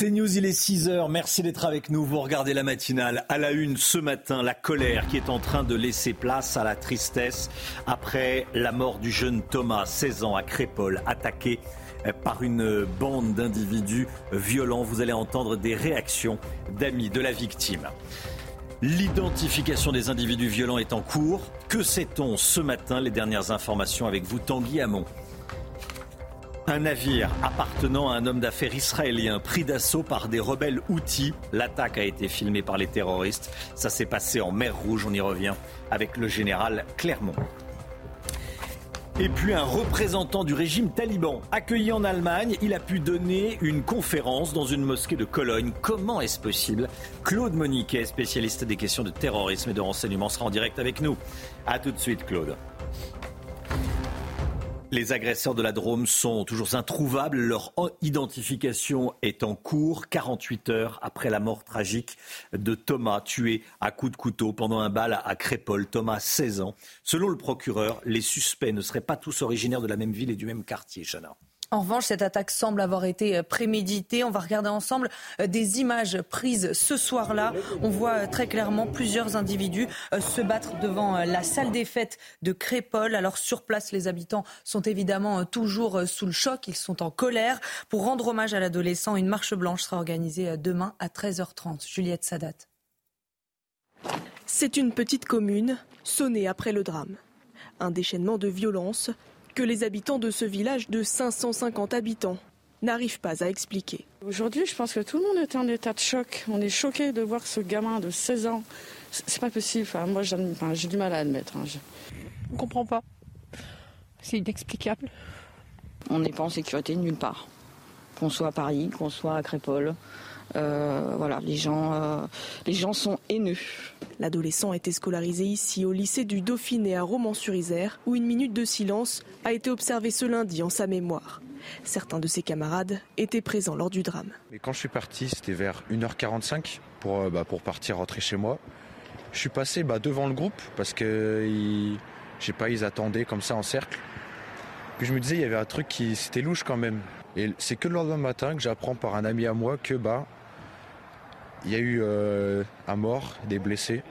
C'est News, il est 6h. Merci d'être avec nous. Vous regardez la matinale. À la une ce matin, la colère qui est en train de laisser place à la tristesse après la mort du jeune Thomas, 16 ans, à Crépole, attaqué par une bande d'individus violents. Vous allez entendre des réactions d'amis de la victime. L'identification des individus violents est en cours. Que sait-on ce matin? Les dernières informations avec vous, Tanguy Hamon. Un navire appartenant à un homme d'affaires israélien pris d'assaut par des rebelles outils. L'attaque a été filmée par les terroristes. Ça s'est passé en mer Rouge. On y revient avec le général Clermont. Et puis un représentant du régime taliban accueilli en Allemagne, il a pu donner une conférence dans une mosquée de Cologne. Comment est-ce possible? Claude Moniquet, spécialiste des questions de terrorisme et de renseignement, sera en direct avec nous. A tout de suite Claude. Les agresseurs de la Drôme sont toujours introuvables. Leur identification est en cours 48 heures après la mort tragique de Thomas, tué à coups de couteau pendant un bal à Crépole. Thomas, 16 ans. Selon le procureur, les suspects ne seraient pas tous originaires de la même ville et du même quartier, Chana. En revanche, cette attaque semble avoir été euh, préméditée. On va regarder ensemble euh, des images prises ce soir-là. On voit euh, très clairement plusieurs individus se battre devant la salle des fêtes de Crépole. Alors sur place, les habitants sont évidemment toujours sous le choc. Ils sont en colère. Pour rendre hommage à l'adolescent, une marche blanche sera organisée demain à 13h30. Juliette Sadat. C'est une petite commune sonnée après le drame. Un déchaînement de violence que les habitants de ce village de 550 habitants n'arrivent pas à expliquer. Aujourd'hui, je pense que tout le monde est en état de choc. On est choqué de voir ce gamin de 16 ans. C'est pas possible. moi, j'ai du mal à admettre. Hein. On comprend pas. C'est inexplicable. On n'est pas en sécurité nulle part. Qu'on soit à Paris, qu'on soit à Crépole. Euh, voilà, les gens, euh, les gens sont haineux. L'adolescent a été scolarisé ici au lycée du Dauphiné à Romans-sur-Isère, où une minute de silence a été observée ce lundi en sa mémoire. Certains de ses camarades étaient présents lors du drame. Mais quand je suis parti, c'était vers 1h45 pour, euh, bah, pour partir rentrer chez moi. Je suis passé bah, devant le groupe parce que ils, sais pas, ils attendaient comme ça en cercle. Puis je me disais, il y avait un truc qui c'était louche quand même. Et c'est que le lendemain matin que j'apprends par un ami à moi que bah il y a eu euh, un mort, des blessés.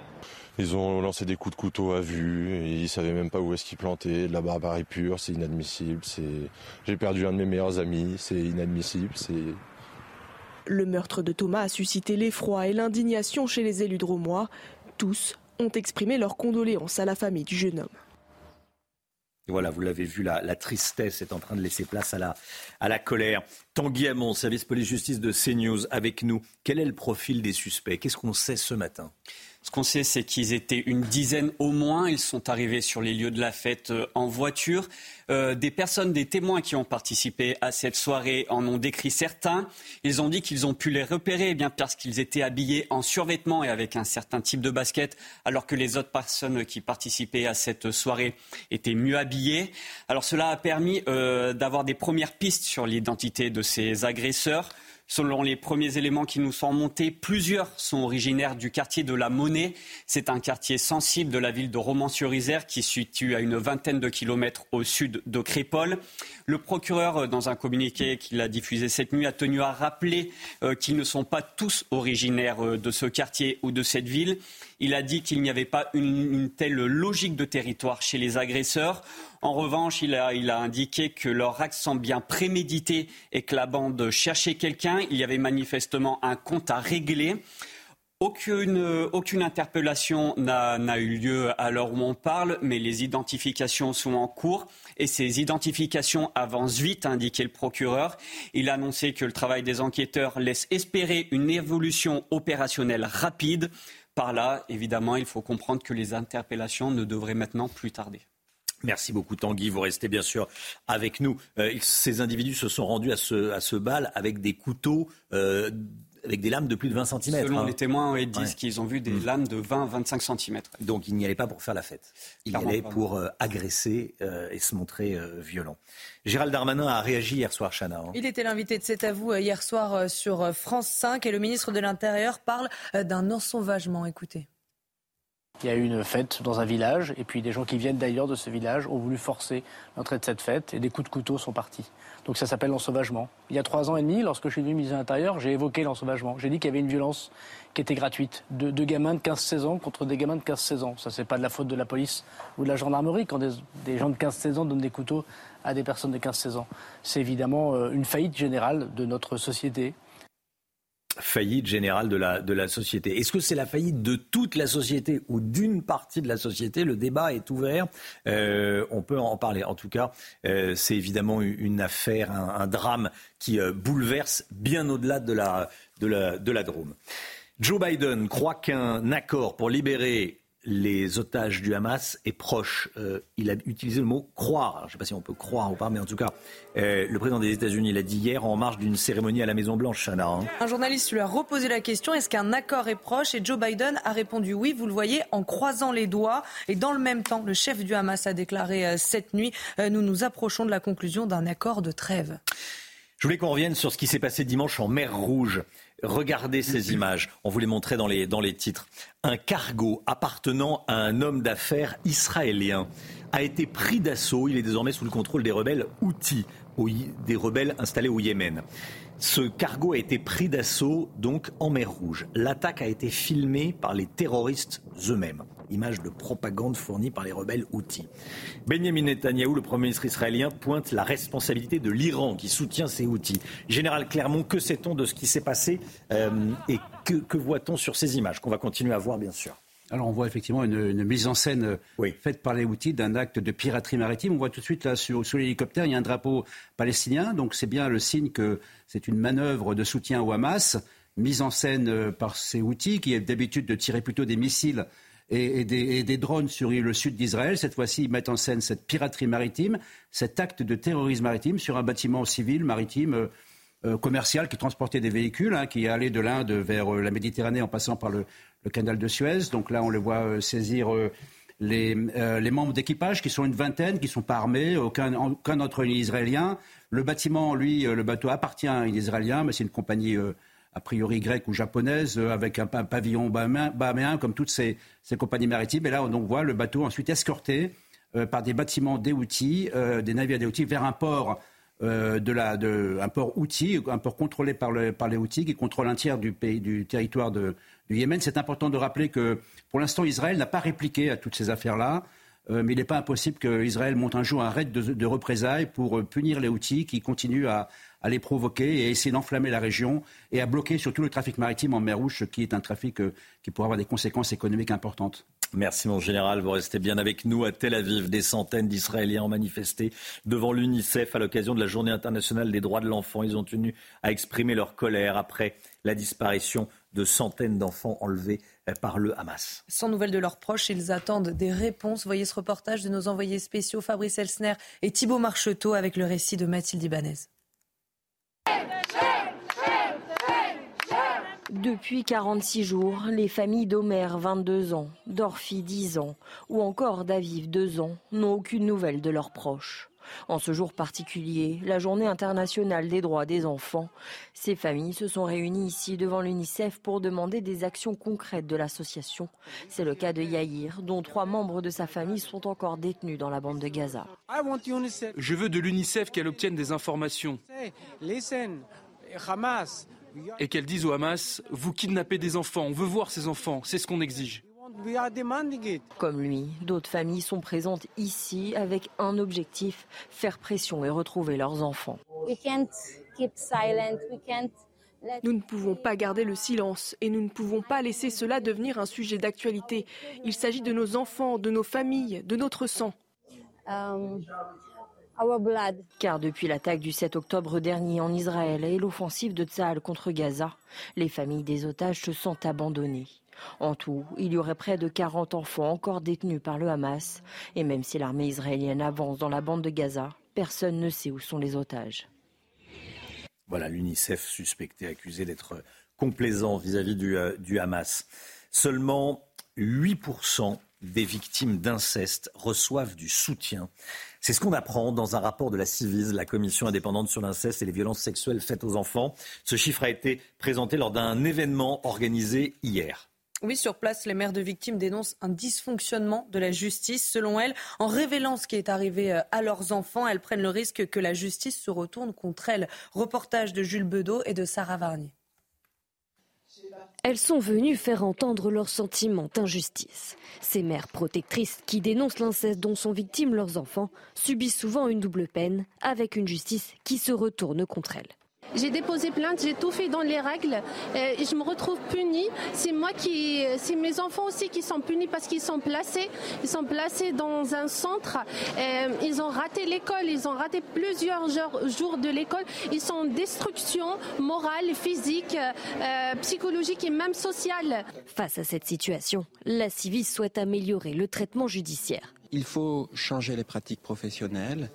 Ils ont lancé des coups de couteau à vue, et ils savaient même pas où est-ce qu'ils plantaient, de la barbarie pure, c'est inadmissible. J'ai perdu un de mes meilleurs amis, c'est inadmissible. Le meurtre de Thomas a suscité l'effroi et l'indignation chez les élus de Romois. Tous ont exprimé leurs condoléances à la famille du jeune homme. Voilà, vous l'avez vu, la, tristesse est en train de laisser place à la, à la colère. Tanguy Hamon, service police-justice de CNews, avec nous. Quel est le profil des suspects? Qu'est-ce qu'on sait ce matin? Ce qu'on sait, c'est qu'ils étaient une dizaine au moins. Ils sont arrivés sur les lieux de la fête euh, en voiture. Euh, des personnes, des témoins qui ont participé à cette soirée en ont décrit certains. Ils ont dit qu'ils ont pu les repérer eh bien parce qu'ils étaient habillés en survêtement et avec un certain type de basket, alors que les autres personnes qui participaient à cette soirée étaient mieux habillées. Alors cela a permis euh, d'avoir des premières pistes sur l'identité de ces agresseurs. Selon les premiers éléments qui nous sont montés, plusieurs sont originaires du quartier de la Monnaie. C'est un quartier sensible de la ville de Romans-sur-Isère qui se situe à une vingtaine de kilomètres au sud de Crépole. Le procureur, dans un communiqué qu'il a diffusé cette nuit, a tenu à rappeler euh, qu'ils ne sont pas tous originaires euh, de ce quartier ou de cette ville. Il a dit qu'il n'y avait pas une, telle logique de territoire chez les agresseurs. En revanche, il a, indiqué que leur acte bien prémédité et que la bande cherchait quelqu'un. Il y avait manifestement un compte à régler. Aucune, aucune interpellation n'a eu lieu à l'heure où on parle, mais les identifications sont en cours et ces identifications avancent vite, a indiqué le procureur. Il a annoncé que le travail des enquêteurs laisse espérer une évolution opérationnelle rapide. Par là, évidemment, il faut comprendre que les interpellations ne devraient maintenant plus tarder. Merci beaucoup Tanguy, vous restez bien sûr avec nous. Euh, ces individus se sont rendus à ce, à ce bal avec des couteaux euh, avec des lames de plus de 20 cm. Selon hein. les témoins, ils disent qu'ils ont vu des mm. lames de 20-25 cm. Donc il n'y allait pas pour faire la fête. Il y allait pour euh, agresser euh, et se montrer euh, violent. Gérald Darmanin a réagi hier soir, Chana. Hein. Il était l'invité de cet avou hier soir sur France 5 et le ministre de l'Intérieur parle d'un ensauvagement. Écoutez. Il y a eu une fête dans un village, et puis des gens qui viennent d'ailleurs de ce village ont voulu forcer l'entrée de cette fête, et des coups de couteau sont partis. Donc ça s'appelle l'ensauvagement. Il y a trois ans et demi, lorsque je suis venu ministre de l'Intérieur, j'ai évoqué l'ensauvagement. J'ai dit qu'il y avait une violence qui était gratuite, de, gamins de 15-16 ans contre des gamins de 15-16 ans. Ça, c'est pas de la faute de la police ou de la gendarmerie quand des, des gens de 15-16 ans donnent des couteaux à des personnes de 15-16 ans. C'est évidemment euh, une faillite générale de notre société faillite générale de la, de la société. Est-ce que c'est la faillite de toute la société ou d'une partie de la société? Le débat est ouvert. Euh, on peut en parler. En tout cas, euh, c'est évidemment une affaire, un, drame qui euh, bouleverse bien au-delà de la, de, la, de la Drôme. Joe Biden croit qu'un accord pour libérer les otages du Hamas est proche. Euh, il a utilisé le mot croire. je ne sais pas si on peut croire ou pas, mais en tout cas, euh, le président des États-Unis l'a dit hier en marge d'une cérémonie à la Maison Blanche. Chana, hein. Un journaliste lui a reposé la question est-ce qu'un accord est proche? Et Joe Biden a répondu oui. Vous le voyez en croisant les doigts. Et dans le même temps, le chef du Hamas a déclaré euh, cette nuit nous nous approchons de la conclusion d'un accord de trêve. Je voulais qu'on revienne sur ce qui s'est passé dimanche en mer Rouge. Regardez ces images. On vous les montrait dans les, dans les titres. Un cargo appartenant à un homme d'affaires israélien a été pris d'assaut. Il est désormais sous le contrôle des rebelles Houthis, des rebelles installés au Yémen. Ce cargo a été pris d'assaut donc en mer Rouge. L'attaque a été filmée par les terroristes eux-mêmes image de propagande fournie par les rebelles Houthis. Benjamin Netanyahou, le Premier ministre israélien, pointe la responsabilité de l'Iran qui soutient ces Houthis. Général Clermont, que sait-on de ce qui s'est passé euh, et que, voit-on sur ces images qu'on va continuer à voir, bien sûr? Alors on voit effectivement une, mise en scène faite par les Houthis d'un acte de piraterie maritime. On voit tout de suite là sur, sur l'hélicoptère, il y a un drapeau palestinien, donc c'est bien le signe que c'est une manœuvre de soutien au Hamas, mise en scène euh, par ces Houthis qui est d'habitude de tirer plutôt des missiles et, des, drones sur le sud d'Israël. Cette fois-ci, ils mettent en scène cette piraterie maritime, cet acte de terrorisme maritime sur un bâtiment civil maritime euh, euh, commercial qui transportait des véhicules, hein, qui allait de l'Inde vers euh, la Méditerranée en passant par le, canal de Suez. Donc là, on le voit saisir. Les, membres d'équipage, qui sont une vingtaine, qui ne sont pas armés, aucun, aucun d'entre eux n'est israélien. Le bâtiment, lui, le bateau appartient à un Israélien, mais c'est une compagnie a priori grecque ou japonaise, euh, avec un, pavillon bahaméen, comme toutes ces, compagnies maritimes. Et là, on voit le bateau ensuite escorté euh, par des bâtiments des outils, euh, des navires des outils, vers un port. de la, de, un port outil, un port contrôlé par, par les outils qui contrôle un tiers du, pays, du territoire du Yémen. C'est important de rappeler que pour l'instant, Israël n'a pas répliqué à toutes ces affaires-là. mais il n'est pas impossible qu'Israël monte un jour un raid de, de représailles pour punir les outils qui continuent à, à les provoquer et à essayer d'enflammer la région et à bloquer surtout le trafic maritime en mer Rouge, qui est un trafic euh, qui pourrait avoir des conséquences économiques importantes. Merci mon général, vous restez bien avec nous à Tel Aviv. Des centaines d'Israéliens ont manifesté devant l'UNICEF à l'occasion de la Journée internationale des droits de l'enfant. Ils ont tenu à exprimer leur colère après la disparition de centaines d'enfants enlevés euh, par le Hamas. Sans nouvelles de leurs proches, ils attendent des réponses. Voyez ce reportage de nos envoyés spéciaux Fabrice Elsner et Thibault Marcheteau avec le récit de Mathilde Ibanez. Depuis 46 jours, les familles d'Omer, 22 ans, d'Orphi, 10 ans, ou encore d'Aviv, 2 ans, n'ont aucune nouvelle de leurs proches. En ce jour particulier, la journée internationale des droits des enfants, ces familles se sont réunies ici devant l'UNICEF pour demander des actions concrètes de l'association. C'est le cas de Yair, dont trois membres de sa famille sont encore détenus dans la bande de Gaza. Je veux de l'UNICEF qu'elle obtienne des informations et qu'elle dise au Hamas, vous kidnappez des enfants, on veut voir ces enfants, c'est ce qu'on exige. Comme lui, d'autres familles sont présentes ici avec un objectif, faire pression et retrouver leurs enfants. Nous ne pouvons pas garder le silence et nous ne pouvons pas laisser cela devenir un sujet d'actualité. Il s'agit de nos enfants, de nos familles, de notre sang. Um, car depuis l'attaque du 7 octobre dernier en Israël et l'offensive de Tzahal contre Gaza, les familles des otages se sentent abandonnées. En tout, il y aurait près de 40 enfants encore détenus par le Hamas. Et même si l'armée israélienne avance dans la bande de Gaza, personne ne sait où sont les otages. Voilà, l'UNICEF suspecté, accusé d'être complaisant vis-à-vis du, euh, du Hamas. Seulement 8% des victimes d'inceste reçoivent du soutien c'est ce qu'on apprend dans un rapport de la CIVIS, la Commission indépendante sur l'inceste et les violences sexuelles faites aux enfants. Ce chiffre a été présenté lors d'un événement organisé hier. Oui, sur place, les mères de victimes dénoncent un dysfonctionnement de la justice. Selon elles, en révélant ce qui est arrivé euh, à leurs enfants, elles prennent le risque que la justice se retourne contre elles. Reportage de Jules Bedeau et de Sarah Varnier. Elles sont venues faire entendre leurs sentiments d'injustice. Ces mères protectrices qui dénoncent l'inceste dont sont victimes leurs enfants subissent souvent une double peine avec une justice qui se retourne contre elles. J'ai déposé plainte, j'ai tout fait dans les règles euh, et je me retrouve punie. C'est moi qui, c'est mes enfants aussi qui sont punis parce qu'ils sont placés, ils sont placés dans un centre. Euh, ils ont raté l'école, ils ont raté plusieurs jours de l'école. Ils sont en destruction morale, physique, euh, psychologique et même sociale. Face à cette situation, la Civis souhaite améliorer le traitement judiciaire. Il faut changer les pratiques professionnelles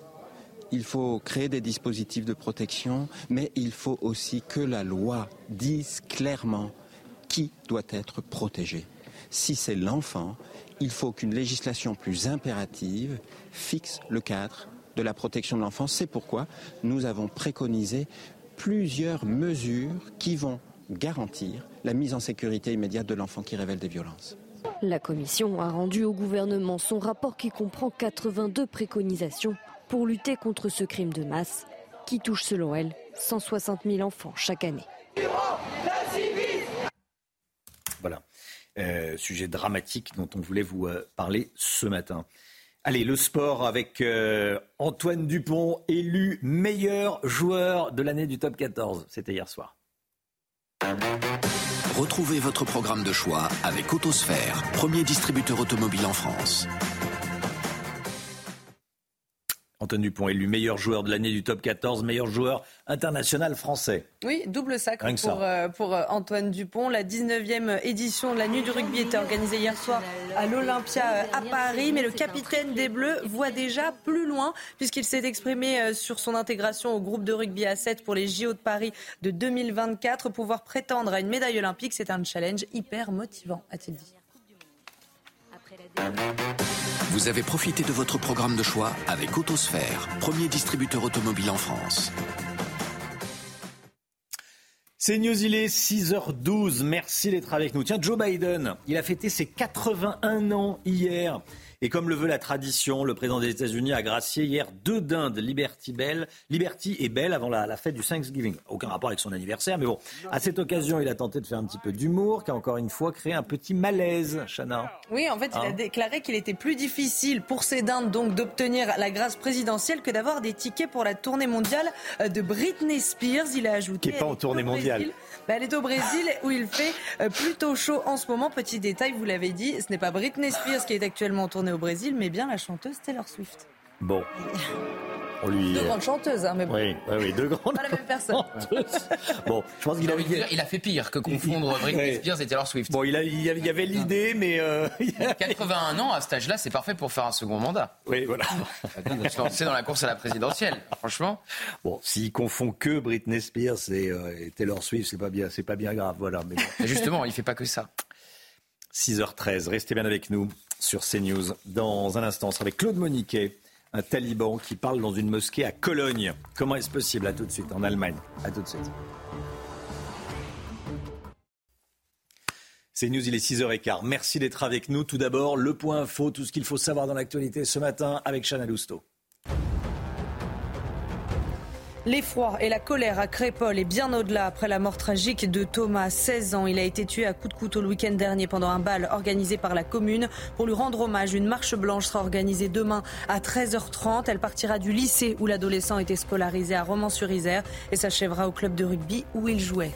il faut créer des dispositifs de protection, mais il faut aussi que la loi dise clairement qui doit être protégé. Si c'est l'enfant, il faut qu'une législation plus impérative fixe le cadre de la protection de l'enfant. C'est pourquoi nous avons préconisé plusieurs mesures qui vont garantir la mise en sécurité immédiate de l'enfant qui révèle des violences. La Commission a rendu au gouvernement son rapport qui comprend 82 préconisations pour lutter contre ce crime de masse qui touche selon elle 160 000 enfants chaque année. Voilà, euh, sujet dramatique dont on voulait vous euh, parler ce matin. Allez, le sport avec euh, Antoine Dupont, élu meilleur joueur de l'année du top 14. C'était hier soir. Retrouvez votre programme de choix avec Autosphère, premier distributeur automobile en France. Antoine Dupont élu meilleur joueur de l'année du top 14, meilleur joueur international français. Oui, double sacre pour, euh, pour, euh, Antoine Dupont. La 19e édition de la Nuit du rugby était organisée hier soir à l'Olympia euh, à Paris, mais le capitaine des Bleus voit déjà plus loin puisqu'il s'est exprimé sur son intégration au groupe de rugby à 7 pour les JO de Paris de 2024. Pouvoir prétendre à une médaille olympique, c'est un challenge hyper motivant, a-t-il dit. Vous avez profité de votre programme de choix avec Autosphère, premier distributeur automobile en France. C'est News, il est 6h12. Merci d'être avec nous. Tiens, Joe Biden, il a fêté ses 81 ans hier. Et comme le veut la tradition, le président des États-Unis a gracié hier deux dindes Liberty, Bell, Liberty et Bell avant la, fête du Thanksgiving. Aucun rapport avec son anniversaire, mais bon. À cette occasion, il a tenté de faire un petit peu d'humour, qui a encore une fois créé un petit malaise, Chana. Oui, en fait, il a hein déclaré qu'il était plus difficile pour ces dindes donc d'obtenir la grâce présidentielle que d'avoir des tickets pour la tournée mondiale euh, de Britney Spears. Il a ajouté. Qui n'est pas en tournée mondiale. Bah, elle est au Brésil où il fait euh, plutôt chaud en ce moment. Petit détail, vous l'avez dit, ce n'est pas Britney Spears qui est actuellement en tournée au Brésil, mais bien la chanteuse Taylor Swift. Bon. On lui... Deux grandes chanteuses, hein, mais bon. Oui, oui, oui deux grandes. Pas la même personne. bon, je pense qu'il a... il a fait pire que confondre Britney Spears et Taylor Swift. Bon, il, a, il y avait l'idée, mais. Euh... 81 ans, à cet âge-là, c'est parfait pour faire un second mandat. Oui, voilà. Se dans la course à la présidentielle, franchement. Bon, s'il confond que Britney Spears et, euh, Taylor Swift, c'est pas bien, c'est pas bien grave, voilà. Mais Justement, il fait pas que ça. 6h13, restez bien avec nous sur CNews. Dans un instant, on sera avec Claude Moniquet un taliban qui parle dans une mosquée à Cologne. Comment est-ce possible? À tout de suite, en Allemagne. À tout de suite. C'est News, il est 6h15. Merci d'être avec nous. Tout d'abord, le point info, tout ce qu'il faut savoir dans l'actualité ce matin avec Chana Lousteau. L'effroi et la colère à Crépol et bien au-delà après la mort tragique de Thomas, 16 ans. Il a été tué à coups de couteau le week-end dernier pendant un bal organisé par la commune. Pour lui rendre hommage, une marche blanche sera organisée demain à 13h30. Elle partira du lycée où l'adolescent était scolarisé à Romans-sur-Isère et s'achèvera au club de rugby où il jouait.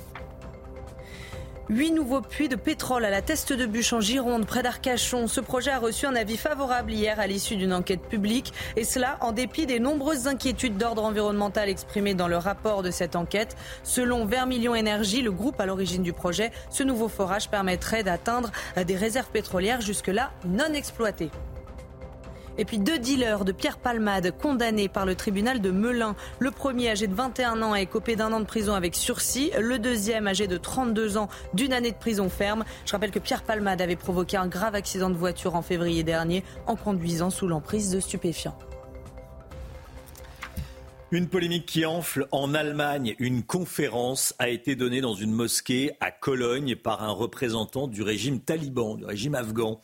Huit nouveaux puits de pétrole à la Teste de Bûche en Gironde, près d'Arcachon. Ce projet a reçu un avis favorable hier à l'issue d'une enquête publique. Et cela en dépit des nombreuses inquiétudes d'ordre environnemental exprimées dans le rapport de cette enquête. Selon Vermilion Énergie, le groupe à l'origine du projet, ce nouveau forage permettrait d'atteindre des réserves pétrolières jusque-là non exploitées. Et puis deux dealers de Pierre Palmade condamnés par le tribunal de Melun. Le premier, âgé de 21 ans, a écopé d'un an de prison avec sursis. Le deuxième, âgé de 32 ans, d'une année de prison ferme. Je rappelle que Pierre Palmade avait provoqué un grave accident de voiture en février dernier en conduisant sous l'emprise de stupéfiants. Une polémique qui enfle en Allemagne. Une conférence a été donnée dans une mosquée à Cologne par un représentant du régime taliban, du régime afghan.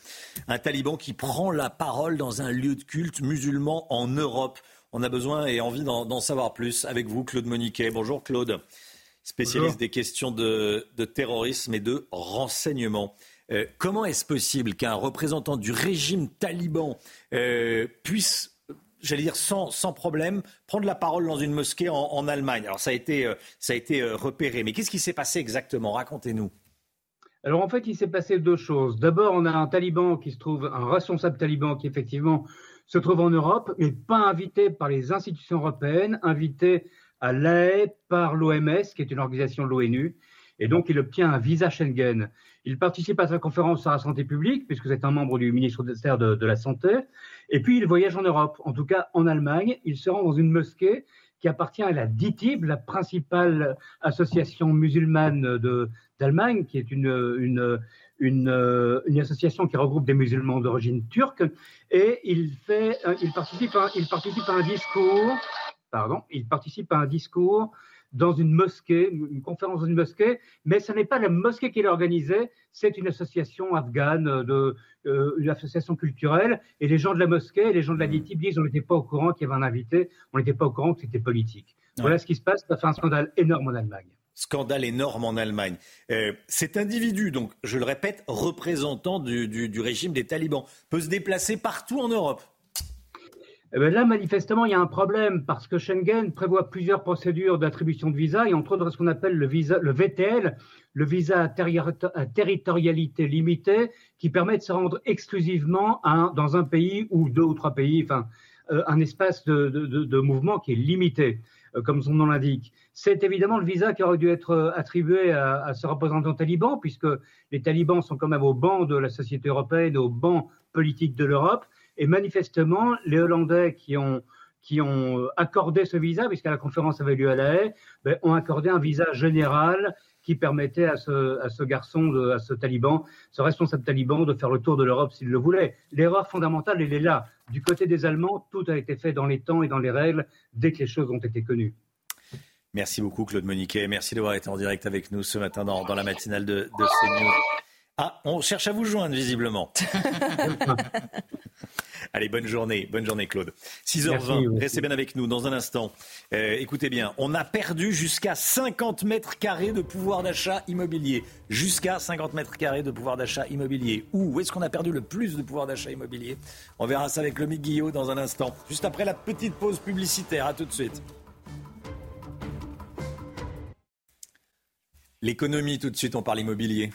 Un taliban qui prend la parole dans un lieu de culte musulman en Europe. On a besoin et envie d'en savoir plus avec vous, Claude Moniquet. Bonjour Claude, spécialiste des questions de, terrorisme et de renseignement. Euh, comment est-ce possible qu'un représentant du régime taliban euh, puisse j'allais dire sans, problème, prendre la parole dans une mosquée en, Allemagne. Alors ça a été, euh, ça a été euh, repéré. Mais qu'est-ce qui s'est passé exactement? Racontez-nous. Alors en fait, il s'est passé deux choses. D'abord, on a un taliban qui se trouve, un responsable taliban qui effectivement se trouve en Europe, mais pas invité par les institutions européennes, invité à l'AE par l'OMS, qui est une organisation de l'ONU. Et donc, il obtient un visa Schengen. Il participe à sa conférence sur la santé publique, puisque c'est un membre du ministère de, la Santé. Et puis, il voyage en Europe, en tout cas en Allemagne. Il se rend dans une mosquée qui appartient à la DITIB, la principale association musulmane d'Allemagne, qui est une, une, une, association qui regroupe des musulmans d'origine turque. Et il, fait, il, participe il participe à un discours. Pardon, il participe à un discours dans une mosquée, une conférence dans une mosquée, mais ce n'est pas la mosquée qui l'a organisée, c'est une association afghane, de, euh, une association culturelle, et les gens de la mosquée, les gens de la DITIB disent on n'était pas au courant qu'il y avait un invité, on n'était pas au courant que c'était politique. Voilà ce qui se passe, ça fait un scandale énorme en Allemagne scandale énorme en Allemagne. Euh, cet individu, donc, je le répète, représentant du, du, régime des talibans, peut se déplacer partout en Europe. Eh ben là, manifestement, il y a un problème parce que Schengen prévoit plusieurs procédures d'attribution de visa et entre autres ce qu'on appelle le, visa, le VTL, le visa à territorialité limitée, qui permet de se rendre exclusivement dans un pays ou deux ou trois pays, enfin, euh, un espace de, mouvement qui est limité, euh, comme son nom l'indique. C'est évidemment le visa qui aurait dû être euh, attribué à, à, ce représentant taliban, puisque les talibans sont quand même au banc de la société européenne, au banc politique de l'Europe. Et manifestement, les Hollandais qui ont, qui ont accordé ce visa, puisque la conférence avait lieu à La Haye, ben, ont accordé un visa général qui permettait à ce, à ce garçon, de, à ce taliban, ce responsable taliban, de faire le tour de l'Europe s'il le voulait. L'erreur fondamentale, elle est là. Du côté des Allemands, tout a été fait dans les temps et dans les règles dès que les choses ont été connues. Merci beaucoup, Claude Moniquet. Merci d'avoir été en direct avec nous ce matin dans, dans la matinale de, de CNews. Ah, on cherche à vous joindre, visiblement. Allez, bonne journée. Bonne journée, Claude. 6h20, restez bien avec nous dans un instant. Euh, écoutez bien, on a perdu jusqu'à 50 mètres carrés de pouvoir d'achat immobilier. Jusqu'à 50 mètres carrés de pouvoir d'achat immobilier. Où est-ce qu'on a perdu le plus de pouvoir d'achat immobilier? On verra ça avec Lomique Guillot dans un instant. Juste après la petite pause publicitaire. À tout de suite. L'économie, tout de suite, on parle immobilier.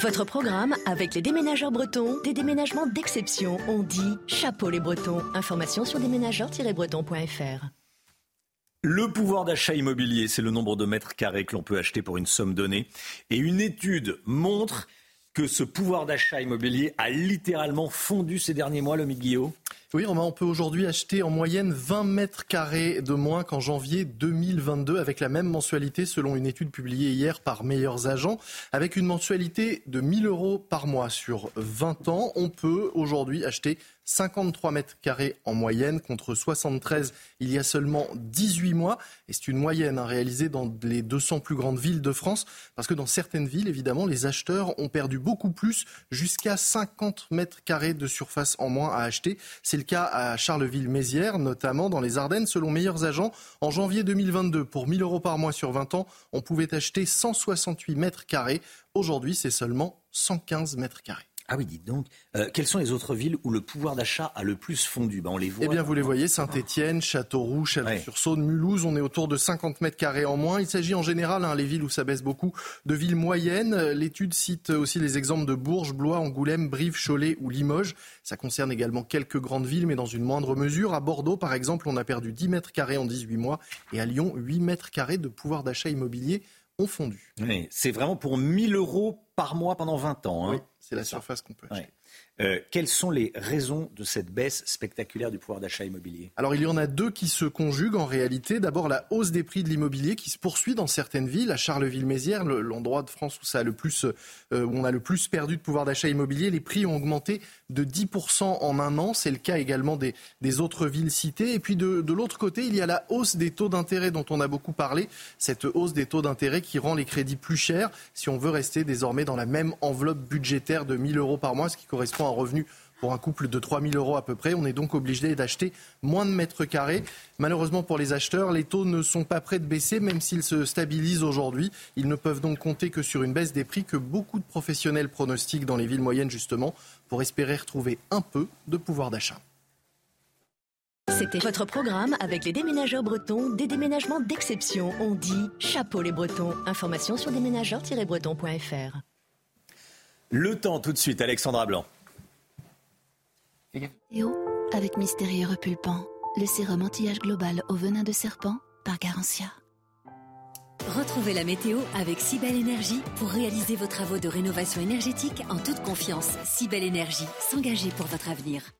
Votre programme avec les déménageurs bretons, des déménagements d'exception. On dit chapeau les bretons. Information sur déménageurs-bretons.fr. Le pouvoir d'achat immobilier, c'est le nombre de mètres carrés que l'on peut acheter pour une somme donnée. Et une étude montre que ce pouvoir d'achat immobilier a littéralement fondu ces derniers mois, le Guillaume oui, on peut aujourd'hui acheter en moyenne 20 mètres carrés de moins qu'en janvier 2022 avec la même mensualité selon une étude publiée hier par Meilleurs Agents. Avec une mensualité de 1000 euros par mois sur 20 ans, on peut aujourd'hui acheter 53 mètres carrés en moyenne contre 73 il y a seulement 18 mois. Et c'est une moyenne hein, réalisée dans les 200 plus grandes villes de France parce que dans certaines villes, évidemment, les acheteurs ont perdu beaucoup plus, jusqu'à 50 mètres carrés de surface en moins à acheter. C'est le cas à Charleville-Mézières, notamment dans les Ardennes. Selon meilleurs agents, en janvier 2022, pour 1000 euros par mois sur 20 ans, on pouvait acheter 168 mètres carrés. Aujourd'hui, c'est seulement 115 mètres carrés. Ah oui, dites donc. Euh, quelles sont les autres villes où le pouvoir d'achat a le plus fondu? Ben, On les voit. Eh bien, vous les voyez Saint-Étienne, Châteauroux, Chalon-sur-Saône, Mulhouse. On est autour de 50 mètres carrés en moins. Il s'agit en général, hein, les villes où ça baisse beaucoup, de villes moyennes. L'étude cite aussi les exemples de Bourges, Blois, Angoulême, Brive, Cholet ou Limoges. Ça concerne également quelques grandes villes, mais dans une moindre mesure. À Bordeaux, par exemple, on a perdu 10 mètres carrés en 18 mois. Et à Lyon, 8 mètres carrés de pouvoir d'achat immobilier ont fondu. c'est vraiment pour 1000 euros par mois pendant 20 ans. Hein. Oui, c'est la surface qu'on peut acheter. Euh, quelles sont les raisons de cette baisse spectaculaire du pouvoir d'achat immobilier? Alors il y en a deux qui se conjuguent en réalité. D'abord la hausse des prix de l'immobilier qui se poursuit dans certaines villes. À Charleville-Mézières, l'endroit de France euh, où on a le plus perdu de pouvoir d'achat immobilier, les prix ont augmenté de 10% en un an. C'est le cas également des, des, autres villes citées. Et puis de, de l'autre côté, il y a la hausse des taux d'intérêt dont on a beaucoup parlé. Cette hausse des taux d'intérêt qui rend les crédits plus chers si on veut rester désormais dans la même enveloppe budgétaire de 1000 euros par mois, ce qui correspond à un revenu pour un couple de 3 000 euros à peu près. On est donc obligé d'acheter moins de mètres carrés. Malheureusement pour les acheteurs, les taux ne sont pas prêts de baisser, même s'ils se stabilisent aujourd'hui. Ils ne peuvent donc compter que sur une baisse des prix que beaucoup de professionnels pronostiquent dans les villes moyennes, justement, pour espérer retrouver un peu de pouvoir d'achat. C'était votre programme avec les déménageurs bretons, des déménagements d'exception. On dit chapeau les bretons. Information sur déménageurs-bretons.fr. Le temps tout de suite, Alexandra Blanc. Météo avec Mystérieux Repulpant, le sérum anti-âge global au venin de serpent par Garantia. Retrouvez la météo avec Cybelle Énergie pour réaliser vos travaux de rénovation énergétique en toute confiance. Cybelle Énergie, s'engager pour votre avenir.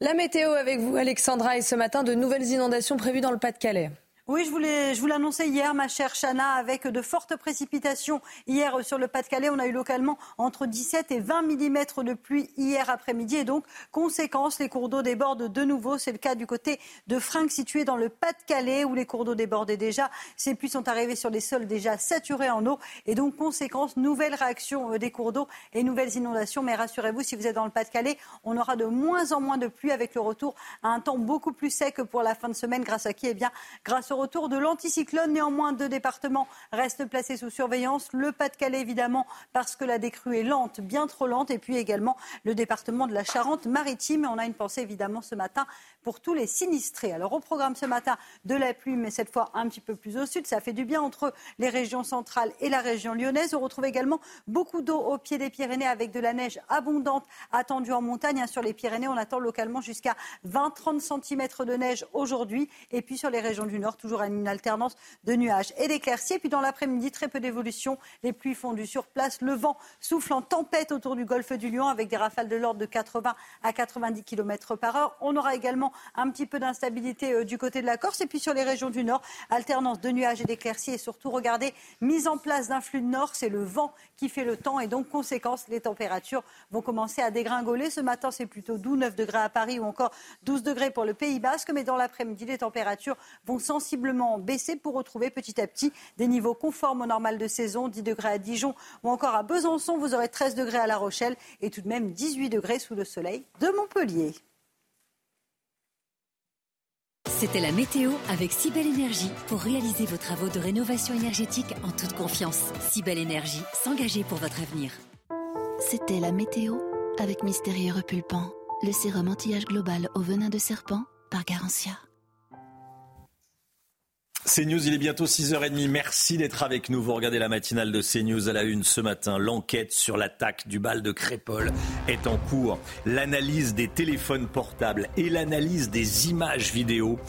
La météo avec vous, Alexandra, et ce matin, de nouvelles inondations prévues dans le Pas-de-Calais. Oui, je, voulais, je vous l'annonçais hier, ma chère Chana, avec de fortes précipitations hier sur le Pas-de-Calais. On a eu localement entre 17 et 20 mm de pluie hier après-midi. Et donc, conséquence, les cours d'eau débordent de nouveau. C'est le cas du côté de Fringues, situé dans le Pas-de-Calais, où les cours d'eau débordaient déjà. Ces pluies sont arrivées sur des sols déjà saturés en eau. Et donc, conséquence, nouvelle réaction euh, des cours d'eau et nouvelles inondations. Mais rassurez-vous, si vous êtes dans le Pas-de-Calais, on aura de moins en moins de pluie avec le retour à un temps beaucoup plus sec pour la fin de semaine. Grâce à qui? Eh bien, grâce au retour de l'anticyclone. Néanmoins, deux départements restent placés sous surveillance. Le Pas-de-Calais, évidemment, parce que la décrue est lente, bien trop lente. Et puis également le département de la Charente-Maritime. On a une pensée, évidemment, ce matin pour tous les sinistrés. Alors, au programme ce matin, de la pluie, mais cette fois un petit peu plus au sud. Ça fait du bien entre les régions centrales et la région lyonnaise. On retrouve également beaucoup d'eau au pied des Pyrénées avec de la neige abondante attendue en montagne. Hein, sur les Pyrénées, on attend localement jusqu'à 20-30 cm de neige aujourd'hui. Et puis sur les régions du nord, toujours une alternance de nuages et d'éclaircies. Puis dans l'après-midi, très peu d'évolution. Les pluies fondues sur place. Le vent souffle en tempête autour du golfe du Lion avec des rafales de l'ordre de 80 à 90 km par heure. On aura également un petit peu d'instabilité euh, du côté de la Corse. Et puis sur les régions du nord, alternance de nuages et d'éclaircies. Et surtout, regardez, mise en place d'un flux de nord. C'est le vent qui fait le temps. Et donc, conséquence, les températures vont commencer à dégringoler. Ce matin, c'est plutôt doux, 9 degrés à Paris ou encore 12 degrés pour le Pays Basque. Mais dans l'après-midi, les températures vont sensiblement baisser pour retrouver petit à petit des niveaux conformes au normal de saison. 10 degrés à Dijon ou encore à Besançon. Vous aurez 13 degrés à La Rochelle et tout de même 18 degrés sous le soleil de Montpellier. C'était la météo avec Cybelle Énergie pour réaliser vos travaux de rénovation énergétique en toute confiance. Cybelle Énergie, s'engager pour votre avenir. C'était la météo avec Mystérieux Repulpant, le sérum anti-âge global au venin de serpent par Garantia. CNews, il est bientôt 6h30. Merci d'être avec nous. Vous regardez la matinale de CNews à la une ce matin. L'enquête sur l'attaque du bal de Crépole est en cours. L'analyse des téléphones portables et l'analyse des images vidéo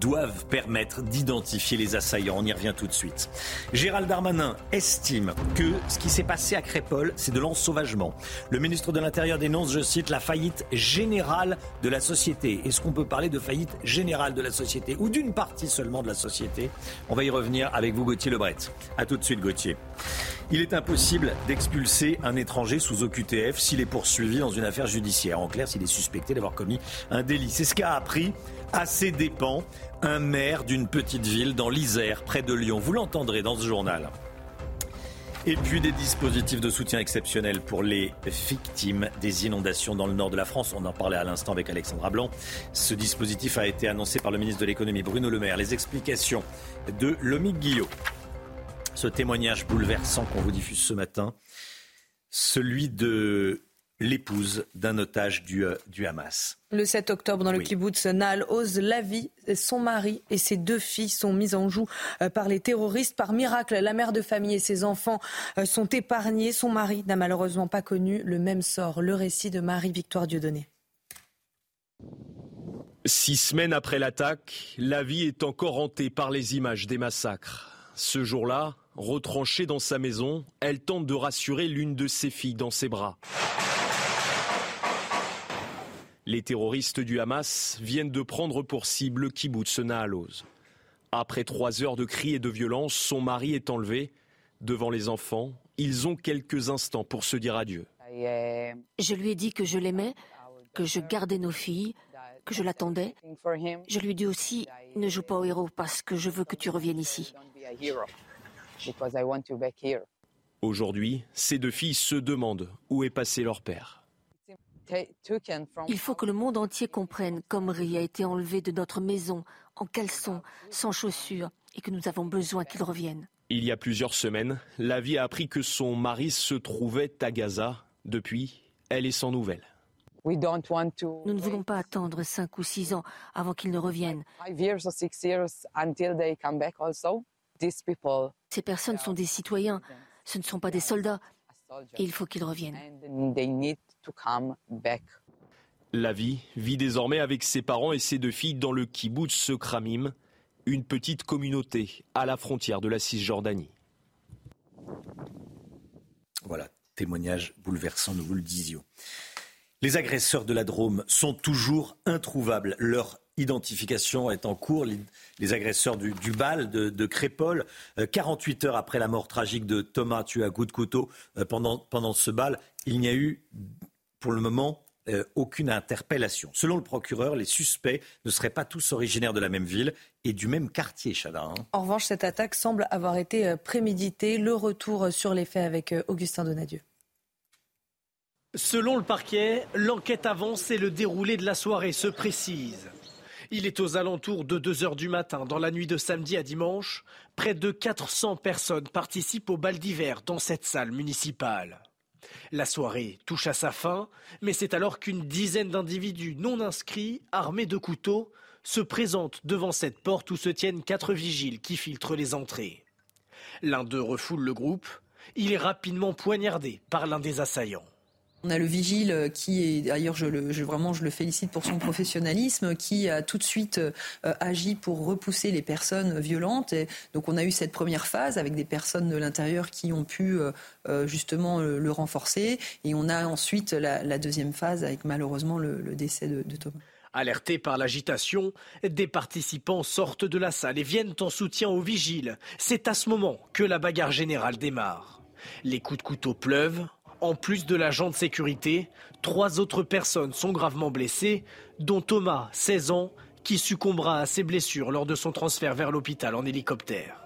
doivent permettre d'identifier les assaillants. On y revient tout de suite. Gérald Darmanin estime que ce qui s'est passé à Crépole, c'est de l'ensauvagement. Le ministre de l'Intérieur dénonce, je cite, la faillite générale de la société. Est-ce qu'on peut parler de faillite générale de la société ou d'une partie seulement de la société? On va y revenir avec vous, Gauthier Lebret. A tout de suite, Gauthier. Il est impossible d'expulser un étranger sous OQTF s'il est poursuivi dans une affaire judiciaire. En clair, s'il est suspecté d'avoir commis un délit. C'est ce qu'a appris à ses dépens un maire d'une petite ville dans l'Isère, près de Lyon. Vous l'entendrez dans ce journal. Et puis des dispositifs de soutien exceptionnels pour les victimes des inondations dans le nord de la France. On en parlait à l'instant avec Alexandra Blanc. Ce dispositif a été annoncé par le ministre de l'économie Bruno Le Maire. Les explications de Lomique Guillot. Ce témoignage bouleversant qu'on vous diffuse ce matin, celui de l'épouse d'un otage du, euh, du, Hamas. Le 7 octobre, dans le kibbutz Naal Oz, la vie, son mari et ses deux filles sont mises en joue euh, par les terroristes. Par miracle, la mère de famille et ses enfants euh, sont épargnés. Son mari n'a malheureusement pas connu le même sort. Le récit de Marie-Victoire Dieudonné. Six semaines après l'attaque, la vie est encore hantée par les images des massacres. Ce jour-là, retranchée dans sa maison, elle tente de rassurer l'une de ses filles dans ses bras. Les terroristes du Hamas viennent de prendre pour cible le kibbutz Naaloz. Après trois heures de cris et de violence, son mari est enlevé. Devant les enfants, ils ont quelques instants pour se dire adieu. Je lui ai dit que je l'aimais, que je gardais nos filles, que je l'attendais. Je lui ai dit aussi, ne joue pas au héros parce que je veux que tu reviennes ici. Aujourd'hui, ces deux filles se demandent où est passé leur père. Il faut que le monde entier comprenne qu'Omri a été enlevé de notre maison en caleçon, sans chaussures, et que nous avons besoin qu'il revienne. Il y a plusieurs semaines, la vie a appris que son mari se trouvait à Gaza. Depuis, elle est sans nouvelles. Nous ne voulons pas attendre cinq ou six ans avant qu'ils ne reviennent. Ces personnes sont des citoyens, ce ne sont pas des soldats. Et il faut qu'ils reviennent. La vie vit désormais avec ses parents et ses deux filles dans le kibbutz Kramim, une petite communauté à la frontière de la Cisjordanie. Voilà, témoignage bouleversant, nous vous le disions. Les agresseurs de la Drôme sont toujours introuvables. Leur identification est en cours. Les, agresseurs du, bal de, Crépole, 48 euh, heures après la mort tragique de Thomas tué à coup de couteau euh, pendant, pendant ce bal, il n'y a eu pour le moment euh, aucune interpellation. Selon le procureur, les suspects ne seraient pas tous originaires de la même ville et du même quartier, Chada. Hein. En revanche, cette attaque semble avoir été préméditée. Le retour sur les faits avec Augustin Donadieu. Selon le parquet, l'enquête avance et le déroulé de la soirée se précise. Il est aux alentours de 2 heures du matin, dans la nuit de samedi à dimanche. Près de 400 personnes participent au bal d'hiver dans cette salle municipale. La soirée touche à sa fin, mais c'est alors qu'une dizaine d'individus non inscrits, armés de couteaux, se présentent devant cette porte où se tiennent quatre vigiles qui filtrent les entrées. L'un d'eux refoule le groupe. Il est rapidement poignardé par l'un des assaillants. On a le vigile euh, qui est, d'ailleurs, je, le, félicite pour son professionnalisme, qui a tout de suite euh, agi pour repousser les personnes violentes. Donc, on a eu cette première phase avec des personnes de l'intérieur qui ont pu euh, justement le, renforcer. Et on a ensuite la, deuxième phase avec malheureusement le, décès de, Thomas. Alertés par l'agitation, des participants sortent de la salle et viennent en soutien aux vigiles. C'est à ce moment que la bagarre générale démarre. Les coups de couteau pleuvent, en plus de l'agent de sécurité, trois autres personnes sont gravement blessées, dont Thomas, 16 ans, qui succombera à ses blessures lors de son transfert vers l'hôpital en hélicoptère.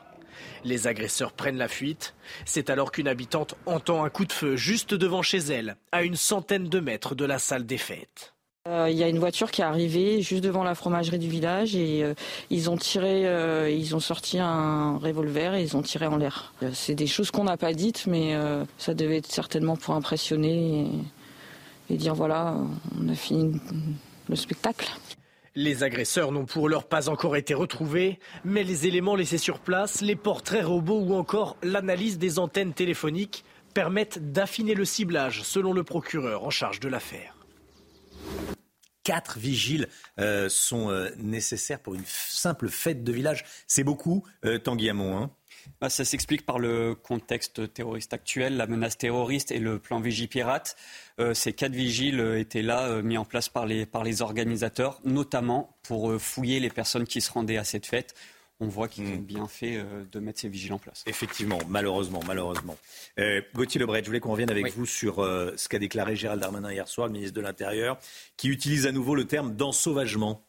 Les agresseurs prennent la fuite. C'est alors qu'une habitante entend un coup de feu juste devant chez elle, à une centaine de mètres de la salle des fêtes. Euh, il y a une voiture qui est arrivée juste devant la fromagerie du village et euh, ils ont tiré, euh, ils ont sorti un revolver et ils ont tiré en l'air. C'est des choses qu'on n'a pas dites, mais ça devait être certainement pour impressionner et, et dire voilà, on a fini le spectacle. Les agresseurs n'ont pour l'heure pas encore été retrouvés, mais les éléments laissés sur place, les portraits robots ou encore l'analyse des antennes téléphoniques permettent d'affiner le ciblage selon le procureur en charge de l'affaire quatre vigiles euh, sont euh, nécessaires pour une simple fête de village. C'est beaucoup, euh, Tanguy Hamon. Hein bah, ça s'explique par le contexte terroriste actuel, la menace terroriste et le plan Vigipirate. ces quatre vigiles étaient là, mis en place par les, par les organisateurs, notamment pour fouiller les personnes qui se rendaient à cette fête on voit qu'ils ont hmm. bien fait euh, de mettre ces vigiles en place. Effectivement, malheureusement, malheureusement. Euh, Gauthier Lebret, je voulais qu'on revienne avec vous sur euh, ce qu'a déclaré Gérald Darmanin hier soir, le ministre de l'Intérieur, qui utilise à nouveau le terme d'ensauvagement.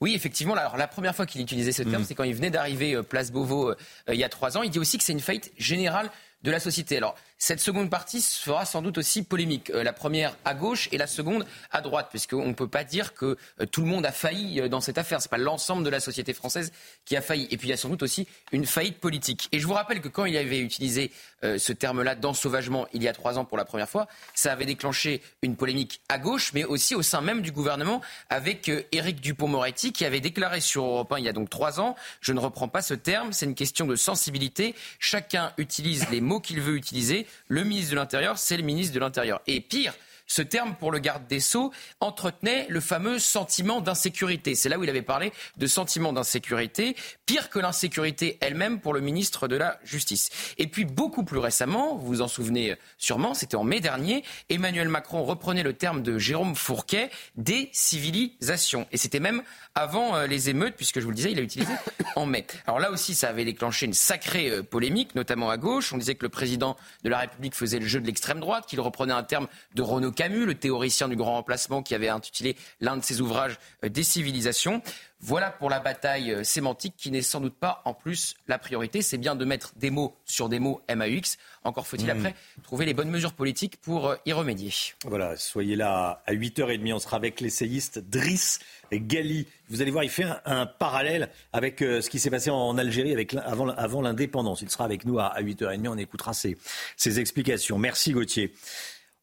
Oui, effectivement. Alors, la première fois qu'il utilisait ce terme, hmm. c'est quand il venait d'arriver Place Beauvau il y a trois ans. Il dit aussi que c'est une faillite générale de la société. Alors, cette seconde partie sera sans doute aussi polémique. Euh, la première à gauche et la seconde à droite, puisqu'on ne peut pas dire que euh, tout le monde a failli euh, dans cette affaire. Ce n'est pas l'ensemble de la société française qui a failli. Et puis il y a sans doute aussi une faillite politique. Et je vous rappelle que quand il avait utilisé ce terme-là d'ensauvagement il y a trois ans pour la première fois, ça avait déclenché une polémique à gauche, mais aussi au sein même du gouvernement avec Éric Dupont-Moretti qui avait déclaré sur Europe 1 il y a donc trois ans, je ne reprends pas ce terme, c'est une question de sensibilité. Chacun utilise les mots qu'il veut utiliser le ministre de l'Intérieur, c'est le ministre de l'Intérieur. Et pire, Ce terme, pour le garde des Sceaux, entretenait le fameux sentiment d'insécurité. C'est là où il avait parlé de sentiment d'insécurité, pire que l'insécurité elle-même pour le ministre de la Justice. Et puis beaucoup plus récemment, vous vous en souvenez sûrement, c'était en mai dernier, Emmanuel Macron reprenait le terme de Jérôme Fourquet, des civilisations. Et c'était même avant euh, les émeutes, puisque je vous le disais, il a utilisé en mai. Alors là aussi, ça avait déclenché une sacrée euh, polémique, notamment à gauche. On disait que le président de la République faisait le jeu de l'extrême droite, qu'il reprenait un terme de Renaud Camus, le théoricien du grand remplacement, qui avait intitulé l'un de ses ouvrages euh, Des civilisations. Voilà pour la bataille euh, sémantique qui n'est sans doute pas en plus la priorité. C'est bien de mettre des mots sur des mots MAUX. Encore faut-il hmm. après trouver les bonnes mesures politiques pour euh, y remédier. Voilà, soyez là à 8h30. On sera avec l'essayiste Driss Gali. Vous allez voir, il fait un, parallèle avec ce qui s'est passé en Algérie avec, avant, avant l'indépendance. Il sera avec nous à, 8h30. On écoutera ses, ses explications. Merci Gauthier.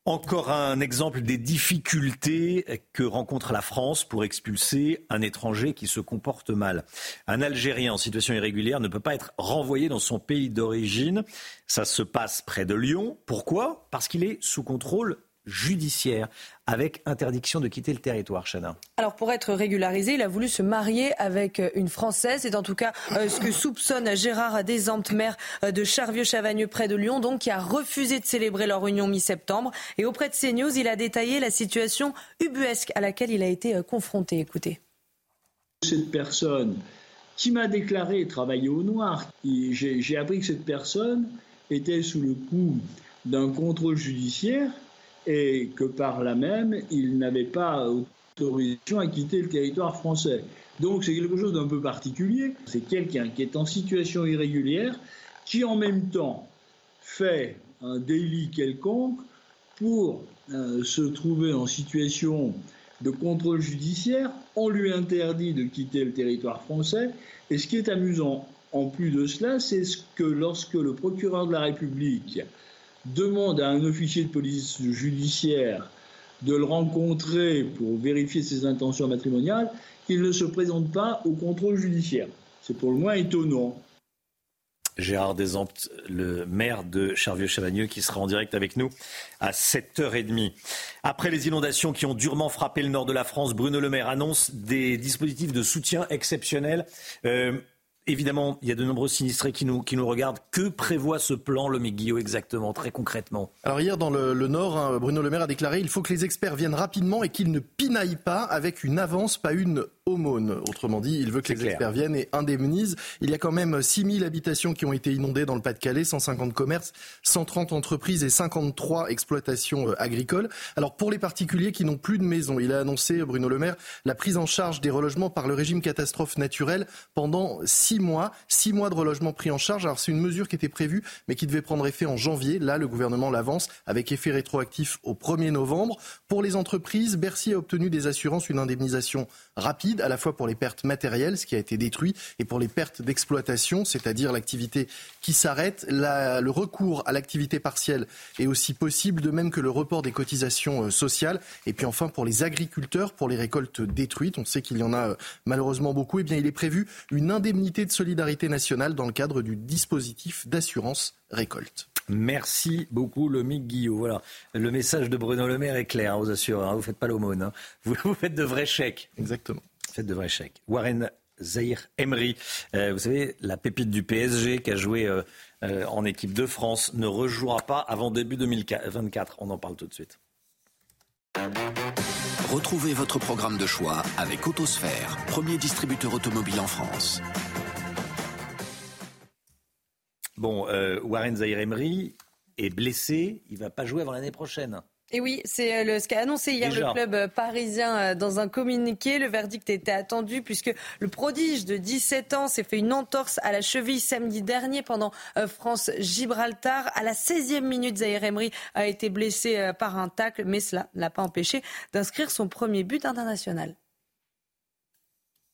Encore un exemple des difficultés que rencontre la France pour expulser un étranger qui se comporte mal. Un Algérien en situation irrégulière ne peut pas être renvoyé dans son pays d'origine. Ça se passe près de Lyon. Pourquoi? Parce qu'il est sous contrôle judiciaire avec interdiction de quitter le territoire, Chana. Alors pour être régularisé, il a voulu se marier avec une Française. C'est en tout cas euh, ce que soupçonne Gérard Desamptes, maire euh, de Charvieux-Chavagneux près de Lyon, donc qui a refusé de célébrer leur union mi-septembre. Et auprès de CNews, il a détaillé la situation ubuesque à laquelle il a été euh, confronté. Écoutez. Cette personne qui m'a déclaré travailler au noir, j'ai appris que cette personne était sous le coup d'un contrôle judiciaire et que par là même, il n'avait pas autorisation à quitter le territoire français. Donc c'est quelque chose d'un peu particulier. C'est quelqu'un qui est en situation irrégulière, qui en même temps fait un délit quelconque pour euh, se trouver en situation de contrôle judiciaire. On lui interdit de quitter le territoire français. Et ce qui est amusant en plus de cela, c'est que lorsque le procureur de la République demande à un officier de police judiciaire de le rencontrer pour vérifier ses intentions matrimoniales, qu'il ne se présente pas au contrôle judiciaire. C'est pour le moins étonnant. Gérard Desamptes, le maire de Charvieux-Chavagneux, qui sera en direct avec nous à 7h30. Après les inondations qui ont durement frappé le nord de la France, Bruno Le Maire annonce des dispositifs de soutien exceptionnels. Euh, Évidemment, il y a de nombreux sinistrés qui nous, regardent. Que prévoit ce plan, le Guillot, exactement, très concrètement Alors hier, dans le, Nord, hein, Bruno Le Maire a déclaré il faut que les experts viennent rapidement et qu'ils ne pinaillent pas avec une avance, pas une aumône. Autrement dit, il veut que les experts viennent et indemnisent. Il y a quand même 6000 habitations qui ont été inondées dans le Pas-de-Calais, 150 commerces, 130 entreprises et 53 exploitations euh, agricoles. Alors pour les particuliers qui n'ont plus de maison, il a annoncé, Bruno Le Maire, la prise en charge des relogements par le régime catastrophe naturelle pendant six mois. Six mois de relogement pris en charge. Alors c'est une mesure qui était prévue, mais qui devait prendre effet en janvier. Là, le gouvernement l'avance avec effet rétroactif au 1er novembre. Pour les entreprises, Bercy a obtenu des assurances une indemnisation rapide, à la fois pour les pertes matérielles, ce qui a été détruit, et pour les pertes d'exploitation, c'est-à-dire l'activité qui s'arrête. Le recours à l'activité partielle est aussi possible, de même que le report des cotisations euh, sociales. Et puis enfin, pour les agriculteurs, pour les récoltes détruites, on sait qu'il y en a euh, malheureusement beaucoup, eh bien il est prévu une indemnité de solidarité nationale dans le cadre du dispositif d'assurance récolte. Merci beaucoup, Lomic Guillot. Voilà, le message de Bruno Le Maire est clair, hein, vous assure. Hein. vous ne faites pas l'aumône. Hein. Vous, vous, faites de vrais chèques. Exactement. Faites de vrais chèques. Warren Zahir Emery, euh, vous savez, la pépite du PSG qui a joué euh, euh, en équipe de France, ne rejouera pas avant début 2024. On en parle tout de suite. Retrouvez votre programme de choix avec Autosphère, premier distributeur automobile en France. Bon, euh, Warren Zahir Emery est blessé, il ne va pas jouer avant l'année prochaine. Et oui, c'est euh, ce qu'a annoncé hier le club euh, parisien dans un communiqué. Le verdict était attendu puisque le prodige de 17 ans s'est fait une entorse à la cheville samedi dernier pendant France-Gibraltar. À la 16e minute, Zahir Emery a été blessé par un tacle, mais cela ne l'a pas empêché d'inscrire son premier but international.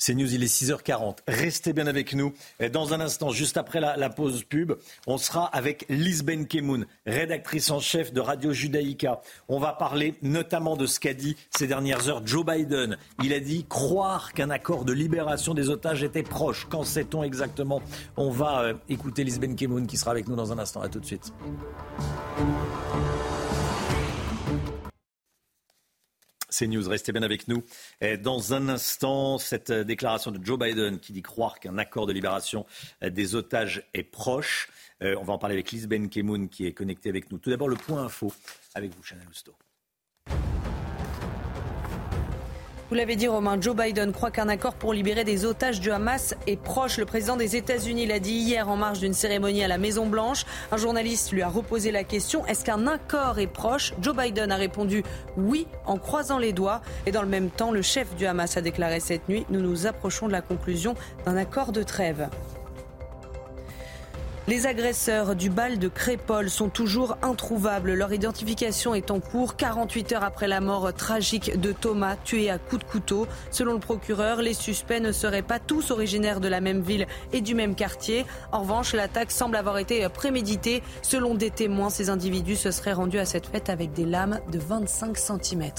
C'est News, il est 6h40. Restez bien avec nous. Dans un instant, juste après la, pause pub, on sera avec Lise Benkemoun, rédactrice en chef de Radio Judaïka. On va parler notamment de ce qu'a dit ces dernières heures Joe Biden. Il a dit croire qu'un accord de libération des otages était proche. Quand sait-on exactement? On va euh, écouter Lise Benkemoun qui sera avec nous dans un instant. À tout de suite. C'est News, restez bien avec nous. Dans un instant, cette euh, déclaration de Joe Biden qui dit croire qu'un accord de libération euh, des otages est proche. Euh, on va en parler avec Liz Ben Kemoun qui est connectée avec nous. Tout d'abord, le point info avec vous, Chanel Housteau. Vous l'avez dit, Romain, Joe Biden croit qu'un accord pour libérer des otages du Hamas est proche. Le président des États-Unis l'a dit hier en marge d'une cérémonie à la Maison-Blanche. Un journaliste lui a reposé la question est-ce qu'un accord est proche? Joe Biden a répondu oui en croisant les doigts. Et dans le même temps, le chef du Hamas a déclaré cette nuit nous nous approchons de la conclusion d'un accord de trêve. Les agresseurs du bal de Crépol sont toujours introuvables. Leur identification est en cours 48 heures après la mort tragique de Thomas, tué à coups de couteau. Selon le procureur, les suspects ne seraient pas tous originaires de la même ville et du même quartier. En revanche, l'attaque semble avoir été préméditée. Selon des témoins, ces individus se seraient rendus à cette fête avec des lames de 25 cm.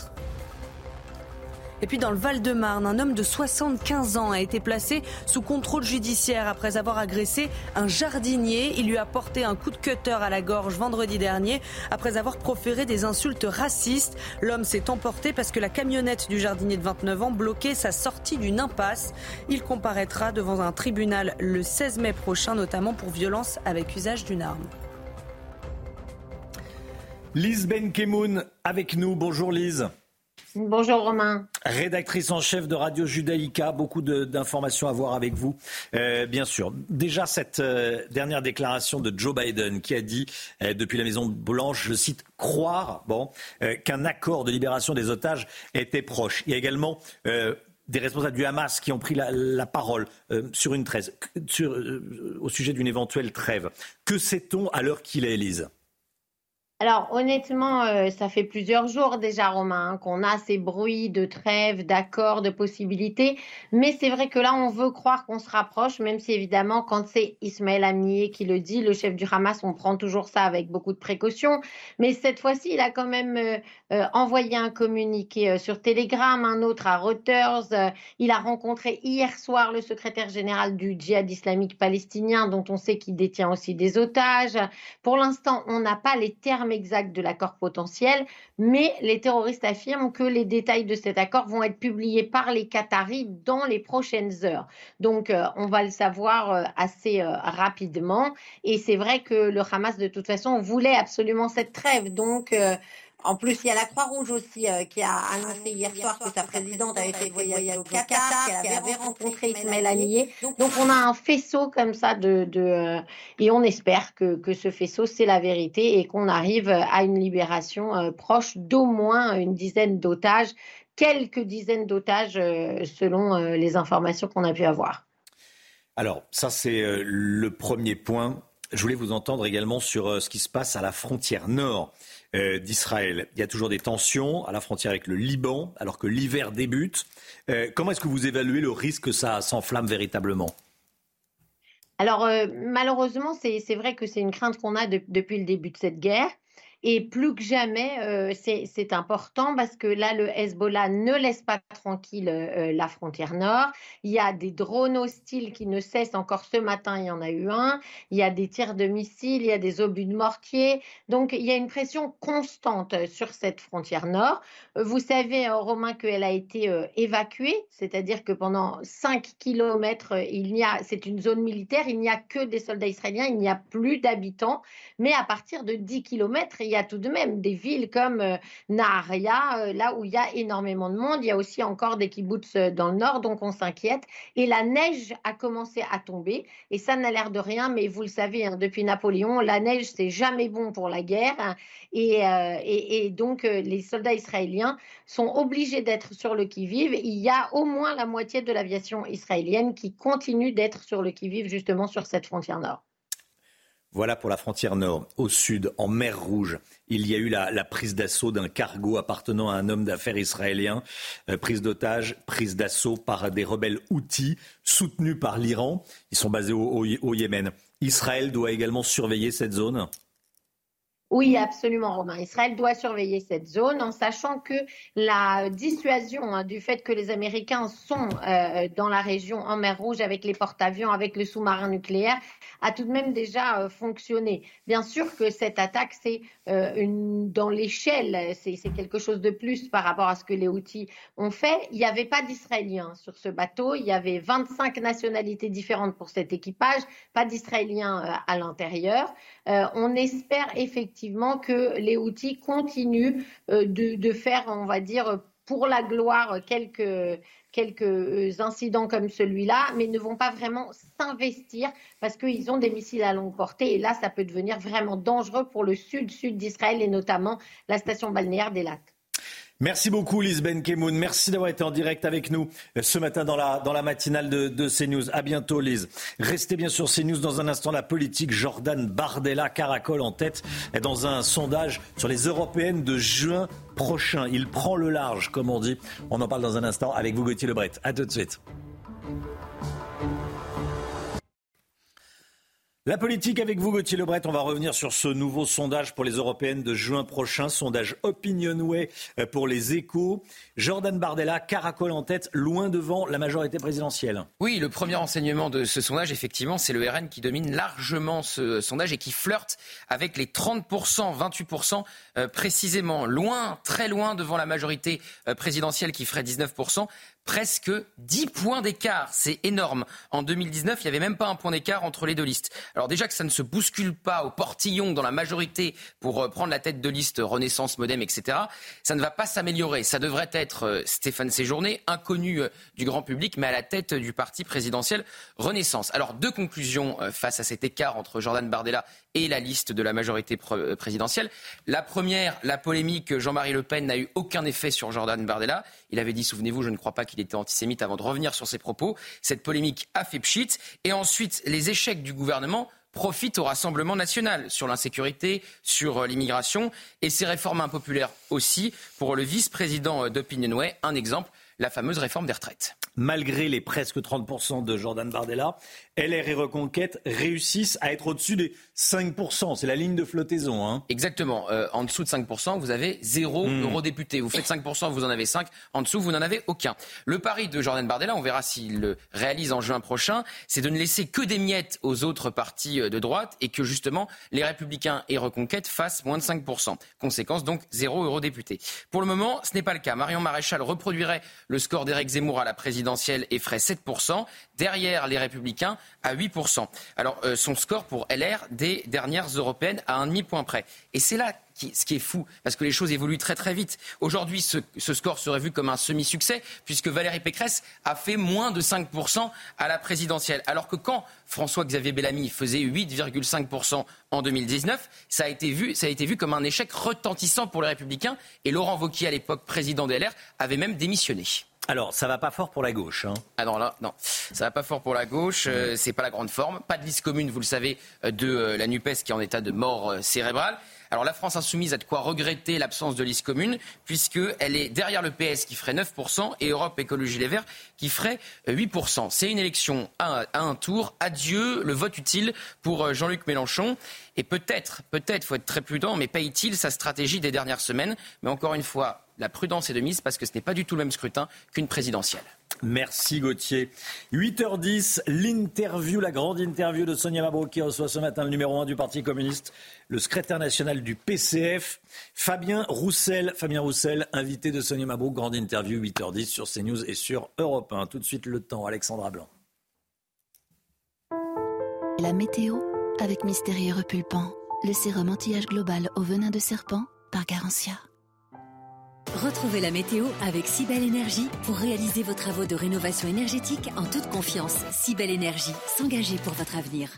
Et puis dans le Val-de-Marne, un homme de 75 ans a été placé sous contrôle judiciaire après avoir agressé un jardinier. Il lui a porté un coup de cutter à la gorge vendredi dernier après avoir proféré des insultes racistes. L'homme s'est emporté parce que la camionnette du jardinier de 29 ans bloquait sa sortie d'une impasse. Il comparaîtra devant un tribunal le 16 mai prochain, notamment pour violence avec usage d'une arme. Lise Benkemoun avec nous. Bonjour Lise. Bonjour Romain. Rédactrice en chef de Radio Judaïka, beaucoup d'informations à voir avec vous, euh, bien sûr. Déjà cette euh, dernière déclaration de Joe Biden qui a dit euh, depuis la Maison Blanche, je cite, croire qu'un accord de libération des otages était proche. Il y a également des responsables du Hamas qui ont pris la, parole sur une trêve, au sujet d'une éventuelle trêve. Que sait-on à l'heure qu'il est, Elise alors honnêtement, euh, ça fait plusieurs jours déjà, Romain, hein, qu'on a ces bruits de trêve, d'accords, de possibilités. Mais c'est vrai que là, on veut croire qu'on se rapproche, même si évidemment, quand c'est Ismaël Amnier qui le dit, le chef du Hamas, on prend toujours ça avec beaucoup de précautions. Mais cette fois-ci, il a quand même euh, euh, envoyé un communiqué sur Telegram, un autre à Reuters. il a rencontré hier soir le secrétaire général du djihad islamique palestinien, dont on sait qu'il détient aussi des otages. Pour l'instant, on n'a pas les termes exact de l'accord potentiel, mais les terroristes affirment que les détails de cet accord vont être publiés par les Qataris dans les prochaines heures. Donc, euh, on va le savoir euh, assez euh, rapidement. Et c'est vrai que le Hamas, de toute façon, voulait absolument cette trêve. Donc, en plus, il y a la Croix-Rouge aussi euh, qui a annoncé hier soir que sa présidente avait fait voyager au Qatar, qu'elle avait rencontré Ismaël Haniyeh. Donc, on a un faisceau comme ça de, de euh, et on espère que, que ce faisceau c'est la vérité et qu'on arrive à une libération euh, proche d'au moins une dizaine d'otages, quelques dizaines d'otages selon les informations qu'on a pu avoir. Alors, ça c'est le premier point. Je voulais vous entendre également sur ce qui se passe à la frontière nord. Euh, d'Israël. Il y a toujours des tensions à la frontière avec le Liban, alors que l'hiver débute. Euh, comment est-ce que vous évaluez le risque que ça s'enflamme véritablement? Alors euh, malheureusement, c'est vrai que c'est une crainte qu'on a depuis le début de cette guerre. Et plus que jamais, euh, c'est important parce que là, le Hezbollah ne laisse pas tranquille euh, la frontière nord. Il y a des drones hostiles qui ne cessent. Encore ce matin, il y en a eu un. Il y a des tirs de missiles, il y a des obus de mortier. Donc, il y a une pression constante sur cette frontière nord. Vous savez, Romain, qu'elle a été euh, évacuée, c'est-à-dire que pendant 5 kilomètres, c'est une zone militaire, il n'y a que des soldats israéliens, il n'y a plus d'habitants. Mais à partir de 10 kilomètres, il y a tout de même des villes comme euh, Naharia, euh, là où il y a énormément de monde. Il y a aussi encore des kibbutz euh, dans le nord, donc on s'inquiète. Et la neige a commencé à tomber. Et ça n'a l'air de rien, mais vous le savez, hein, depuis Napoléon, la neige, c'est jamais bon pour la guerre. Et, et, donc, les soldats israéliens sont obligés d'être sur le qui-vive. Il y a au moins la moitié de l'aviation israélienne qui continue d'être sur le qui-vive, justement, sur cette frontière nord. Voilà pour la frontière nord. Au sud, en mer Rouge, il y a eu la, prise d'assaut d'un cargo appartenant à un homme d'affaires israélien. Euh, prise d'otage, prise d'assaut par des rebelles houthis soutenus par l'Iran. Ils sont basés au Yémen. Israël doit également surveiller cette zone oui, absolument, Romain. Israël doit surveiller cette zone en sachant que la dissuasion hein, du fait que les Américains sont euh, dans la région en mer Rouge avec les porte-avions, avec le sous-marin nucléaire, a tout de même déjà euh, fonctionné. Bien sûr que cette attaque, c'est euh, une, dans l'échelle, c'est, quelque chose de plus par rapport à ce que les Houthis ont fait. Il n'y avait pas d'Israéliens sur ce bateau. Il y avait 25 nationalités différentes pour cet équipage, pas d'Israéliens à l'intérieur. On espère effectivement que les outils continuent euh, de, faire, on va dire, pour la gloire quelques, quelques euh, incidents comme celui-là, mais ne vont pas vraiment s'investir parce qu'ils ont des missiles à longue portée. Et là, ça peut devenir vraiment dangereux pour le sud-sud d'Israël et notamment la station balnéaire d'Elat. Merci beaucoup Lise Benkemoun. Merci d'avoir été en direct avec nous euh, ce matin dans la, dans la matinale de, de CNews. À bientôt Lise. Restez bien sur CNews dans un instant. La politique Jordan Bardella caracole en tête dans un sondage sur les européennes de juin prochain. Il prend le large, comme on dit. On en parle dans un instant avec vous Gauthier Lebret. À tout de suite. La politique avec vous, Gauthier Lebret. On va revenir sur ce nouveau sondage pour les européennes de juin prochain. Sondage Opinionway euh, pour les échos. Jordan Bardella caracole en tête, loin devant la majorité présidentielle. Oui, le premier enseignement de ce sondage, effectivement, c'est le RN qui domine largement ce sondage et qui flirte avec les 30%, 28% euh, précisément. Loin, très loin devant la majorité euh, présidentielle qui ferait 19% presque 10 points d'écart. C'est énorme. En 2019, il n'y avait même pas un point d'écart entre les deux listes. Alors déjà que ça ne se bouscule pas au portillon dans la majorité pour euh, prendre la tête de liste Renaissance, Modem, etc., ça ne va pas s'améliorer. Ça devrait être euh, Stéphane Séjourné, inconnu euh, du grand public, mais à la tête du parti présidentiel Renaissance. Alors deux conclusions face à cet écart entre Jordan Bardella et la liste de la majorité présidentielle. La première, la polémique Jean-Marie Le Pen n'a eu aucun effet sur Jordan Bardella. Il avait dit, souvenez-vous, je ne crois pas qu'il était antisémite avant de revenir sur ses propos. Cette polémique a fait pchit. Et ensuite, les échecs du gouvernement profitent au Rassemblement national sur l'insécurité, sur euh, l'immigration et ces réformes impopulaires aussi. Pour le vice-président euh, d'Opinionway, un exemple, la fameuse réforme des retraites. Malgré les presque 30% de Jordan Bardella, LR et Reconquête réussissent à être au-dessus des 5%. C'est la ligne de flottaison. Hein. Exactement. Euh, en dessous de 5%, vous avez zéro hmm. eurodéputé. Vous faites 5%, vous en avez 5. En dessous, vous n'en avez aucun. Le pari de Jordan Bardella, on verra s'il le réalise en juin prochain, c'est de ne laisser que des miettes aux autres partis euh, de droite et que justement les Républicains et Reconquête fassent moins de 5%. Conséquence donc zéro eurodéputé. Pour le moment, ce n'est pas le cas. Marion Maréchal reproduirait le score d'Éric Zemmour à la présidentielle et ferait 7%. Derrière les Républicains, à 8%. Alors, euh, son score pour LR des dernières européennes à un demi-point près. Et c'est là ce qui est fou, parce que les choses évoluent très très vite. Aujourd'hui, ce, score serait vu comme un semi-succès, puisque Valérie Pécresse a fait moins de 5% à la présidentielle. Alors que quand François-Xavier Bellamy faisait 8,5% en 2019, ça a, été vu, ça a été vu comme un échec retentissant pour les Républicains, et Laurent Wauquiez, à l'époque président de LR, avait même démissionné. Alors, ça va pas fort pour la gauche. Hein. Ah non, là, non. Ça va pas fort pour la gauche. Euh, c'est pas la grande forme. Pas de liste commune, vous le savez, euh, de euh, la NUPES qui est en état de mort cérébrale. Alors la France insoumise a de quoi regretter l'absence de liste commune, puisqu'elle est derrière le PS qui ferait 9% et Europe Écologie Les Verts qui ferait 8%. C'est une élection à, un tour. Adieu le vote utile pour Jean-Luc Mélenchon. Et peut-être, peut-être, faut être très prudent, mais paye-t-il sa stratégie des dernières semaines? Mais encore une fois, la prudence est de mise parce que ce n'est pas du tout le même scrutin qu'une présidentielle. Merci Gauthier. 8h10, l'interview, la grande interview de Sonia Mabrouk qui reçoit ce matin le numéro 1 du Parti communiste, le secrétaire national du PCF, Fabien Roussel. Fabien Roussel, invité de Sonia Mabrouk, grande interview, 8h10 sur CNews et sur Europe 1. Tout de suite le temps, Alexandra Blanc. La météo avec Mystérieux Repulpant, le sérum anti-âge global au venin de serpent par Garantia. Retrouvez la météo avec Cybelle Énergie pour réaliser vos travaux de rénovation énergétique en toute confiance. Cybelle Énergie, s'engager pour votre avenir.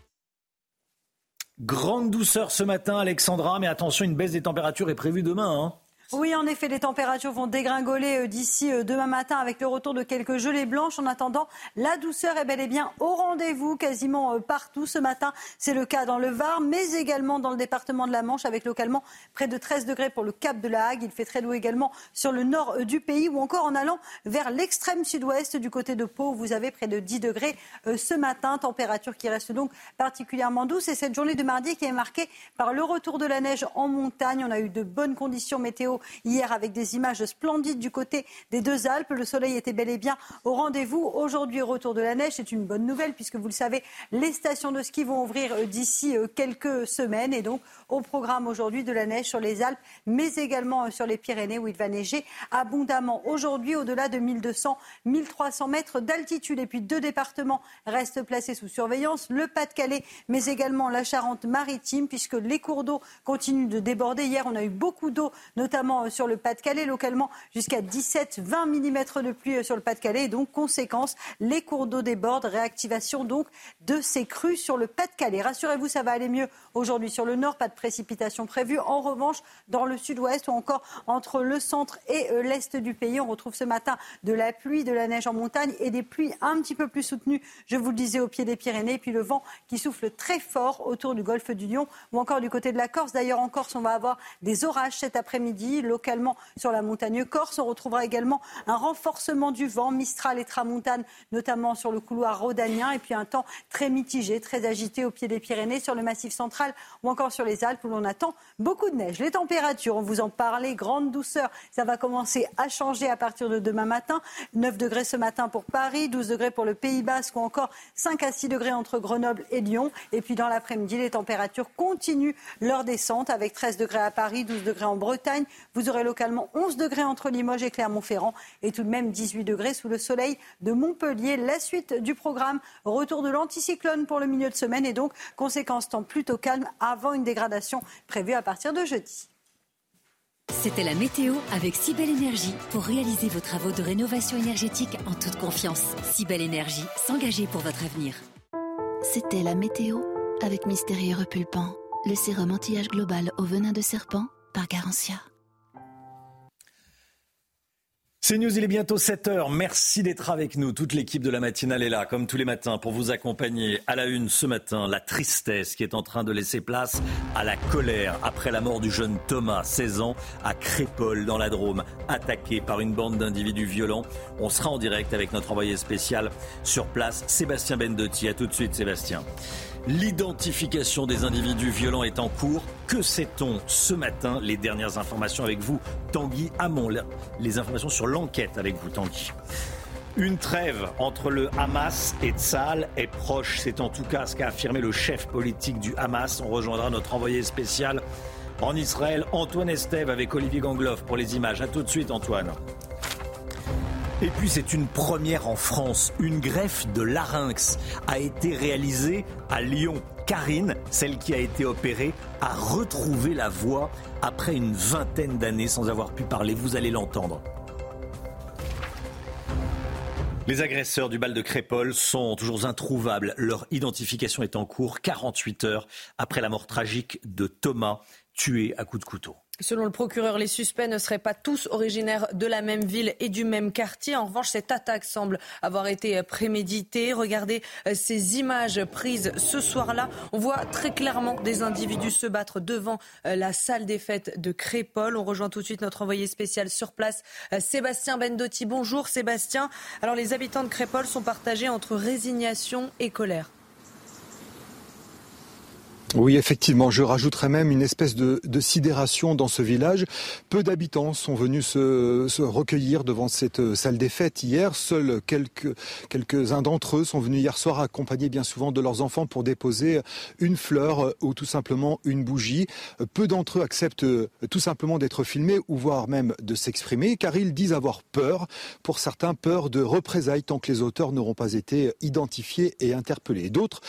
Grande douceur ce matin, Alexandra, mais attention, une baisse des températures est prévue demain. Hein. Oui, en effet, les températures vont dégringoler d'ici demain matin avec le retour de quelques gelées blanches. En attendant, la douceur est bel et bien au rendez-vous quasiment partout ce matin. C'est le cas dans le Var, mais également dans le département de la Manche avec localement près de 13 degrés pour le Cap de la Hague. Il fait très doux également sur le nord du pays ou encore en allant vers l'extrême sud-ouest du côté de Pau. Vous avez près de 10 degrés euh, ce matin, température qui reste donc particulièrement douce. Et cette journée de mardi qui est marquée par le retour de la neige en montagne. On a eu de bonnes conditions météo hier avec des images splendides du côté des deux Alpes. Le soleil était bel et bien au rendez-vous. Aujourd'hui, retour de la neige, c'est une bonne nouvelle puisque vous le savez, les stations de ski vont ouvrir euh, d'ici euh, quelques semaines et donc au programme aujourd'hui de la neige sur les Alpes, mais également sur les Pyrénées où il va neiger abondamment. Aujourd'hui, au-delà de 1200, 1300 mètres d'altitude. Et puis deux départements restent placés sous surveillance, le Pas-de-Calais, mais également la Charente-Maritime, puisque les cours d'eau continuent de déborder. Hier, on a eu beaucoup d'eau, notamment sur le Pas-de-Calais, localement jusqu'à 17-20 mm de pluie sur le Pas-de-Calais. Donc, conséquence, les cours d'eau débordent. Réactivation donc de ces crues sur le Pas-de-Calais. Rassurez-vous, ça va aller mieux aujourd'hui sur le nord. Pas de précipitations prévues. En revanche, dans le sud-ouest ou encore entre le centre et euh, l'est du pays, on retrouve ce matin de la pluie, de la neige en montagne et des pluies un petit peu plus soutenues, je vous le disais, au pied des Pyrénées. Et puis le vent qui souffle très fort autour du golfe du Lion ou encore du côté de la Corse. D'ailleurs, en Corse, on va avoir des orages cet après-midi, localement sur la montagne corse. On retrouvera également un renforcement du vent, Mistral et Tramontane, notamment sur le couloir rhodanien. Et puis un temps très mitigé, très agité au pied des Pyrénées, sur le massif central ou encore sur les Alpes où l'on attend beaucoup de neige. Les températures, on vous en parlait, grande douceur. Ça va commencer à changer à partir de demain matin. 9 degrés ce matin pour Paris, 12 degrés pour le Pays Basque ou encore 5 à 6 degrés entre Grenoble et Lyon. Et puis dans l'après-midi, les températures continuent leur descente avec 13 degrés à Paris, 12 degrés en Bretagne. Vous aurez localement 11 degrés entre Limoges et Clermont-Ferrand et tout de même 18 degrés sous le soleil de Montpellier. La suite du programme, retour de l'anticyclone pour le milieu de semaine et donc conséquence temps plutôt calme avant une dégradation prévue à partir de jeudi. C'était la météo avec Cybelle Énergie pour réaliser vos travaux de rénovation énergétique en toute confiance. Cybelle Énergie, s'engager pour votre avenir. C'était la météo avec Mystérieux Repulpant, le sérum anti-âge global au venin de serpent par Garantia. C'est News, il est bientôt 7h. Merci d'être avec nous. Toute l'équipe de la matinale est là, comme tous les matins, pour vous accompagner. À la une ce matin, la tristesse qui est en train de laisser place à la colère après la mort du jeune Thomas, 16 ans, à Crépol, dans la Drôme, attaqué par une bande d'individus violents. On sera en direct avec notre envoyé spécial sur place, Sébastien Bendotti. À tout de suite, Sébastien. L'identification des individus violents est en cours. Que sait-on ce matin? Les dernières informations avec vous, Tanguy Hamon. Les informations sur l'enquête avec vous, Tanguy. Une trêve entre le Hamas et Tsahal est proche. C'est en tout cas ce qu'a affirmé le chef politique du Hamas. On rejoindra notre envoyé spécial en Israël, Antoine Estève, avec Olivier Gangloff pour les images. A tout de suite, Antoine. Et puis c'est une première en France. Une greffe de larynx a été réalisée à Lyon. Karine, celle qui a été opérée, a retrouvé la voix après une vingtaine d'années sans avoir pu parler. Vous allez l'entendre. Les agresseurs du bal de Crépol sont toujours introuvables. Leur identification est en cours 48 heures après la mort tragique de Thomas, tué à coups de couteau. Selon le procureur, les suspects ne seraient pas tous originaires de la même ville et du même quartier. En revanche, cette attaque semble avoir été préméditée. Regardez euh, ces images prises ce soir-là. On voit très clairement des individus se battre devant euh, la salle des fêtes de Crépol. On rejoint tout de suite notre envoyé spécial sur place, euh, Sébastien Bendotti. Bonjour Sébastien. Alors les habitants de Crépol sont partagés entre résignation et colère. Oui, effectivement, je rajouterais même une espèce de, sidération dans ce village. Peu d'habitants sont venus se, recueillir devant cette salle des fêtes hier. Seuls quelques, quelques-uns d'entre eux sont venus hier soir accompagnés bien souvent de leurs enfants pour déposer une fleur ou tout simplement une bougie. Peu d'entre eux acceptent tout simplement d'être filmés ou voire même de s'exprimer car ils disent avoir peur. Pour certains, peur de représailles tant que les auteurs n'auront pas été identifiés et interpellés. D'autres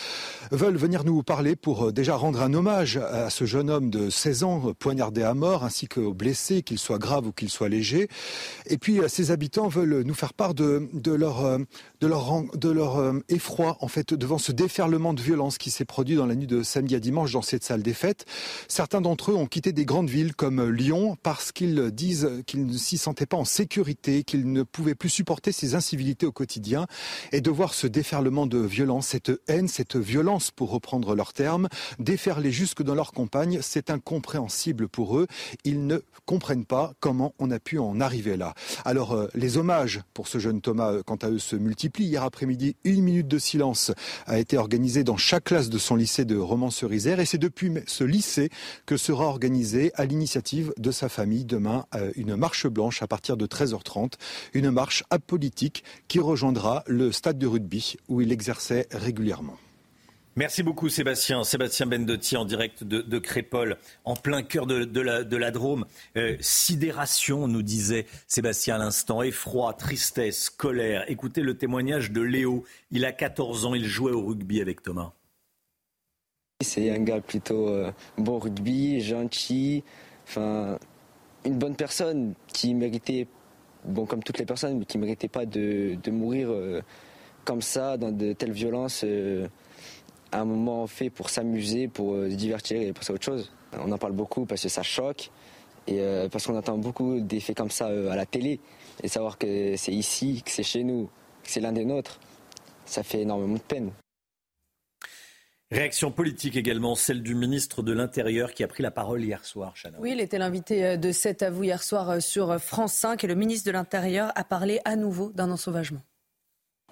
veulent venir nous parler pour déjà rendre un hommage à ce jeune homme de 16 ans poignardé à mort, ainsi qu'aux blessés, qu'ils soient graves ou qu'ils soient légers. Et puis, ces habitants veulent nous faire part de, leur, de leur, leur effroi, en fait, devant ce déferlement de violence qui s'est produit dans la nuit de samedi à dimanche dans cette salle des fêtes. Certains d'entre eux ont quitté des grandes villes comme Lyon parce qu'ils disent qu'ils ne s'y sentaient pas en sécurité, qu'ils ne pouvaient plus supporter ces incivilités au quotidien et de voir ce déferlement de violence, cette haine, cette violence, pour reprendre leurs termes, déferler jusque dans leur compagne, c'est incompréhensible pour eux. Ils ne comprennent pas comment on a pu en arriver là. Alors, euh, les hommages pour ce jeune Thomas, euh, quant à eux, se multiplient. Hier après-midi, une minute de silence a été organisée dans chaque classe de son lycée de Romans-sur-Isère et c'est depuis ce lycée que sera organisée à l'initiative de sa famille demain euh, une marche blanche à partir de 13h30, une marche apolitique qui rejoindra le stade de rugby où il exerçait régulièrement. Merci beaucoup Sébastien. Sébastien Bendotti en direct de, Crépol, en plein cœur de, la, Drôme. Euh, sidération, nous disait Sébastien à l'instant, effroi, tristesse, colère. Écoutez le témoignage de Léo. Il a 14 ans, il jouait au rugby avec Thomas. C'est un gars plutôt euh, bon rugby, gentil, enfin une bonne personne qui méritait, bon comme toutes les personnes, mais qui méritait pas de, mourir euh, comme ça dans de telles violences un moment fait pour s'amuser, pour euh, se divertir et passer à autre chose. On en parle beaucoup parce que ça choque et euh, parce qu'on entend beaucoup des faits comme ça euh, à la télé et savoir que c'est ici, que c'est chez nous, que c'est l'un des nôtres, ça fait énormément de peine. Réaction politique également, celle du ministre de l'Intérieur qui a pris la parole hier soir, Chana. Oui, il était l'invité de cet à vous hier soir sur France 5 et le ministre de l'Intérieur a parlé à nouveau d'un ensauvagement.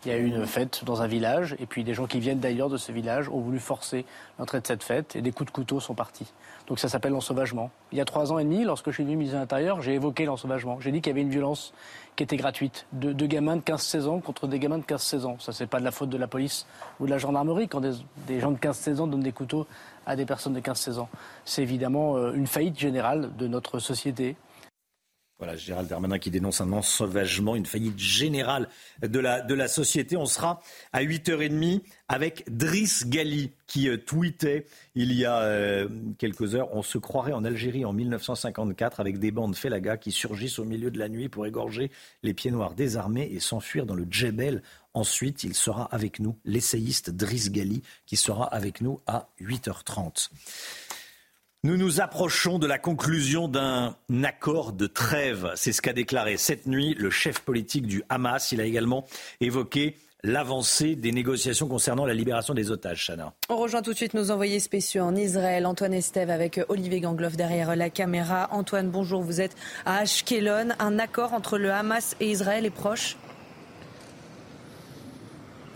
Il y a eu une fête dans un village, et puis des gens qui viennent d'ailleurs de ce village ont voulu forcer l'entrée de cette fête, et des coups de couteau sont partis. Donc ça s'appelle l'ensauvagement. Il y a trois ans et demi, lorsque je suis venu ministre de l'Intérieur, j'ai évoqué l'ensauvagement. J'ai dit qu'il y avait une violence qui était gratuite, de, gamins de 15-16 ans contre des gamins de 15-16 ans. Ça, c'est pas de la faute de la police ou de la gendarmerie quand des, des gens de 15-16 ans donnent des couteaux à des personnes de 15-16 ans. C'est évidemment euh, une faillite générale de notre société. Voilà, Gérald Darmanin qui dénonce un ensauvagement, une faillite générale de la, de la société. On sera à 8h30 avec Driss Gali qui euh, tweetait il y a euh, quelques heures On se croirait en Algérie en 1954 avec des bandes Felaga qui surgissent au milieu de la nuit pour égorger les pieds noirs désarmés et s'enfuir dans le Djebel. Ensuite, il sera avec nous, l'essayiste Driss Gali, qui sera avec nous à 8h30. Nous nous approchons de la conclusion d'un accord de trêve. C'est ce qu'a déclaré cette nuit le chef politique du Hamas. Il a également évoqué l'avancée des négociations concernant la libération des otages, Chana. On rejoint tout de suite nos envoyés spéciaux en Israël, Antoine Estève avec Olivier Gangloff derrière la caméra. Antoine, bonjour, vous êtes à Ashkelon. Un accord entre le Hamas et Israël est proche?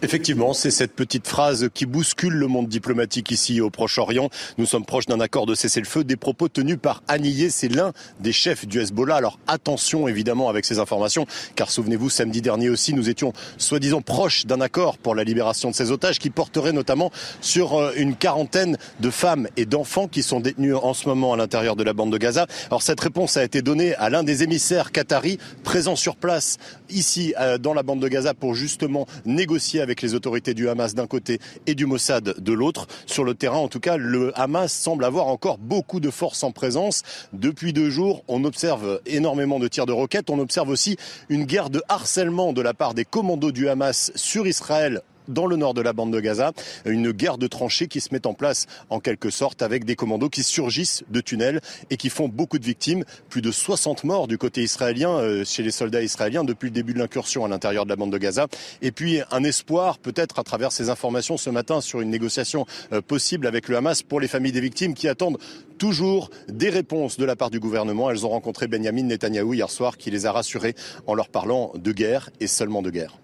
Effectivement, c'est cette petite phrase qui bouscule le monde diplomatique ici au Proche-Orient. Nous sommes proches d'un accord de cessez-le-feu. Des propos tenus par Aniyeh, c'est l'un des chefs du Hezbollah. Alors attention évidemment avec ces informations, car souvenez-vous, samedi dernier aussi, nous étions soi-disant proches d'un accord pour la libération de ces otages qui porterait notamment sur euh, une quarantaine de femmes et d'enfants qui sont détenus en ce moment à l'intérieur de la bande de Gaza. Alors cette réponse a été donnée à l'un des émissaires qataris présents sur place ici euh, dans la bande de Gaza pour justement négocier avec les autorités du Hamas d'un côté et du Mossad de l'autre. Sur le terrain, en tout cas, le Hamas semble avoir encore beaucoup de forces en présence. Depuis deux jours, on observe énormément de tirs de roquettes. On observe aussi une guerre de harcèlement de la part des commandos du Hamas sur Israël dans le nord de la bande de Gaza, une guerre de tranchées qui se met en place en quelque sorte avec des commandos qui surgissent de tunnels et qui font beaucoup de victimes. Plus de 60 morts du côté israélien, euh, chez les soldats israéliens depuis le début de l'incursion à l'intérieur de la bande de Gaza. Et puis un espoir peut-être à travers ces informations ce matin sur une négociation euh, possible avec le Hamas pour les familles des victimes qui attendent toujours des réponses de la part du gouvernement. Elles ont rencontré Benjamin Netanyahou hier soir qui les a rassurés en leur parlant de guerre et seulement de guerre.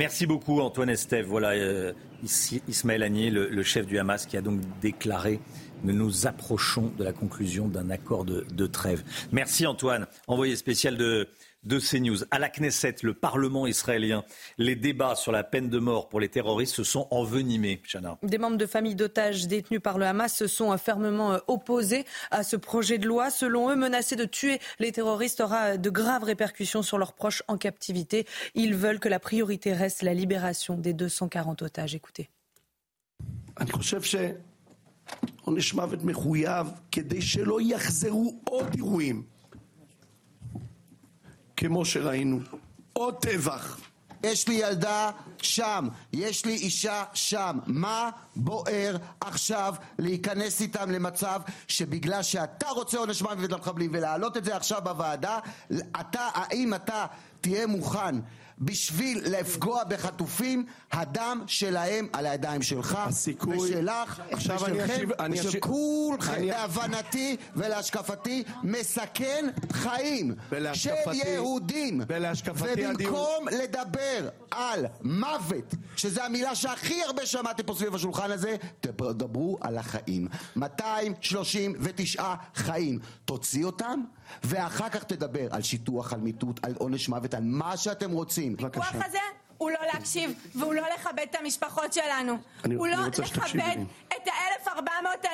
Merci beaucoup Antoine Estève. Voilà euh, Ismaël Agnier, le, chef du Hamas, qui a donc déclaré que nous approchons de la conclusion d'un accord de, de, trêve. Merci Antoine, envoyé spécial de, de CNews. À la Knesset, le Parlement israélien, les débats sur la peine de mort pour les terroristes se sont envenimés. Chana. Des membres de familles d'otages détenus par le Hamas se sont fermement euh, opposés à ce projet de loi. Selon eux, menacer de tuer les terroristes aura de graves répercussions sur leurs proches en captivité. Ils veulent que la priorité reste la libération des 240 otages. Écoutez. כמו שראינו, עוד טבח. יש לי ילדה שם, יש לי אישה שם. מה בוער עכשיו להיכנס איתם למצב שבגלל שאתה רוצה עונש מוות למחבלים ולהעלות את זה עכשיו בוועדה, אתה, האם אתה תהיה מוכן בשביל לפגוע בחטופים, הדם שלהם על הידיים שלך הסיכוי- ושלך ושלכם ושכולכם, להבנתי ולהשקפתי, מסכן חיים של יהודים. ובמקום לדבר על מוות, שזו המילה שהכי הרבה שמעתי פה סביב השולחן הזה, תדברו על החיים. 239 חיים. תוציא אותם, ואחר כך תדבר על שיטוח, על מיטוט, על עונש מוות, על מה שאתם רוצים. הכוח הזה הוא לא להקשיב והוא לא לכבד את המשפחות שלנו. אני- הוא אני לא לכבד. את ה-1400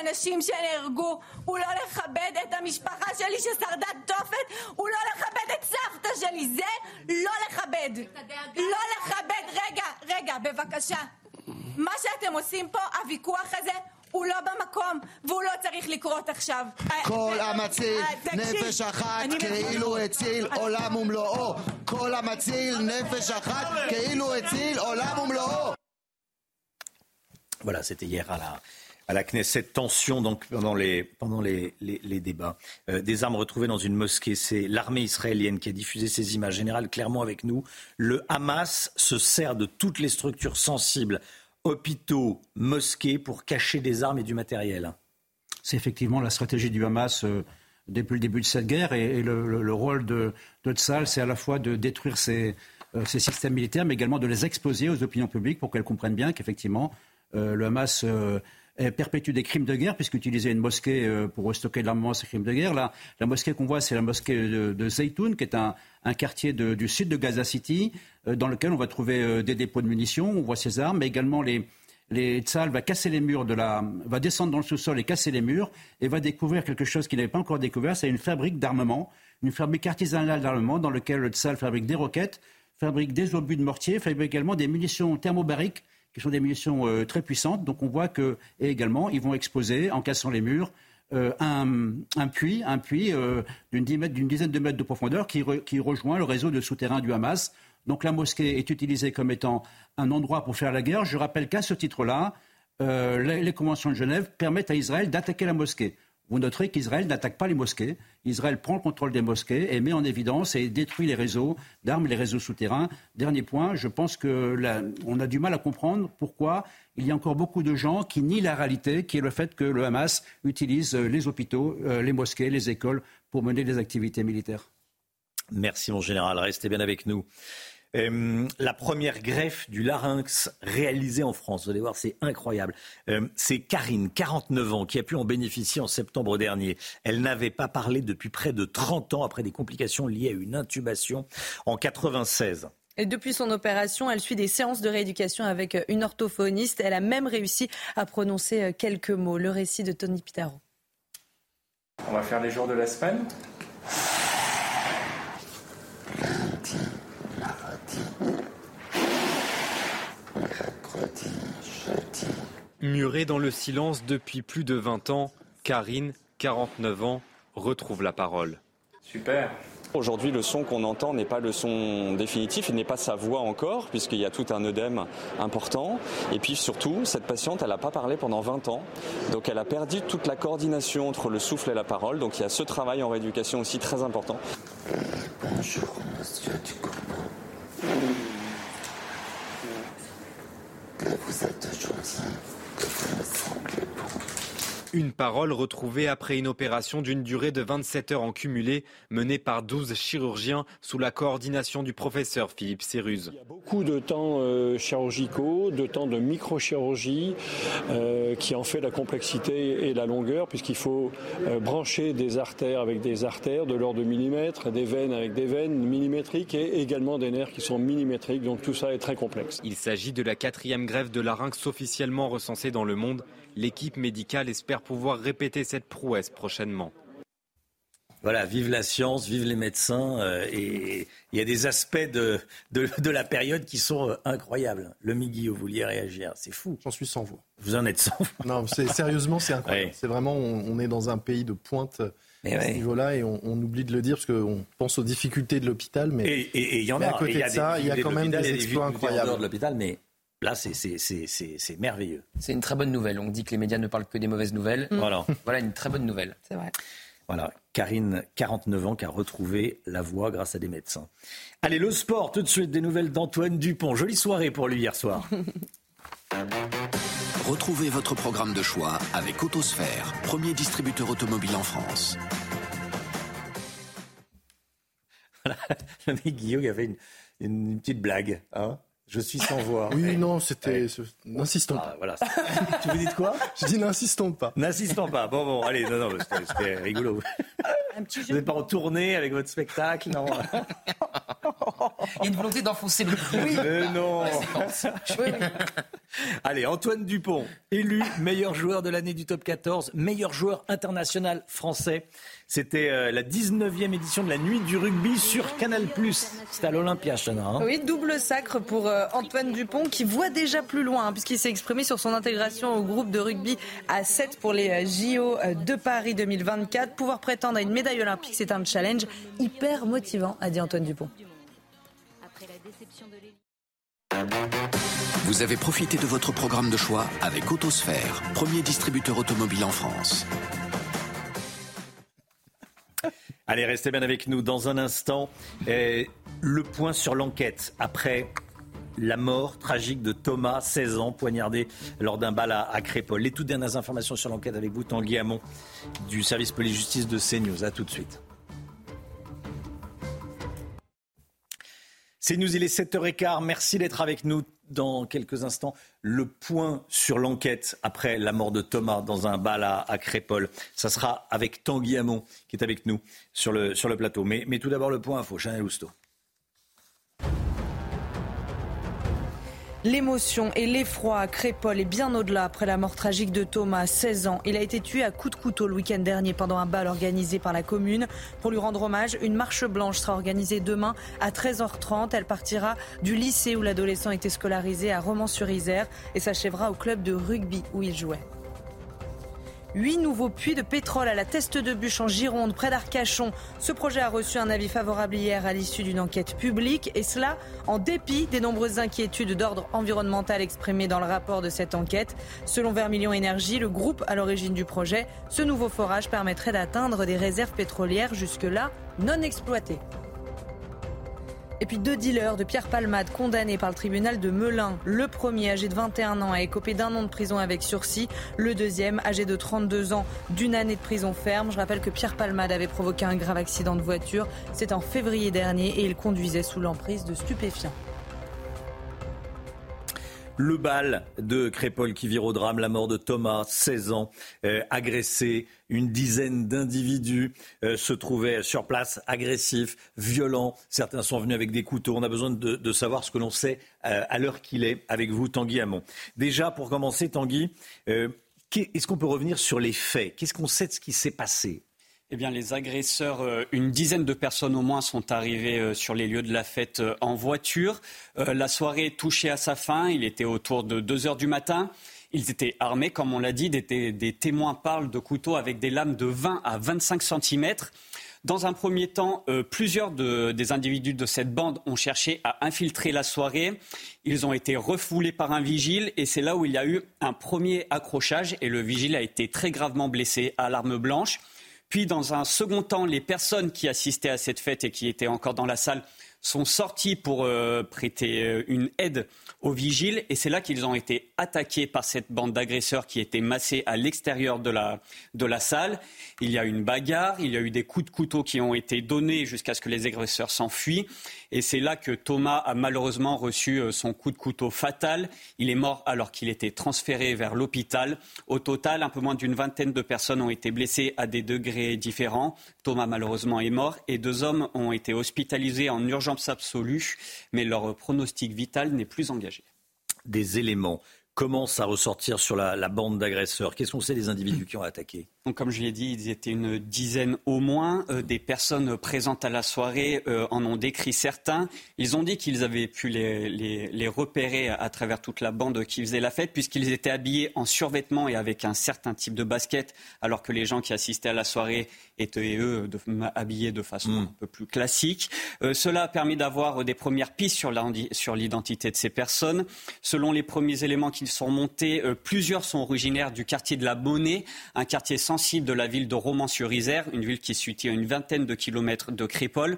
אנשים שנהרגו. הוא לא לכבד את המשפחה שלי ששרדה תופת. הוא לא לכבד את סבתא שלי. זה לא לכבד. לא לכבד. רגע, רגע, בבקשה. מה שאתם עושים פה, הוויכוח הזה, הוא לא במקום, והוא לא צריך לקרות עכשיו. כל אה, המציל אה, תקשיב, נפש אחת אני כאילו מבינה. הציל עולם ומלואו. כל המציל נפש אחת כאילו הציל עולם ומלואו. Voilà, c'était hier à la, à la Knesset. Tension donc pendant les, pendant les, les, les débats. Euh, des armes retrouvées dans une mosquée. C'est l'armée israélienne qui a diffusé ces images. Général, clairement avec nous. Le Hamas se sert de toutes les structures sensibles, hôpitaux, mosquées, pour cacher des armes et du matériel. C'est effectivement la stratégie du Hamas euh, depuis le début de cette guerre. Et, le, le- le rôle de, de Tzal, c'est à la fois de détruire ces, euh, ces systèmes militaires, mais également de les exposer aux opinions publiques pour qu'elles comprennent bien qu'effectivement, euh, le Hamas perpétue des crimes de guerre, puisqu'utiliser une mosquée euh, pour stocker de l'armement, c'est crime de guerre. Là, la mosquée qu'on voit, c'est la mosquée de, de Zaytoun, qui est un, quartier du sud de Gaza City, euh, dans lequel on va trouver euh, des dépôts de munitions, on voit ces armes, mais également les, les Tzal va casser les murs de la, va descendre dans le sous-sol et casser les murs et va découvrir quelque chose qu'il n'avait pas encore découvert, c'est une fabrique d'armement, une fabrique artisanale d'armement dans laquelle le Tzal fabrique des roquettes, fabrique des obus de mortier, fabrique également des munitions thermobariques qui sont des munitions euh, très puissantes. Donc on voit que également ils vont exposer en cassant les murs euh, un, puits, un puits euh, d'une dizaine de mètres de profondeur qui, re- qui rejoint le réseau de souterrains du Hamas. Donc la mosquée est utilisée comme étant un endroit pour faire la guerre. Je rappelle qu'à ce titre-là, les conventions de Genève permettent à Israël d'attaquer la mosquée. Vous noterez qu'Israël n'attaque pas les mosquées. Israël prend le contrôle des mosquées et met en évidence et détruit les réseaux d'armes, les réseaux souterrains. Dernier point, je pense que là, on a du mal à comprendre pourquoi il y a encore beaucoup de gens qui nient la réalité, qui est le fait que le Hamas utilise euh, les hôpitaux, euh, les mosquées, les écoles pour mener des activités militaires. Merci mon général, restez bien avec nous. Euh, la première greffe du larynx réalisée en France, vous allez voir, c'est incroyable. Euh, c'est Karine, 49 ans, qui a pu en bénéficier en septembre dernier. Elle n'avait pas parlé depuis près de 30 ans après des complications liées à une intubation en 96. Et depuis son opération, elle suit des séances de rééducation avec euh, une orthophoniste. Elle a même réussi à prononcer quelques mots. Le récit de Tony Pitaro. On va faire les jours de la semaine. Murée dans le silence depuis plus de 20 ans, Karine, 49 ans, retrouve la parole. Super. Aujourd'hui, le son qu'on entend n'est pas le son définitif, il n'est pas sa voix encore, puisqu'il y a tout un œdème important. Et puis surtout, cette patiente, elle n'a pas parlé pendant 20 ans, donc elle a perdu toute la coordination entre le souffle et la parole. Donc il y a ce travail en rééducation aussi très important. Bonjour, monsieur Ducournau. Que vous êtes gentil, que vous me semblez bon. Une parole retrouvée après une opération d'une durée de 27 heures en cumulé, menée par 12 chirurgiens sous la coordination du professeur Philippe Céruse. beaucoup de temps euh, chirurgicaux, de temps de microchirurgie, euh, qui en fait la complexité et la longueur, puisqu'il faut euh, brancher des artères avec des artères de l'ordre de millimètres, des veines avec des veines millimétriques et également des nerfs qui sont millimétriques. Donc tout ça est très complexe. Il s'agit de la quatrième greffe de larynx officiellement recensée dans le monde. L'équipe médicale espère pouvoir répéter cette prouesse prochainement. Voilà, vive la science, vive les médecins. euh, et il y a des aspects de, de, de la période qui sont euh, incroyables. Le Miguel, vous vouliez réagir, c'est fou. J'en suis sans voix. Vous en êtes sans voix. Non, sérieusement, c'est incroyable. Ouais. C'est vraiment, on, on est dans un pays de pointe Mais à ce niveau-là et on, on oublie de le dire parce qu'on pense aux difficultés de l'hôpital. Mais, Et il y en a. à côté Et de ça, il y a quand même des il y a exploits incroyables. de l'hôpital, mais là, c'est- c'est c'est- c'est- c'est merveilleux. C'est une très bonne nouvelle. On dit que les médias ne parlent que des mauvaises nouvelles. Voilà. Voilà une très bonne nouvelle. C'est vrai. Voilà, Karine, 49 ans, qui a retrouvé la voix grâce à des médecins. Allez, le sport, tout de suite, des nouvelles d'Antoine Dupont. Jolie soirée pour lui hier soir. Retrouvez votre programme de choix avec Autosphère, premier distributeur automobile en France. Le mec Guillaume avait une, une petite blague. Hein Je suis sans voix. Oui, non, c'était. N'insistons Ah, pas. voilà. tu vous dites quoi? Je dis n'insistons pas. N'insistons pas. Bon, bon, allez, non, non, c'était- c'était rigolo. Un petit Vous n'êtes pas en tournée avec votre spectacle, non? Il y a une volonté d'enfoncer le clou. Mais non Allez, Antoine Dupont, élu meilleur joueur de l'année du top 14, meilleur joueur international français. C'était euh, la 19e édition de la nuit du rugby sur Canal+. C'était à l'Olympia, Chana. hein Oui, double sacre pour euh, Antoine Dupont qui voit déjà plus loin hein, puisqu'il s'est exprimé sur son intégration au groupe de rugby à 7 pour les euh, JO de Paris 2024. Pouvoir prétendre à une médaille olympique, c'est un challenge hyper motivant, a dit Antoine Dupont. Vous avez profité de votre programme de choix avec Autosphère, premier distributeur automobile en France. Allez, restez bien avec nous dans un instant. euh, le point sur l'enquête après la mort tragique de Thomas, 16 ans, poignardé lors d'un bal à, à Crépol. Les toutes dernières informations sur l'enquête avec vous, Tanguy Hamon, du service police-justice de CNews. À tout de suite. C'est nous, il est 7h15. Merci d'être avec nous dans quelques instants. Le point sur l'enquête après la mort de Thomas dans un bal à, à Crépol. Ça sera avec Tanguy Hamon qui est avec nous sur le, sur le plateau. Mais, mais tout d'abord, le point info. Chanel Housteau. L'émotion et l'effroi à Crépol et bien au-delà après la mort tragique de Thomas, 16 ans. Il a été tué à coups de couteau le week-end dernier pendant un bal organisé par la commune. Pour lui rendre hommage, une marche blanche sera organisée demain à 13h30. Elle partira du lycée où l'adolescent était scolarisé à Romans-sur-Isère et s'achèvera au club de rugby où il jouait. Huit nouveaux puits de pétrole à la Teste de Bûche en Gironde, près d'Arcachon. Ce projet a reçu un avis favorable hier à l'issue d'une enquête publique, et cela en dépit des nombreuses inquiétudes d'ordre environnemental exprimées dans le rapport de cette enquête. Selon Vermilion Énergie, le groupe à l'origine du projet, ce nouveau forage permettrait d'atteindre des réserves pétrolières jusque-là non exploitées. Et puis deux dealers de Pierre Palmade condamnés par le tribunal de Melun. Le premier, âgé de 21 ans, a écopé d'un an de prison avec sursis. Le deuxième, âgé de 32 ans, d'une année de prison ferme. Je rappelle que Pierre Palmade avait provoqué un grave accident de voiture. C'est en février dernier et il conduisait sous l'emprise de stupéfiants. Le bal de Crépol qui vire au drame, la mort de Thomas, 16 ans, euh, agressé. Une dizaine d'individus euh, se trouvaient sur place, agressifs, violents. Certains sont venus avec des couteaux. On a besoin de, savoir ce que l'on sait euh, à l'heure qu'il est avec vous, Tanguy Hamon. Déjà, pour commencer, Tanguy, est-ce qu'on peut revenir sur les faits? Qu'est-ce qu'on sait de ce qui s'est passé? Eh les agresseurs, euh, une dizaine de personnes au moins, sont arrivés euh, sur les lieux de la fête euh, en voiture. La soirée touchait à sa fin. Il était autour de 2 heures du matin. Ils étaient armés, comme on l'a dit. Des, témoins parlent de couteaux avec des lames de 20 à 25 cm. Dans un premier temps, plusieurs de- des individus de cette bande ont cherché à infiltrer la soirée. Ils ont été refoulés par un vigile et c'est là où il y a eu un premier accrochage et le vigile a été très gravement blessé à l'arme blanche. Puis, dans un second temps, les personnes qui assistaient à cette fête et qui étaient encore dans la salle sont sorties pour euh, prêter euh, une aide aux vigiles. Et c'est là qu'ils ont été attaqués par cette bande d'agresseurs qui était massée à l'extérieur de la, de la salle. Il y a eu une bagarre, il y a eu des coups de couteau qui ont été donnés jusqu'à ce que les agresseurs s'enfuient. Et c'est là que Thomas a malheureusement reçu euh, son coup de couteau fatal. Il est mort alors qu'il était transféré vers l'hôpital. Au total, un peu moins d'une vingtaine de personnes ont été blessées à des degrés différents. Thomas malheureusement est mort et deux hommes ont été hospitalisés en urgence absolue, mais leur pronostic vital n'est plus engagé. Des éléments commence à ressortir sur la, bande d'agresseurs? Quels sont ces individus qui ont attaqué? Donc, comme je l'ai dit, ils étaient une dizaine au moins. Euh, des personnes présentes à la soirée euh, en ont décrit certains. Ils ont dit qu'ils avaient pu les, les, les, repérer à travers toute la bande qui faisait la fête, puisqu'ils étaient habillés en survêtement et avec un certain type de basket, alors que les gens qui assistaient à la soirée étaient, eux, de, habillés de façon mm. un peu plus classique. Euh, cela a permis d'avoir des premières pistes sur l'identité de ces personnes. Selon les premiers éléments qui sont montés, plusieurs sont originaires du quartier de la Monnaie, un quartier sans de la ville de Romans-sur-Isère, une ville qui est située à une vingtaine de kilomètres de Crépole.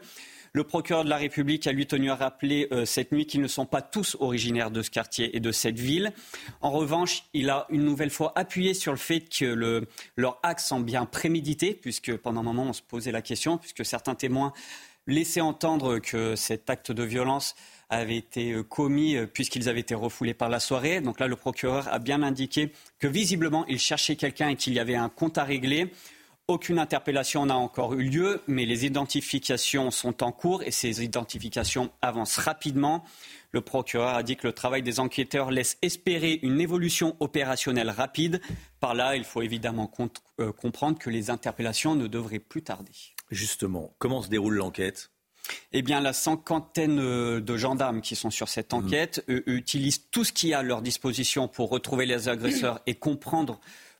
Le procureur de la République a lui tenu à rappeler euh, cette nuit qu'ils ne sont pas tous originaires de ce quartier et de cette ville. En revanche, il a une nouvelle fois appuyé sur le fait que le, leurs actes sont bien prémédités, puisque pendant un moment on se posait la question, puisque certains témoins laissaient entendre que cet acte de violence avait été euh, commis euh, puisqu'ils avaient été refoulés par la soirée. Donc là, le procureur a bien indiqué que visiblement, il cherchait quelqu'un et qu'il y avait un compte à régler. Aucune interpellation n'a encore eu lieu, mais les identifications sont en cours et ces identifications avancent rapidement. Le procureur a dit que le travail des enquêteurs laisse espérer une évolution opérationnelle rapide. Par là, il faut évidemment euh, comprendre que les interpellations ne devraient plus tarder. Justement, comment se déroule l'enquête? Eh bien, la cinquantaine euh, de gendarmes qui sont sur cette mmh. enquête utilisent tout ce qui a à leur disposition pour retrouver les agresseurs et comprendre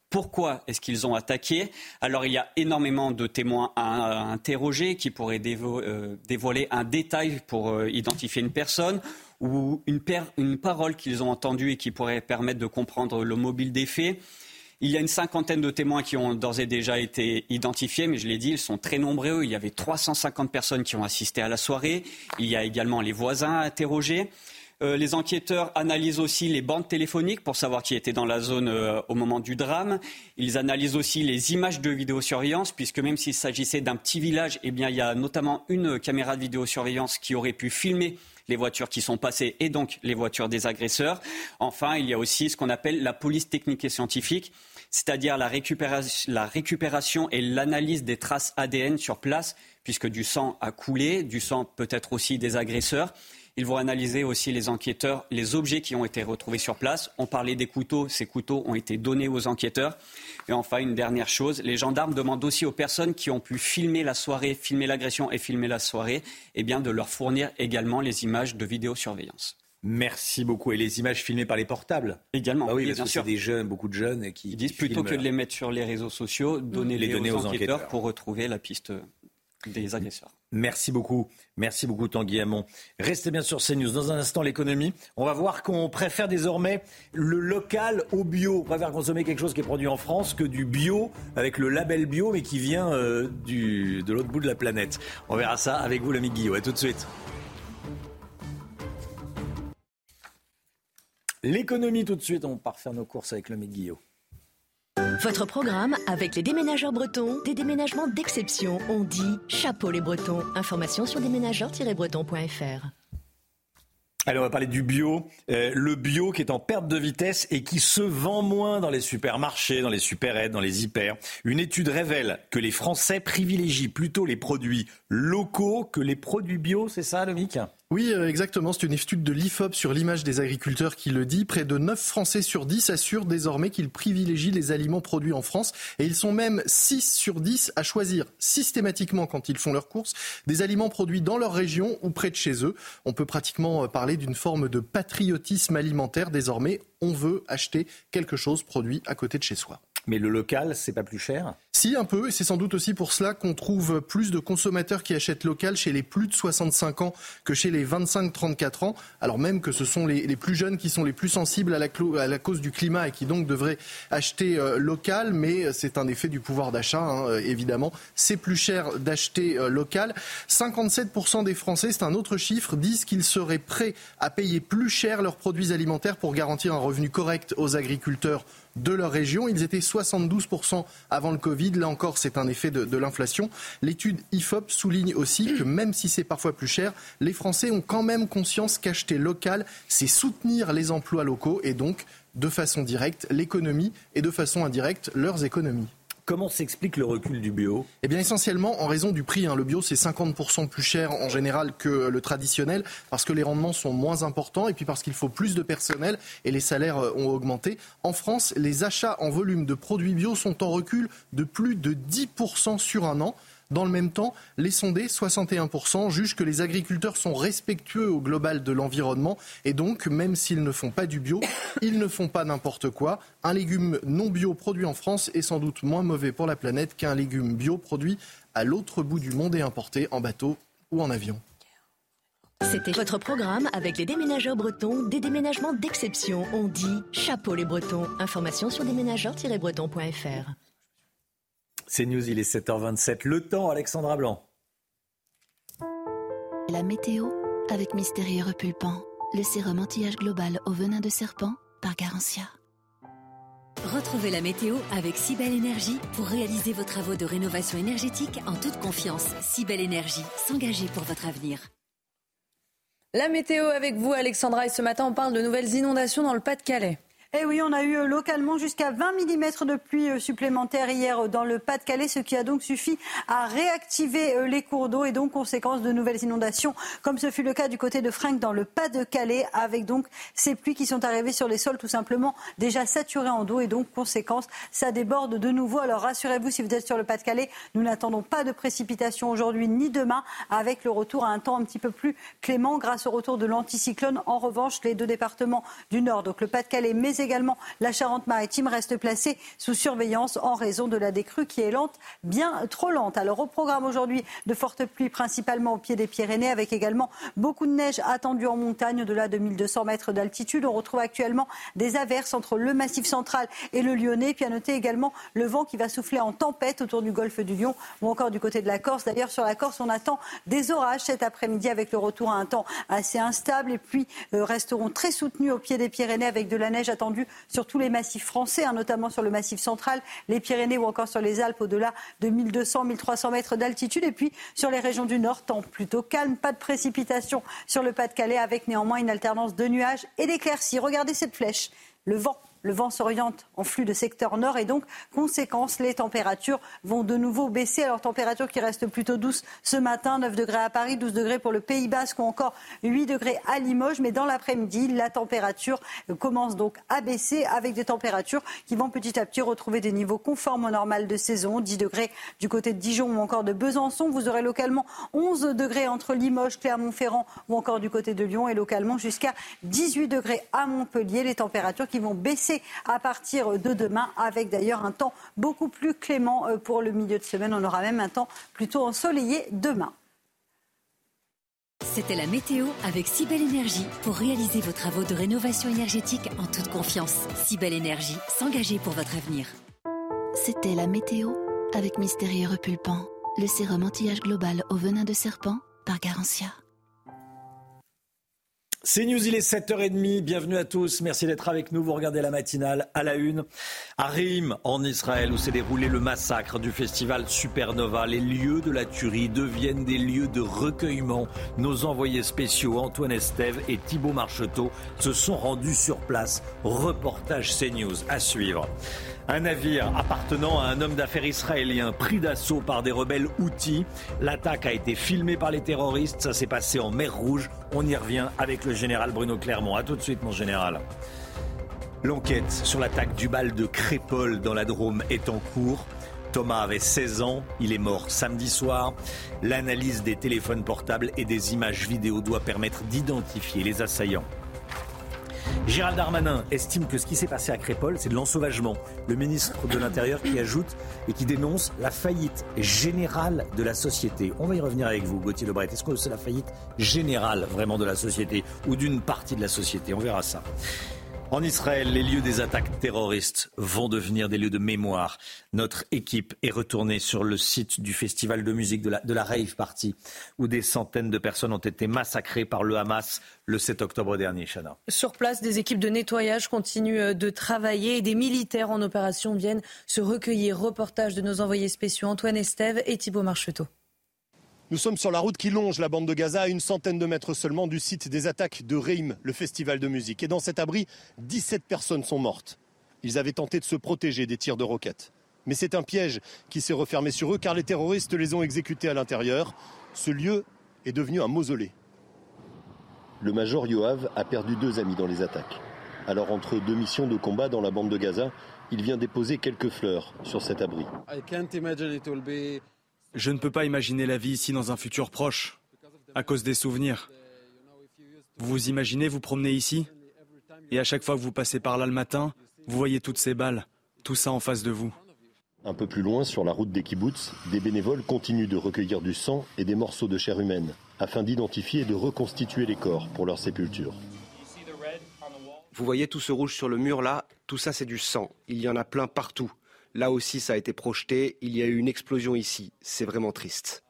pourquoi est-ce qu'ils ont attaqué Alors il y a énormément de témoins à, interroger qui pourraient euh, dévoiler un détail pour euh, identifier une personne ou une, une parole qu'ils ont entendue et qui pourrait permettre de comprendre le mobile des faits. Il y a une cinquantaine de témoins qui ont d'ores et déjà été identifiés, mais je l'ai dit, ils sont très nombreux. Il y avait 350 personnes qui ont assisté à la soirée. Il y a également les voisins interrogés. Euh, les enquêteurs analysent aussi les bandes téléphoniques pour savoir qui était dans la zone euh, au moment du drame. Ils analysent aussi les images de vidéosurveillance, puisque même s'il s'agissait d'un petit village, eh il y a notamment une caméra de vidéosurveillance qui aurait pu filmer les voitures qui sont passées et donc les voitures des agresseurs. Enfin, il y a aussi ce qu'on appelle la police technique et scientifique, c'est-à-dire la récupération, la récupération et l'analyse des traces ADN sur place, puisque du sang a coulé, du sang peut-être aussi des agresseurs. Ils vont analyser aussi les enquêteurs, les objets qui ont été retrouvés sur place. On parlait des couteaux, ces couteaux ont été donnés aux enquêteurs. Et enfin, une dernière chose, les gendarmes demandent aussi aux personnes qui ont pu filmer la soirée, filmer l'agression et filmer la soirée, eh bien, de leur fournir également les images de vidéosurveillance. Merci beaucoup. Et les images filmées par les portables? Également. Ah oui, bien sûr. des jeunes, beaucoup de jeunes qui. Ils disent plutôt que de les mettre sur les réseaux sociaux, donner les, données aux, enquêteurs pour retrouver la piste des agresseurs. Merci beaucoup. Merci beaucoup Tanguy Hamon. Restez bien sur CNews. Dans un instant, l'économie. On va voir qu'on préfère désormais le local au bio. On préfère consommer quelque chose qui est produit en France que du bio avec le label bio mais qui vient euh, du, de l'autre bout de la planète. On verra ça avec vous l'ami Guillaume. A tout de suite. L'économie tout de suite. On part faire nos courses avec l'ami Guillaume. Votre programme avec les déménageurs bretons, des déménagements d'exception. On dit chapeau les bretons. Information sur déménageurs-bretons.fr. Allez, on va parler du bio. Euh, le bio qui est en perte de vitesse et qui se vend moins dans les supermarchés, dans les supérettes, dans les hyper. Une étude révèle que les Français privilégient plutôt les produits locaux que les produits bio. C'est ça, Lomic oui, euh, exactement. C'est une étude de l'IFOP sur l'image des agriculteurs qui le dit. Près de 9 Français sur 10 assurent désormais qu'ils privilégient les aliments produits en France. Et ils sont même 6 sur 10 à choisir systématiquement, quand ils font leurs courses, des aliments produits dans leur région ou près de chez eux. On peut pratiquement euh, parler d'une forme de patriotisme alimentaire. Désormais, on veut acheter quelque chose produit à côté de chez soi. Mais le local, c'est pas plus cher Si, un peu, et c'est sans doute aussi pour cela qu'on trouve plus de consommateurs qui achètent local chez les plus de 65 ans que chez les 25-34 ans, alors même que ce sont les, plus jeunes qui sont les plus sensibles à la, cause du climat et qui donc devraient acheter euh, local, mais c'est un effet du pouvoir d'achat, hein, euh, évidemment. C'est plus cher d'acheter euh, local. 57% des Français, c'est un autre chiffre, disent qu'ils seraient prêts à payer plus cher leurs produits alimentaires pour garantir un revenu correct aux agriculteurs de leur région. Ils étaient 72% avant le Covid. Là encore, c'est un effet de, l'inflation. L'étude IFOP souligne aussi que même si c'est parfois plus cher, les Français ont quand même conscience qu'acheter local, c'est soutenir les emplois locaux et donc, de façon directe, l'économie et de façon indirecte, leurs économies. Comment s'explique le recul du bio? Eh bien, essentiellement en raison du prix. Hein. Le bio, c'est 50% plus cher en général que le traditionnel parce que les rendements sont moins importants et puis parce qu'il faut plus de personnel et les salaires euh, ont augmenté. En France, les achats en volume de produits bio sont en recul de plus de 10% sur un an. Dans le même temps, les sondés, 61%, jugent que les agriculteurs sont respectueux au global de l'environnement et donc, même s'ils ne font pas du bio, ils ne font pas n'importe quoi. Un légume non bio produit en France est sans doute moins mauvais pour la planète qu'un légume bio produit à l'autre bout du monde et importé en bateau ou en avion. C'était votre programme avec les déménageurs bretons, des déménagements d'exception. On dit chapeau les bretons. Information sur déménageurs-bretons.fr. C'est News, il est 7h27. Le temps, Alexandra Blanc. La météo avec Mystérieux Repulpant, le sérum anti-âge global au venin de serpent par Garantia. Retrouvez la météo avec Cybelle Énergie pour réaliser vos travaux de rénovation énergétique en toute confiance. Cybelle Énergie, s'engager pour votre avenir. La météo avec vous, Alexandra, et ce matin, on parle de nouvelles inondations dans le Pas-de-Calais. Eh oui, on a eu euh, localement jusqu'à 20 mm de pluie euh, supplémentaire hier euh, dans le Pas-de-Calais, ce qui a donc suffi à réactiver les cours d'eau et donc conséquence de nouvelles inondations, comme ce fut le cas du côté de Frank dans le Pas-de-Calais, avec donc ces pluies qui sont arrivées sur les sols tout simplement déjà saturés en eau et donc conséquence, ça déborde de nouveau. Alors rassurez-vous, si vous êtes sur le Pas-de-Calais, nous n'attendons pas de précipitations aujourd'hui ni demain, avec le retour à un temps un petit peu plus clément grâce au retour de l'anticyclone. En revanche, les deux départements du Nord, donc le Pas-de-Calais, mais également la Charente-Maritime reste placée sous surveillance en raison de la décrue qui est lente, bien trop lente? Alors au programme aujourd'hui de fortes pluies principalement au pied des Pyrénées avec également beaucoup de neige attendue en montagne au-delà de 1200 mètres d'altitude. On retrouve actuellement des averses entre le massif central et le Lyonnais. Puis à noter également le vent qui va souffler en tempête autour du golfe du Lion ou encore du côté de la Corse. D'ailleurs sur la Corse on attend des orages cet après-midi avec le retour à un temps assez instable et puis euh, resteront très soutenus au pied des Pyrénées avec de la neige attendue sur tous les massifs français, hein, notamment sur le massif central, les Pyrénées ou encore sur les Alpes au-delà de 1200-1300 mètres d'altitude. Et puis sur les régions du nord, temps plutôt calme, pas de précipitation sur le Pas-de-Calais avec néanmoins une alternance de nuages et d'éclaircies. Regardez cette flèche. Le vent le vent s'oriente en flux de secteur nord et donc, conséquence, les températures vont de nouveau baisser. Alors, température qui reste plutôt douce ce matin, 9 degrés à Paris, 12 degrés pour le Pays Basque ou encore 8 degrés à Limoges. Mais dans l'après-midi, la température commence donc à baisser avec des températures qui vont petit à petit retrouver des niveaux conformes au normal de saison. 10 degrés du côté de Dijon ou encore de Besançon. Vous aurez localement 11 degrés entre Limoges, Clermont-Ferrand ou encore du côté de Lyon et localement jusqu'à 18 degrés à Montpellier. Les températures qui vont baisser à partir de demain, avec d'ailleurs un temps beaucoup plus clément euh, pour le milieu de semaine. On aura même un temps plutôt ensoleillé demain. C'était la météo avec Cybelle Énergie pour réaliser vos travaux de rénovation énergétique en toute confiance. Cybelle Énergie, s'engager pour votre avenir. C'était la météo avec Mystérieux Repulpant, le sérum anti-âge global au venin de serpent par Garantia. C'est News, il est 7h30. Bienvenue à tous. Merci d'être avec nous. Vous regardez la matinale à la une. À Rим, en Israël, où s'est déroulé le massacre du festival Supernova, les lieux de la tuerie deviennent des lieux de recueillement. Nos envoyés spéciaux, Antoine Estève et Thibault Marcheteau, se sont rendus sur place. Reportage CNews à suivre. Un navire appartenant à un homme d'affaires israélien pris d'assaut par des rebelles outils. L'attaque a été filmée par les terroristes. Ça s'est passé en mer Rouge. On y revient avec le général Bruno Clermont. A tout de suite, mon général. L'enquête sur l'attaque du bal de Crépol dans la Drôme est en cours. Thomas avait 16 ans, il est mort samedi soir. L'analyse des téléphones portables et des images vidéo doit permettre d'identifier les assaillants. Gérald Darmanin estime que ce qui s'est passé à Crépol, c'est de l'ensauvagement. Le ministre de l'Intérieur qui ajoute et qui dénonce la faillite générale de la société. On va y revenir avec vous, Gauthier Lebret. Est-ce que c'est la faillite générale vraiment de la société ou d'une partie de la société? On verra ça. En Israël, les lieux des attaques terroristes vont devenir des lieux de mémoire. Notre équipe est retournée sur le site du festival de musique de la, de Rave Party, où des centaines de personnes ont été massacrées par le Hamas le 7 octobre dernier, Chana. Sur place, des équipes de nettoyage continuent de travailler et des militaires en opération viennent se recueillir. Reportage de nos envoyés spéciaux Antoine Estève et Thibault Marcheteau. Nous sommes sur la route qui longe la bande de Gaza, à une centaine de mètres seulement du site des attaques de Reim, le festival de musique. Et dans cet abri, 17 personnes sont mortes. Ils avaient tenté de se protéger des tirs de roquettes. Mais c'est un piège qui s'est refermé sur eux car les terroristes les ont exécutés à l'intérieur. Ce lieu est devenu un mausolée. Le major Yoav a perdu deux amis dans les attaques. Alors entre deux missions de combat dans la bande de Gaza, il vient déposer quelques fleurs sur cet abri. Je ne peux pas imaginer la vie ici dans un futur proche, à cause des souvenirs. Vous vous imaginez vous promener ici? Et à chaque fois que vous passez par là le matin, vous voyez toutes ces balles, tout ça en face de vous. Un peu plus loin, sur la route des kibbutz, des bénévoles continuent de recueillir du sang et des morceaux de chair humaine, afin d'identifier et de reconstituer les corps pour leur sépulture. Vous voyez tout ce rouge sur le mur là? Tout ça c'est du sang. Il y en a plein partout. Là aussi ça a été projeté. Il y a eu une explosion ici. C'est vraiment triste.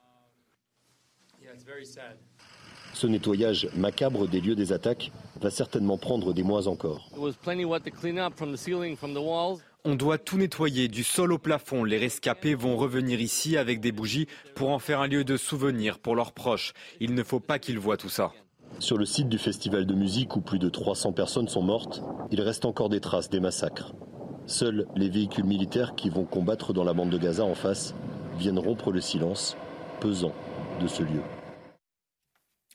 Ce nettoyage macabre des lieux des attaques va certainement prendre des mois encore. On doit tout nettoyer du sol au plafond. Les rescapés vont revenir ici avec des bougies pour en faire un lieu de souvenir pour leurs proches. Il ne faut pas qu'ils voient tout ça. Sur le site du festival de musique où plus de 300 personnes sont mortes, il reste encore des traces des massacres. Seuls les véhicules militaires qui vont combattre dans la bande de Gaza en face viennent rompre le silence pesant de ce lieu.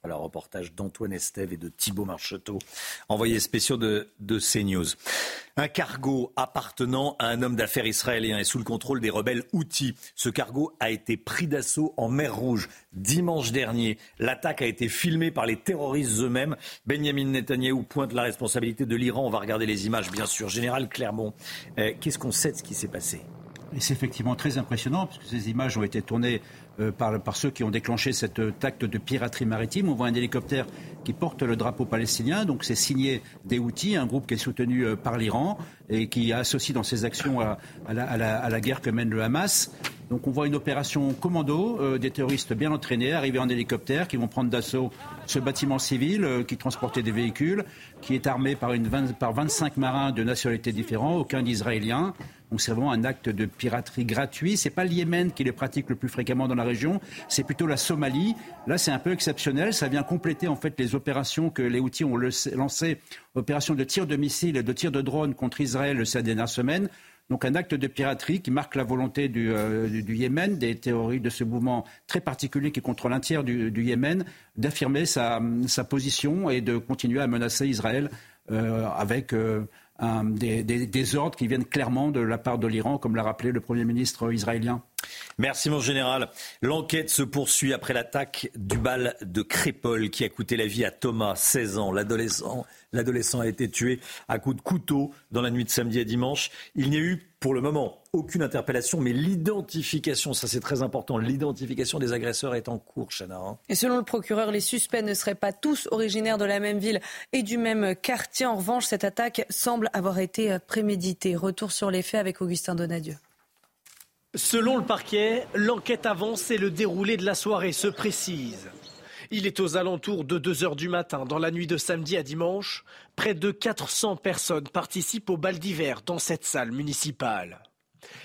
Alors, reportage d'Antoine Estève et de Thibault Marcheteau, envoyés spéciaux de, CNews. Un cargo appartenant à un homme d'affaires israélien est sous le contrôle des rebelles Houthis. Ce cargo a été pris d'assaut en mer Rouge dimanche dernier. L'attaque a été filmée par les terroristes eux-mêmes. Benjamin Netanyahou pointe la responsabilité de l'Iran. On va regarder les images, bien sûr. Général Clermont, euh, qu'est-ce qu'on sait de ce qui s'est passé? C'est effectivement très impressionnant, puisque ces images ont été tournées par, par, ceux qui ont déclenché cet euh, acte de piraterie maritime. On voit un hélicoptère qui porte le drapeau palestinien, donc c'est signé des Houthis, un groupe qui est soutenu euh, par l'Iran et qui associe dans ses actions à, la, guerre que mène le Hamas. Donc on voit une opération commando, euh, des terroristes bien entraînés, arrivés en hélicoptère, qui vont prendre d'assaut ce bâtiment civil euh, qui transportait des véhicules, qui est armé par, une 20, par 25 marins de nationalités différentes, aucun d'Israéliens. Donc c'est vraiment un acte de piraterie gratuit. C'est pas le Yémen qui le pratique le plus fréquemment dans la région, c'est plutôt la Somalie. Là, c'est un peu exceptionnel. Ça vient compléter en fait les opérations que les Houthis ont lancées, opérations de tir de missiles et de tir de drones contre Israël ces dernières semaines. Donc un acte de piraterie qui marque la volonté du, euh, Yémen, des théories de ce mouvement très particulier qui contrôle un tiers du, Yémen, d'affirmer sa, position et de continuer à menacer Israël euh, avec euh, des, ordres qui viennent clairement de la part de l'Iran, comme l'a rappelé le Premier ministre israélien. Merci mon général. L'enquête se poursuit après l'attaque du bal de Crépol qui a coûté la vie à Thomas, 16 ans. L'adolescent, l'adolescent a été tué à coups de couteau dans la nuit de samedi à dimanche. Il n'y a eu pour le moment aucune interpellation, mais l'identification, ça c'est très important, l'identification des agresseurs est en cours, Chana. Hein. Et selon le procureur, les suspects ne seraient pas tous originaires de la même ville et du même quartier. En revanche, cette attaque semble avoir été préméditée. Retour sur les faits avec Augustin Donadieu. Selon le parquet, l'enquête avance et le déroulé de la soirée se précise. Il est aux alentours de 2 heures du matin, dans la nuit de samedi à dimanche. Près de 400 personnes participent au bal d'hiver dans cette salle municipale.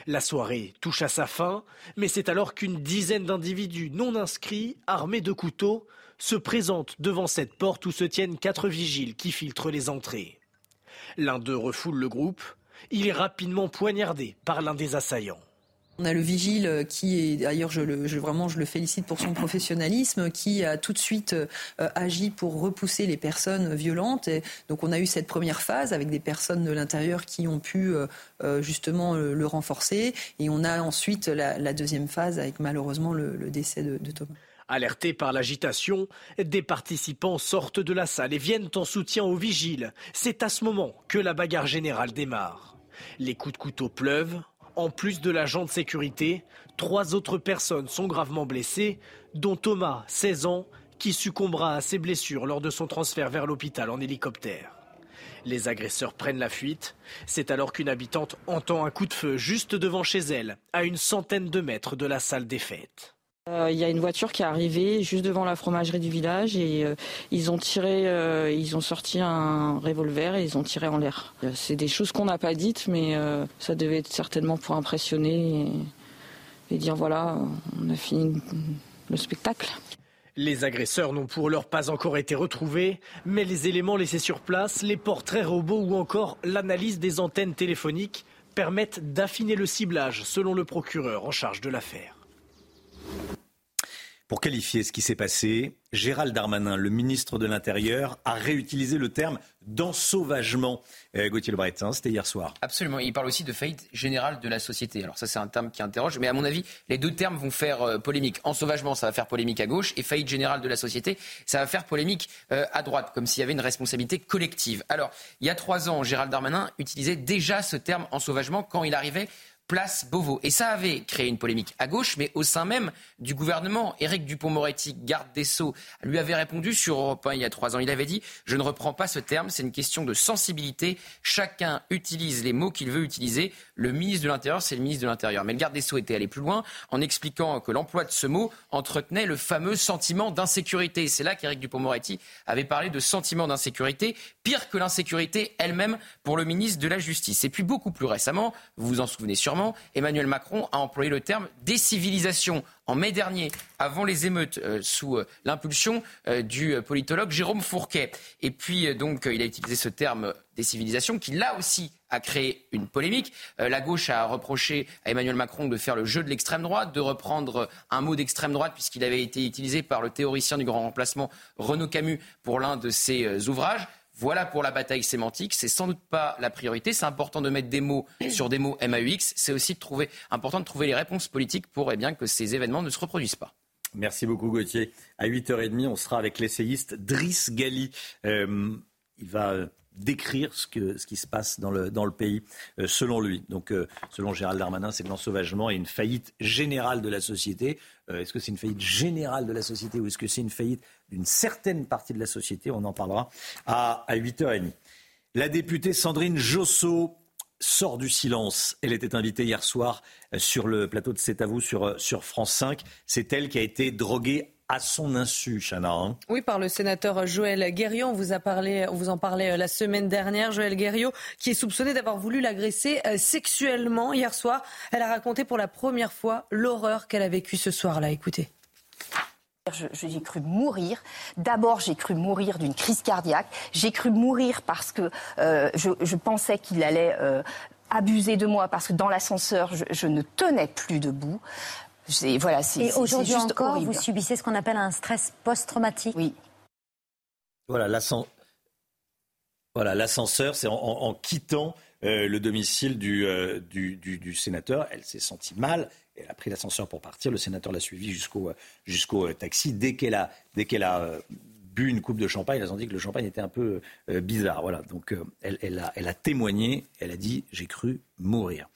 La soirée touche à sa fin, mais c'est alors qu'une dizaine d'individus non inscrits, armés de couteaux, se présentent devant cette porte où se tiennent quatre vigiles qui filtrent les entrées. L'un d'eux refoule le groupe. Il est rapidement poignardé par l'un des assaillants. On a le vigile qui est, d'ailleurs, je, le, vraiment, je félicite pour son professionnalisme, qui a tout de suite euh, agi pour repousser les personnes violentes. Et donc, on a eu cette première phase avec des personnes de l'intérieur qui ont pu euh, justement le, renforcer. Et on a ensuite la, deuxième phase avec malheureusement le, décès de, Thomas. Alertés par l'agitation, des participants sortent de la salle et viennent en soutien aux vigiles. C'est à ce moment que la bagarre générale démarre. Les coups de couteau pleuvent, en plus de l'agent de sécurité, trois autres personnes sont gravement blessées, dont Thomas, 16 ans, qui succombera à ses blessures lors de son transfert vers l'hôpital en hélicoptère. Les agresseurs prennent la fuite. C'est alors qu'une habitante entend un coup de feu juste devant chez elle, à une centaine de mètres de la salle des fêtes. Il euh, y a une voiture qui est arrivée juste devant la fromagerie du village et euh, ils ont tiré, euh, ils ont sorti un revolver et ils ont tiré en l'air. C'est des choses qu'on n'a pas dites, mais ça devait être certainement pour impressionner et, et dire voilà, on a fini le spectacle. Les agresseurs n'ont pour l'heure pas encore été retrouvés, mais les éléments laissés sur place, les portraits robots ou encore l'analyse des antennes téléphoniques permettent d'affiner le ciblage, selon le procureur en charge de l'affaire. Pour qualifier ce qui s'est passé, Gérald Darmanin, le ministre de l'Intérieur, a réutilisé le terme d'ensauvagement. Euh, Gauthier Lebret, hein, c'était hier soir. Absolument. Il parle aussi de faillite générale de la société. Alors ça, c'est un terme qui interroge. Mais à mon avis, les deux termes vont faire euh, polémique. Ensauvagement, ça va faire polémique à gauche. Et faillite générale de la société, ça va faire polémique euh, à droite, comme s'il y avait une responsabilité collective. Alors, il y a trois ans, Gérald Darmanin utilisait déjà ce terme ensauvagement quand il arrivait place Beauvau. Et ça avait créé une polémique à gauche, mais au sein même du gouvernement. Éric Dupont-Moretti, garde des Sceaux, lui avait répondu sur Europe 1 il y a trois ans. Il avait dit Je ne reprends pas ce terme, c'est une question de sensibilité. Chacun utilise les mots qu'il veut utiliser. Le ministre de l'Intérieur, c'est le ministre de l'Intérieur. Mais le garde des Sceaux était allé plus loin en expliquant que l'emploi de ce mot entretenait le fameux sentiment d'insécurité. C'est là qu'Éric Dupont-Moretti avait parlé de sentiment d'insécurité, pire que l'insécurité elle-même pour le ministre de la Justice. Et puis beaucoup plus récemment, vous vous en souvenez sûrement, Emmanuel Macron a employé le terme décivilisation en mai dernier, avant les émeutes, euh, sous euh, l'impulsion euh, du politologue Jérôme Fourquet. Et puis, donc, il a utilisé ce terme décivilisation qui, là aussi, a créé une polémique. la gauche a reproché à Emmanuel Macron de faire le jeu de l'extrême droite, de reprendre un mot d'extrême droite puisqu'il avait été utilisé par le théoricien du grand remplacement Renaud Camus pour l'un de ses ouvrages. Voilà pour la bataille sémantique. C'est sans doute pas la priorité. C'est important de mettre des mots sur des mots MAUX. C'est aussi de trouver, important de trouver les réponses politiques pour eh bien, que ces événements ne se reproduisent pas. Merci beaucoup Gauthier. À 8h30, on sera avec l'essayiste Driss Gali. Euh, il va décrire ce, que, ce qui se passe dans le, dans le pays, euh, selon lui. Donc, euh, selon Gérald Darmanin, c'est l'ensauvagement et une faillite générale de la société. est-ce que c'est une faillite générale de la société ou est-ce que c'est une faillite d'une certaine partie de la société? On en parlera à, 8h30. La députée Sandrine Josso sort du silence. Elle était invitée hier soir sur le plateau de C'est à vous sur, sur France 5. C'est elle qui a été droguée à son insu, Chana. Hein. oui, par le sénateur Joël Guerriot. On vous, a parlé, on vous en parlait euh, la semaine dernière. Joël Guerriot, qui est soupçonné d'avoir voulu l'agresser euh, sexuellement hier soir. Elle a raconté pour la première fois l'horreur qu'elle a vécue ce soir-là. Écoutez. J'ai cru mourir. D'abord, j'ai cru mourir d'une crise cardiaque. J'ai cru mourir parce que euh, je, pensais qu'il allait euh, abuser de moi, parce que dans l'ascenseur, je, ne tenais plus debout. Voilà, Et aujourd'hui encore, vous subissez ce qu'on appelle un stress post-traumatique? Oui. Voilà, l'ascenseur, c'est en, quittant euh, le domicile du, du, sénateur, elle s'est sentie mal elle a pris l'ascenseur pour partir. Le sénateur l'a suivi jusqu'au jusqu'au euh, taxi. Dès qu'elle a, dès qu'elle a euh, bu une coupe de champagne, elles ont dit que le champagne était un peu euh, bizarre. Voilà. Donc elle, elle, a, elle a témoigné. Elle a dit j'ai cru mourir.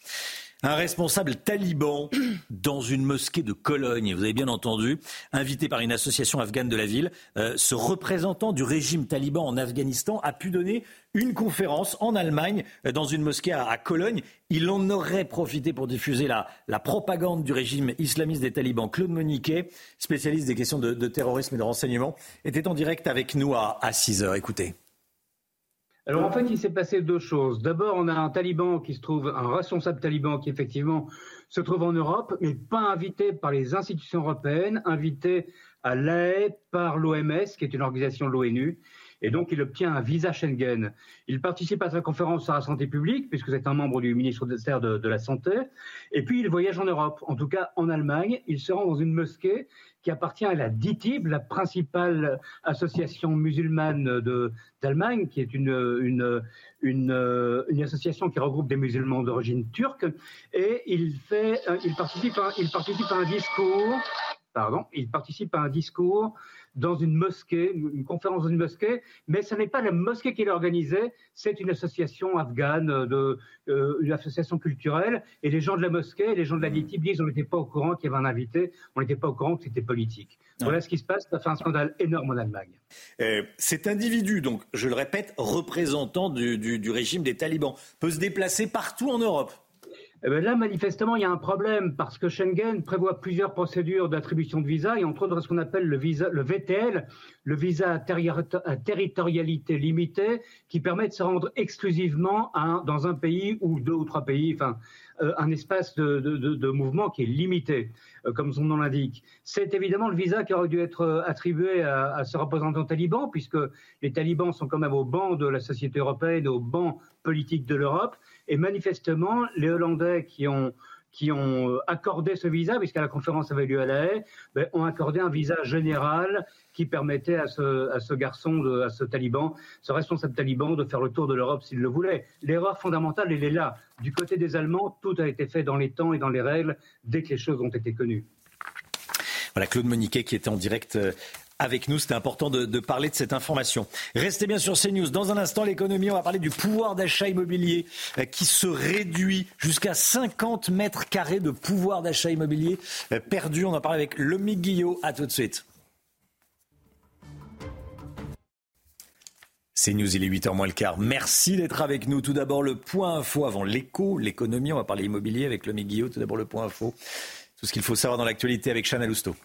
Un responsable taliban dans une mosquée de Cologne, vous avez bien entendu, invité par une association afghane de la ville, ce représentant du régime taliban en Afghanistan a pu donner une conférence en Allemagne euh, dans une mosquée à, Cologne. Il en aurait profité pour diffuser la, la, propagande du régime islamiste des talibans. Claude Moniquet, spécialiste des questions de, terrorisme et de renseignement, était en direct avec nous à, à 6 heures. Écoutez. Alors en fait, il s'est passé deux choses. D'abord, on a un taliban qui se trouve, un responsable taliban qui effectivement se trouve en Europe, mais pas invité par les institutions européennes, invité à l'AE par l'OMS, qui est une organisation de l'ONU et donc il obtient un visa Schengen. Il participe à sa conférence sur la santé publique, puisque c'est un membre du ministère de, de, la Santé, et puis il voyage en Europe, en tout cas en Allemagne. Il se rend dans une mosquée qui appartient à la DITIB, la principale association musulmane d'Allemagne, qui est une, une, une, association qui regroupe des musulmans d'origine turque, et il, fait, il, participe il participe à un discours, pardon, il participe à un discours dans une mosquée, une conférence dans une mosquée, mais ce n'est pas la mosquée qui l'a organisée, c'est une association afghane, de, euh, une association culturelle, et les gens de la mosquée, les gens de la DITIB disent on n'était pas au courant qu'il y avait un invité, on n'était pas au courant que c'était politique. Voilà ce qui se passe, ça fait un scandale énorme en Allemagne. Euh, cet individu, donc, je le répète, représentant du, du régime des talibans, peut se déplacer partout en Europe eh ben là, manifestement, il y a un problème parce que Schengen prévoit plusieurs procédures d'attribution de visa et entre autres ce qu'on appelle le visa, le VTL, le visa à territorialité limitée, qui permet de se rendre exclusivement dans un pays ou deux ou trois pays, enfin un espace de, mouvement qui est limité, euh, comme son nom l'indique. C'est évidemment le visa qui aurait dû être attribué à, à ce représentant taliban, puisque les talibans sont quand même au banc de la société européenne, au banc politique de l'Europe. Et manifestement, les Hollandais qui ont qui ont euh, accordé ce visa, puisqu'à la conférence avait lieu à La Haye, ben, ont accordé un visa général qui permettait à ce, à ce garçon, à ce taliban, ce responsable taliban, de faire le tour de l'Europe s'il le voulait. L'erreur fondamentale, elle est là. Du côté des Allemands, tout a été fait dans les temps et dans les règles dès que les choses ont été connues. Voilà, Claude Moniquet qui était en direct euh, avec nous. C'était important de, parler de cette information. Restez bien sur CNews. Dans un instant, l'économie, on va parler du pouvoir d'achat immobilier euh, qui se réduit jusqu'à 50 mètres carrés de pouvoir d'achat immobilier euh, perdu. On en parle avec Lomi Guillot. À tout de suite. C'est News, il est 8h moins le quart. Merci d'être avec nous. Tout d'abord, le point info avant l'écho, l'économie. On va parler immobilier avec Lomi Guillot. Tout d'abord, le point info. Tout ce qu'il faut savoir dans l'actualité avec Chanel Lousteau.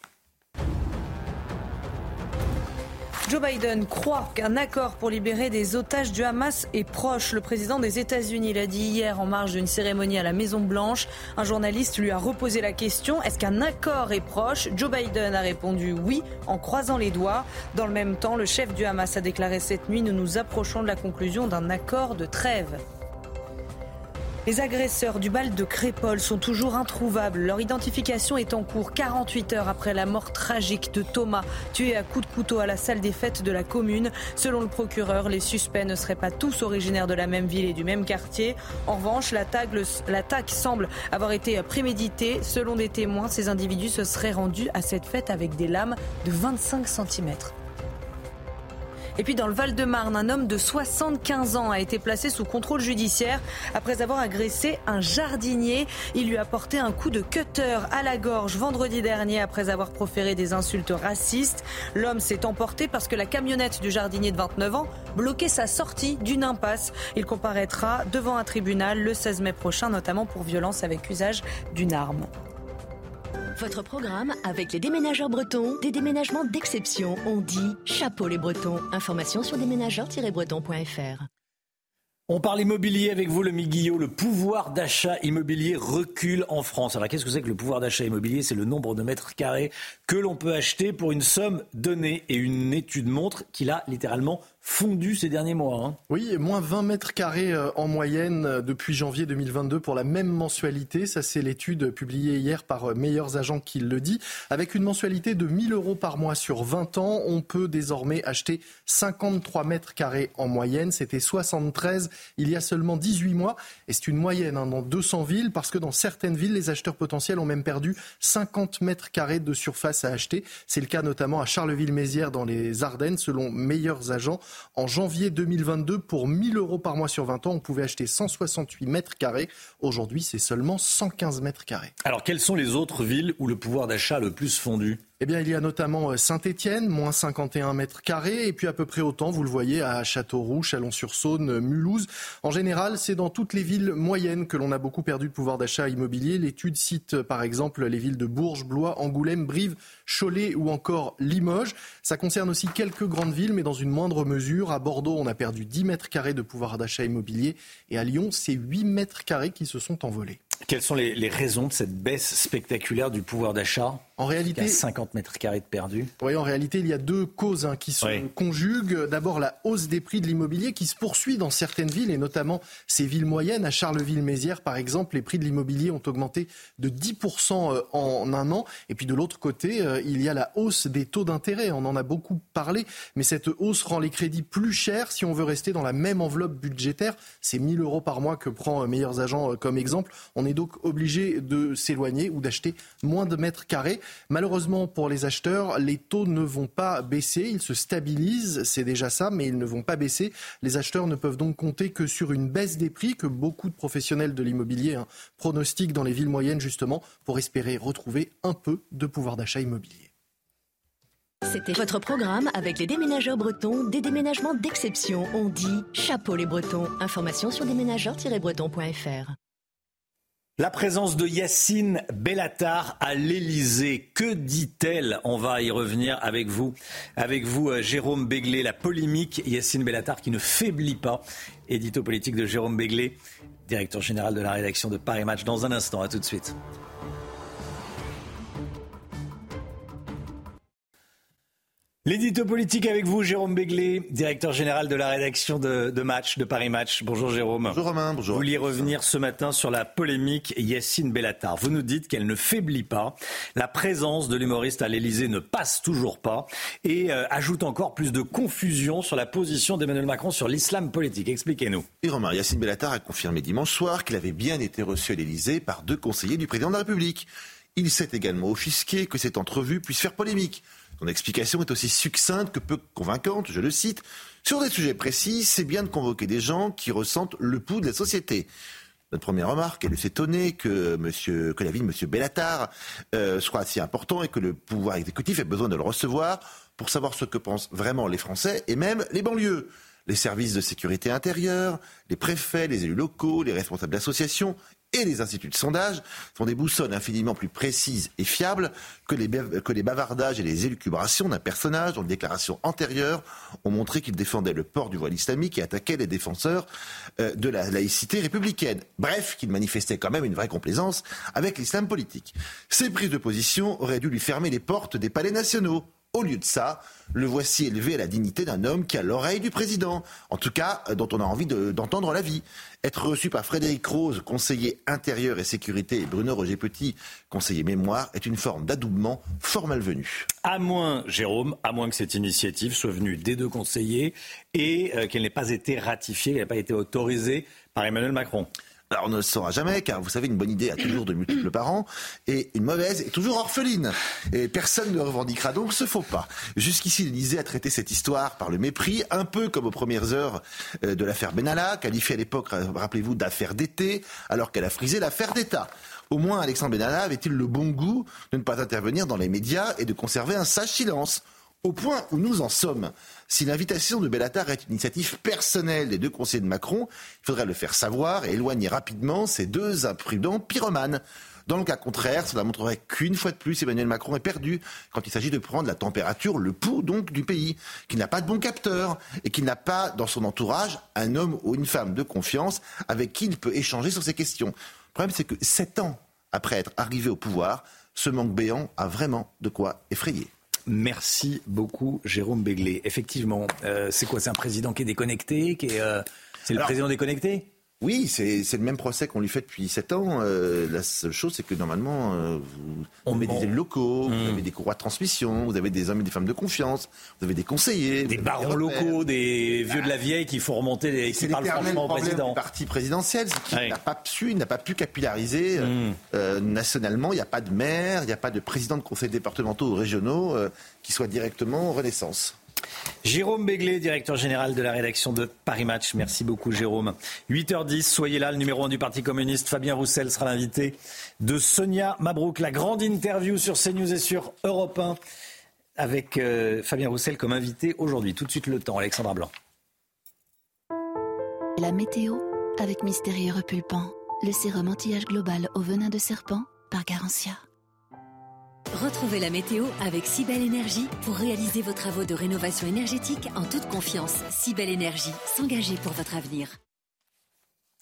Joe Biden croit qu'un accord pour libérer des otages du Hamas est proche. Le président des États-Unis l'a dit hier en marge d'une cérémonie à la Maison-Blanche. Un journaliste lui a reposé la question est-ce qu'un accord est proche? Joe Biden a répondu oui en croisant les doigts. Dans le même temps, le chef du Hamas a déclaré cette nuit nous nous approchons de la conclusion d'un accord de trêve. Les agresseurs du bal de Crépol sont toujours introuvables. Leur identification est en cours 48 heures après la mort tragique de Thomas, tué à coups de couteau à la salle des fêtes de la commune. Selon le procureur, les suspects ne seraient pas tous originaires de la même ville et du même quartier. En revanche, l'attaque semble avoir été préméditée. Selon des témoins, ces individus se seraient rendus à cette fête avec des lames de 25 cm. Et puis dans le Val-de-Marne, un homme de 75 ans a été placé sous contrôle judiciaire après avoir agressé un jardinier. Il lui a porté un coup de cutter à la gorge vendredi dernier après avoir proféré des insultes racistes. L'homme s'est emporté parce que la camionnette du jardinier de 29 ans bloquait sa sortie d'une impasse. Il comparaîtra devant un tribunal le 16 mai prochain, notamment pour violence avec usage d'une arme. Votre programme avec les déménageurs bretons, des déménagements d'exception. On dit chapeau les bretons. Information sur déménageurs-bretons.fr. On parle immobilier avec vous, le Miguillot. Le pouvoir d'achat immobilier recule en France. Alors, qu'est-ce que c'est que le pouvoir d'achat immobilier? C'est le nombre de mètres carrés que l'on peut acheter pour une somme donnée. Et une étude montre qu'il a littéralement fondu ces derniers mois. Hein. Oui, moins 20 mètres carrés euh, en moyenne euh, depuis janvier 2022 pour la même mensualité. Ça, c'est l'étude publiée hier par euh, Meilleurs Agents qui le dit. Avec une mensualité de 1000 euros par mois sur 20 ans, on peut désormais acheter 53 mètres carrés en moyenne. C'était 73 il y a seulement 18 mois. Et c'est une moyenne hein, dans 200 villes parce que dans certaines villes, les acheteurs potentiels ont même perdu 50 mètres carrés de surface à acheter. C'est le cas notamment à Charleville-Mézières dans les Ardennes, selon Meilleurs Agents. En janvier 2022, pour 1000 euros par mois sur 20 ans, on pouvait acheter 168 mètres carrés. Aujourd'hui, c'est seulement 115 mètres carrés. Alors, quelles sont les autres villes où le pouvoir d'achat le plus fondu? Eh bien, il y a notamment euh, Saint-Étienne, moins 51 mètres carrés, et puis à peu près autant, vous le voyez, à Châteauroux, Chalon-sur-Saône, euh, Mulhouse. En général, c'est dans toutes les villes moyennes que l'on a beaucoup perdu de pouvoir d'achat immobilier. L'étude cite euh, par exemple les villes de Bourges, Blois, Angoulême, Brive, Cholet ou encore Limoges. Ça concerne aussi quelques grandes villes, mais dans une moindre mesure. À Bordeaux, on a perdu 10 mètres carrés de pouvoir d'achat immobilier, et à Lyon, c'est 8 mètres carrés qui se sont envolés. Quelles sont les, raisons de cette baisse spectaculaire du pouvoir d'achat? En réalité, 50 mètres carrés de perdus. Oui, en réalité, il y a deux causes hein, qui se conjuguent. D'abord, la hausse des prix de l'immobilier qui se poursuit dans certaines villes et notamment ces villes moyennes. À Charleville-Mézières, par exemple, les prix de l'immobilier ont augmenté de 10% euh, en un an. Et puis de l'autre côté, euh, il y a la hausse des taux d'intérêt. On en a beaucoup parlé, mais cette hausse rend les crédits plus chers si on veut rester dans la même enveloppe budgétaire. C'est 1000 euros par mois que prend euh, Meilleurs Agents comme exemple. On est donc obligé de s'éloigner ou d'acheter moins de mètres carrés. Malheureusement pour les acheteurs, les taux ne vont pas baisser, ils se stabilisent, c'est déjà ça, mais ils ne vont pas baisser. Les acheteurs ne peuvent donc compter que sur une baisse des prix que beaucoup de professionnels de l'immobilier hein, pronostiquent dans les villes moyennes justement pour espérer retrouver un peu de pouvoir d'achat immobilier. C'était votre programme avec les déménageurs bretons, des déménagements d'exception. On dit chapeau les bretons. Information sur déménageurs-bretons.fr. La présence de Yacine Bellatar à l'Elysée, que dit-elle? On va y revenir avec vous, avec vous euh, Jérôme Béglé, la polémique Yacine Bellatar qui ne faiblit pas. Édito politique de Jérôme Béglé, directeur général de la rédaction de Paris Match. Dans un instant, à tout de suite. L'édito politique avec vous, Jérôme Béglé, directeur général de la rédaction de, Match, de Paris Match. Bonjour Jérôme. Bonjour Romain, bonjour. Vous vouliez revenir ce matin sur la polémique Yacine Bellatar. Vous nous dites qu'elle ne faiblit pas. La présence de l'humoriste à l'Elysée ne passe toujours pas et euh, ajoute encore plus de confusion sur la position d'Emmanuel Macron sur l'islam politique. Expliquez-nous. Et Romain, Yacine Bellatar a confirmé dimanche soir qu'il avait bien été reçu à l'Elysée par deux conseillers du président de la République. Il s'est également offusqué que cette entrevue puisse faire polémique. Son explication est aussi succincte que peu convaincante, je le cite. Sur des sujets précis, c'est bien de convoquer des gens qui ressentent le pouls de la société. Notre première remarque est de s'étonner que, que la vie de M. Bellatar euh, soit si important et que le pouvoir exécutif ait besoin de le recevoir pour savoir ce que pensent vraiment les Français et même les banlieues. Les services de sécurité intérieure, les préfets, les élus locaux, les responsables d'associations et les instituts de sondage sont des boussoles infiniment plus précises et fiables que les, bavardages et les élucubrations d'un personnage dont les déclarations antérieures ont montré qu'il défendait le port du voile islamique et attaquait les défenseurs euh, de la laïcité républicaine. Bref, qu'il manifestait quand même une vraie complaisance avec l'islam politique. Ces prises de position auraient dû lui fermer les portes des palais nationaux au lieu de ça, le voici élevé à la dignité d'un homme qui a l'oreille du président, en tout cas euh, dont on a envie d'entendre la vie. Être reçu par Frédéric Rose, conseiller intérieur et sécurité, et Bruno Roger Petit, conseiller mémoire, est une forme d'adoubement fort malvenue. À moins, Jérôme, à moins que cette initiative soit venue des deux conseillers et euh, qu'elle n'ait pas été ratifiée, qu'elle n'ait pas été autorisée par Emmanuel Macron. Alors on ne le saura jamais, car vous savez, une bonne idée a toujours de multiples parents, et une mauvaise est toujours orpheline. Et personne ne revendiquera donc ce faux pas. Jusqu'ici, l'Élysée a traité cette histoire par le mépris, un peu comme aux premières heures euh, de l'affaire Benalla, qualifiée à l'époque, rappelez-vous, d'affaire d'été, alors qu'elle a frisé l'affaire d'État. Au moins, Alexandre Benalla avait-il le bon goût de ne pas intervenir dans les médias et de conserver un sage silence au point où nous en sommes. Si l'invitation de Bellatar est une initiative personnelle des deux conseillers de Macron, il faudrait le faire savoir et éloigner rapidement ces deux imprudents pyromanes. Dans le cas contraire, cela montrerait qu'une fois de plus, Emmanuel Macron est perdu quand il s'agit de prendre la température, le pouls donc du pays, qu'il n'a pas de bon capteur et qu'il n'a pas dans son entourage un homme ou une femme de confiance avec qui il peut échanger sur ces questions. Le problème, c'est que sept ans après être arrivé au pouvoir, ce manque béant a vraiment de quoi effrayer. Merci beaucoup, Jérôme Béglé. Effectivement, euh, c'est quoi? C'est un président qui est déconnecté qui est, euh, C'est le président déconnecté? Oui, c'est le même procès qu'on lui fait depuis 7 ans. Euh, la seule chose, c'est que normalement, euh, vous, avez des élus locaux, vous hmm. avez des courroies de transmission, vous avez des hommes et des femmes de confiance, vous avez des conseillers. Des barons locaux, des vieux de la vieille qui font remonter, des, qui parlent franchement au président. Le parti présidentiel, c'est qu'il n'a pas pu, il n'a pas pu capillariser hmm. euh, nationalement. Il n'y a pas de maire, il n'y a pas de président de conseils départementaux ou régionaux qui soit directement en Renaissance. Jérôme Béglé, directeur général de la rédaction de Paris Match. Merci beaucoup, Jérôme. 8h10, soyez là. Le numéro 1 du Parti communiste, Fabien Roussel, sera l'invité de Sonia Mabrouk. La grande interview sur CNews et sur Europe 1 avec euh, Fabien Roussel comme invité aujourd'hui. Tout de suite, le temps. Alexandra Blanc. La météo avec Mystérieux Repulpant, le sérum anti-âge global au venin de serpent par Garantia. Retrouvez la météo avec Cybelle Énergie pour réaliser vos travaux de rénovation énergétique en toute confiance. Cybelle Énergie, s'engager pour votre avenir.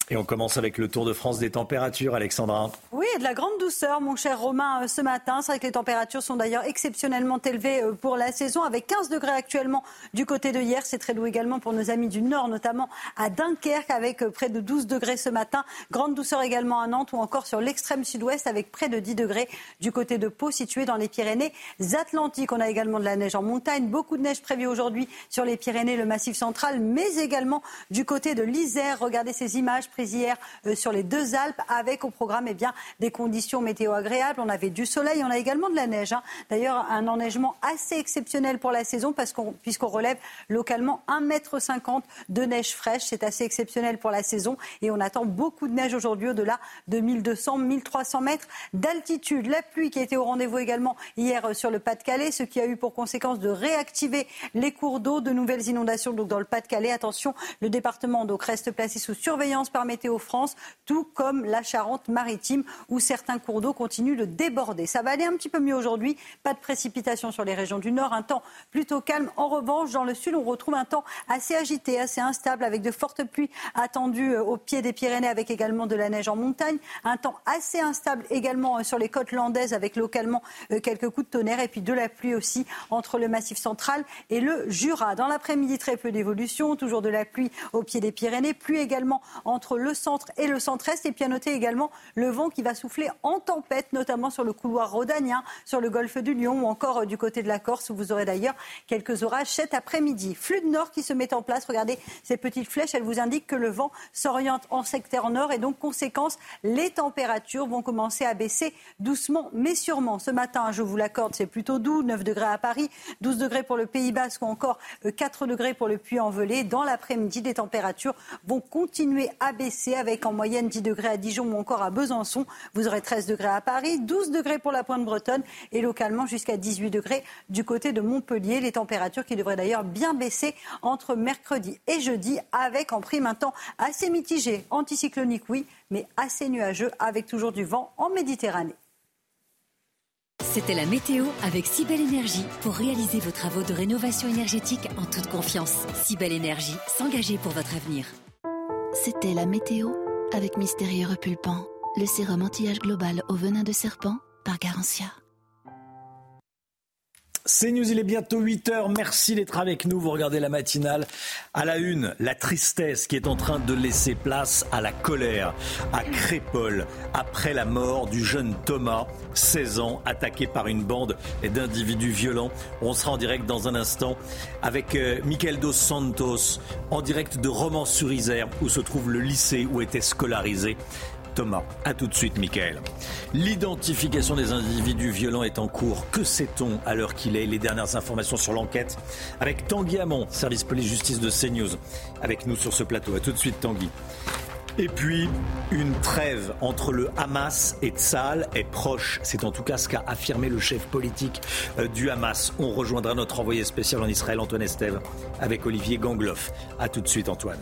Et on commence avec le Tour de France des températures, Alexandra. Oui, de la grande douceur, mon cher Romain, euh, ce matin. C'est vrai que les températures sont d'ailleurs exceptionnellement élevées euh, pour la saison, avec 15 degrés actuellement du côté de hier. C'est très doux également pour nos amis du Nord, notamment à Dunkerque, avec euh, près de 12 degrés ce matin. Grande douceur également à Nantes ou encore sur l'extrême sud-ouest, avec près de 10 degrés du côté de Pau, situé dans les Pyrénées-Atlantiques. On a également de la neige en montagne, beaucoup de neige prévue aujourd'hui sur les Pyrénées, le Massif central, mais également du côté de l'Isère. Regardez ces images hier euh, sur les deux Alpes avec au programme eh des conditions météo agréables. On avait du soleil, on a également de la neige. Hein. D'ailleurs, un enneigement assez exceptionnel pour la saison puisqu'on relève localement 1,50 m de neige fraîche. C'est assez exceptionnel pour la saison et on attend beaucoup de neige aujourd'hui au-delà de 1200, 1300 mètres d'altitude. La pluie qui était au rendez-vous également hier euh, sur le Pas-de-Calais, ce qui a eu pour conséquence de réactiver les cours d'eau, de nouvelles inondations dans le Pas-de-Calais. Attention, le département reste placé sous surveillance par Météo France, tout comme la Charente-Maritime où certains cours d'eau continuent de déborder. Ça va aller un petit peu mieux aujourd'hui. Pas de précipitations sur les régions du nord, un temps plutôt calme. En revanche, dans le sud, on retrouve un temps assez agité, assez instable, avec de fortes pluies attendues euh, au pied des Pyrénées, avec également de la neige en montagne. Un temps assez instable également euh, sur les côtes landaises, avec localement euh, quelques coups de tonnerre, et puis de la pluie aussi entre le massif central et le Jura. Dans l'après-midi, très peu d'évolution, toujours de la pluie au pied des Pyrénées, pluie également entre le centre et le centre-est, et puis à noter également le vent qui va souffler en tempête, notamment sur le couloir rhodanien, sur le golfe du Lion ou encore du côté de la Corse, où vous aurez d'ailleurs quelques orages cet après-midi. Flux de nord qui se met en place. Regardez ces petites flèches, elles vous indiquent que le vent s'oriente en secteur nord et donc, conséquence, les températures vont commencer à baisser doucement mais sûrement. Ce matin, je vous l'accorde, c'est plutôt doux, 9 degrés à Paris, 12 degrés pour le Pays Basque ou encore 4 euh, degrés pour le Puy-en-Velay. Dans l'après-midi, les températures vont continuer à baisser avec en moyenne 10 degrés à Dijon ou encore à Besançon. Vous aurez 13 degrés à Paris, 12 degrés pour la pointe bretonne et localement jusqu'à 18 degrés du côté de Montpellier. Les températures qui devraient d'ailleurs bien baisser entre mercredi et jeudi avec en prime un temps assez mitigé, anticyclonique oui, mais assez nuageux avec toujours du vent en Méditerranée. C'était la météo avec Cybelle Énergie pour réaliser vos travaux de rénovation énergétique en toute confiance. Cybelle Énergie, s'engager pour votre avenir. C'était la météo avec Mystérieux Repulpant, le sérum anti-âge global au venin de serpent par Garantia. C'est News, il est bientôt 8 heures. Merci d'être avec nous. Vous regardez la matinale. À la une, la tristesse qui est en train de laisser place à la colère à Crépole après la mort du jeune Thomas, 16 ans, attaqué par une bande d'individus violents. On sera en direct dans un instant avec euh, Michael Dos Santos, en direct de Romans-sur-Isère, où se trouve le lycée où était scolarisé Thomas. A tout de suite, Michael. L'identification des individus violents est en cours. Que sait-on à l'heure qu'il est? Les dernières informations sur l'enquête avec Tanguy Hamon, service police-justice de CNews, avec nous sur ce plateau. A tout de suite, Tanguy. Et puis, une trêve entre le Hamas et Tzal est proche. C'est en tout cas ce qu'a affirmé le chef politique euh, du Hamas. On rejoindra notre envoyé spécial en Israël, Antoine Estève, avec Olivier Gangloff. A tout de suite, Antoine.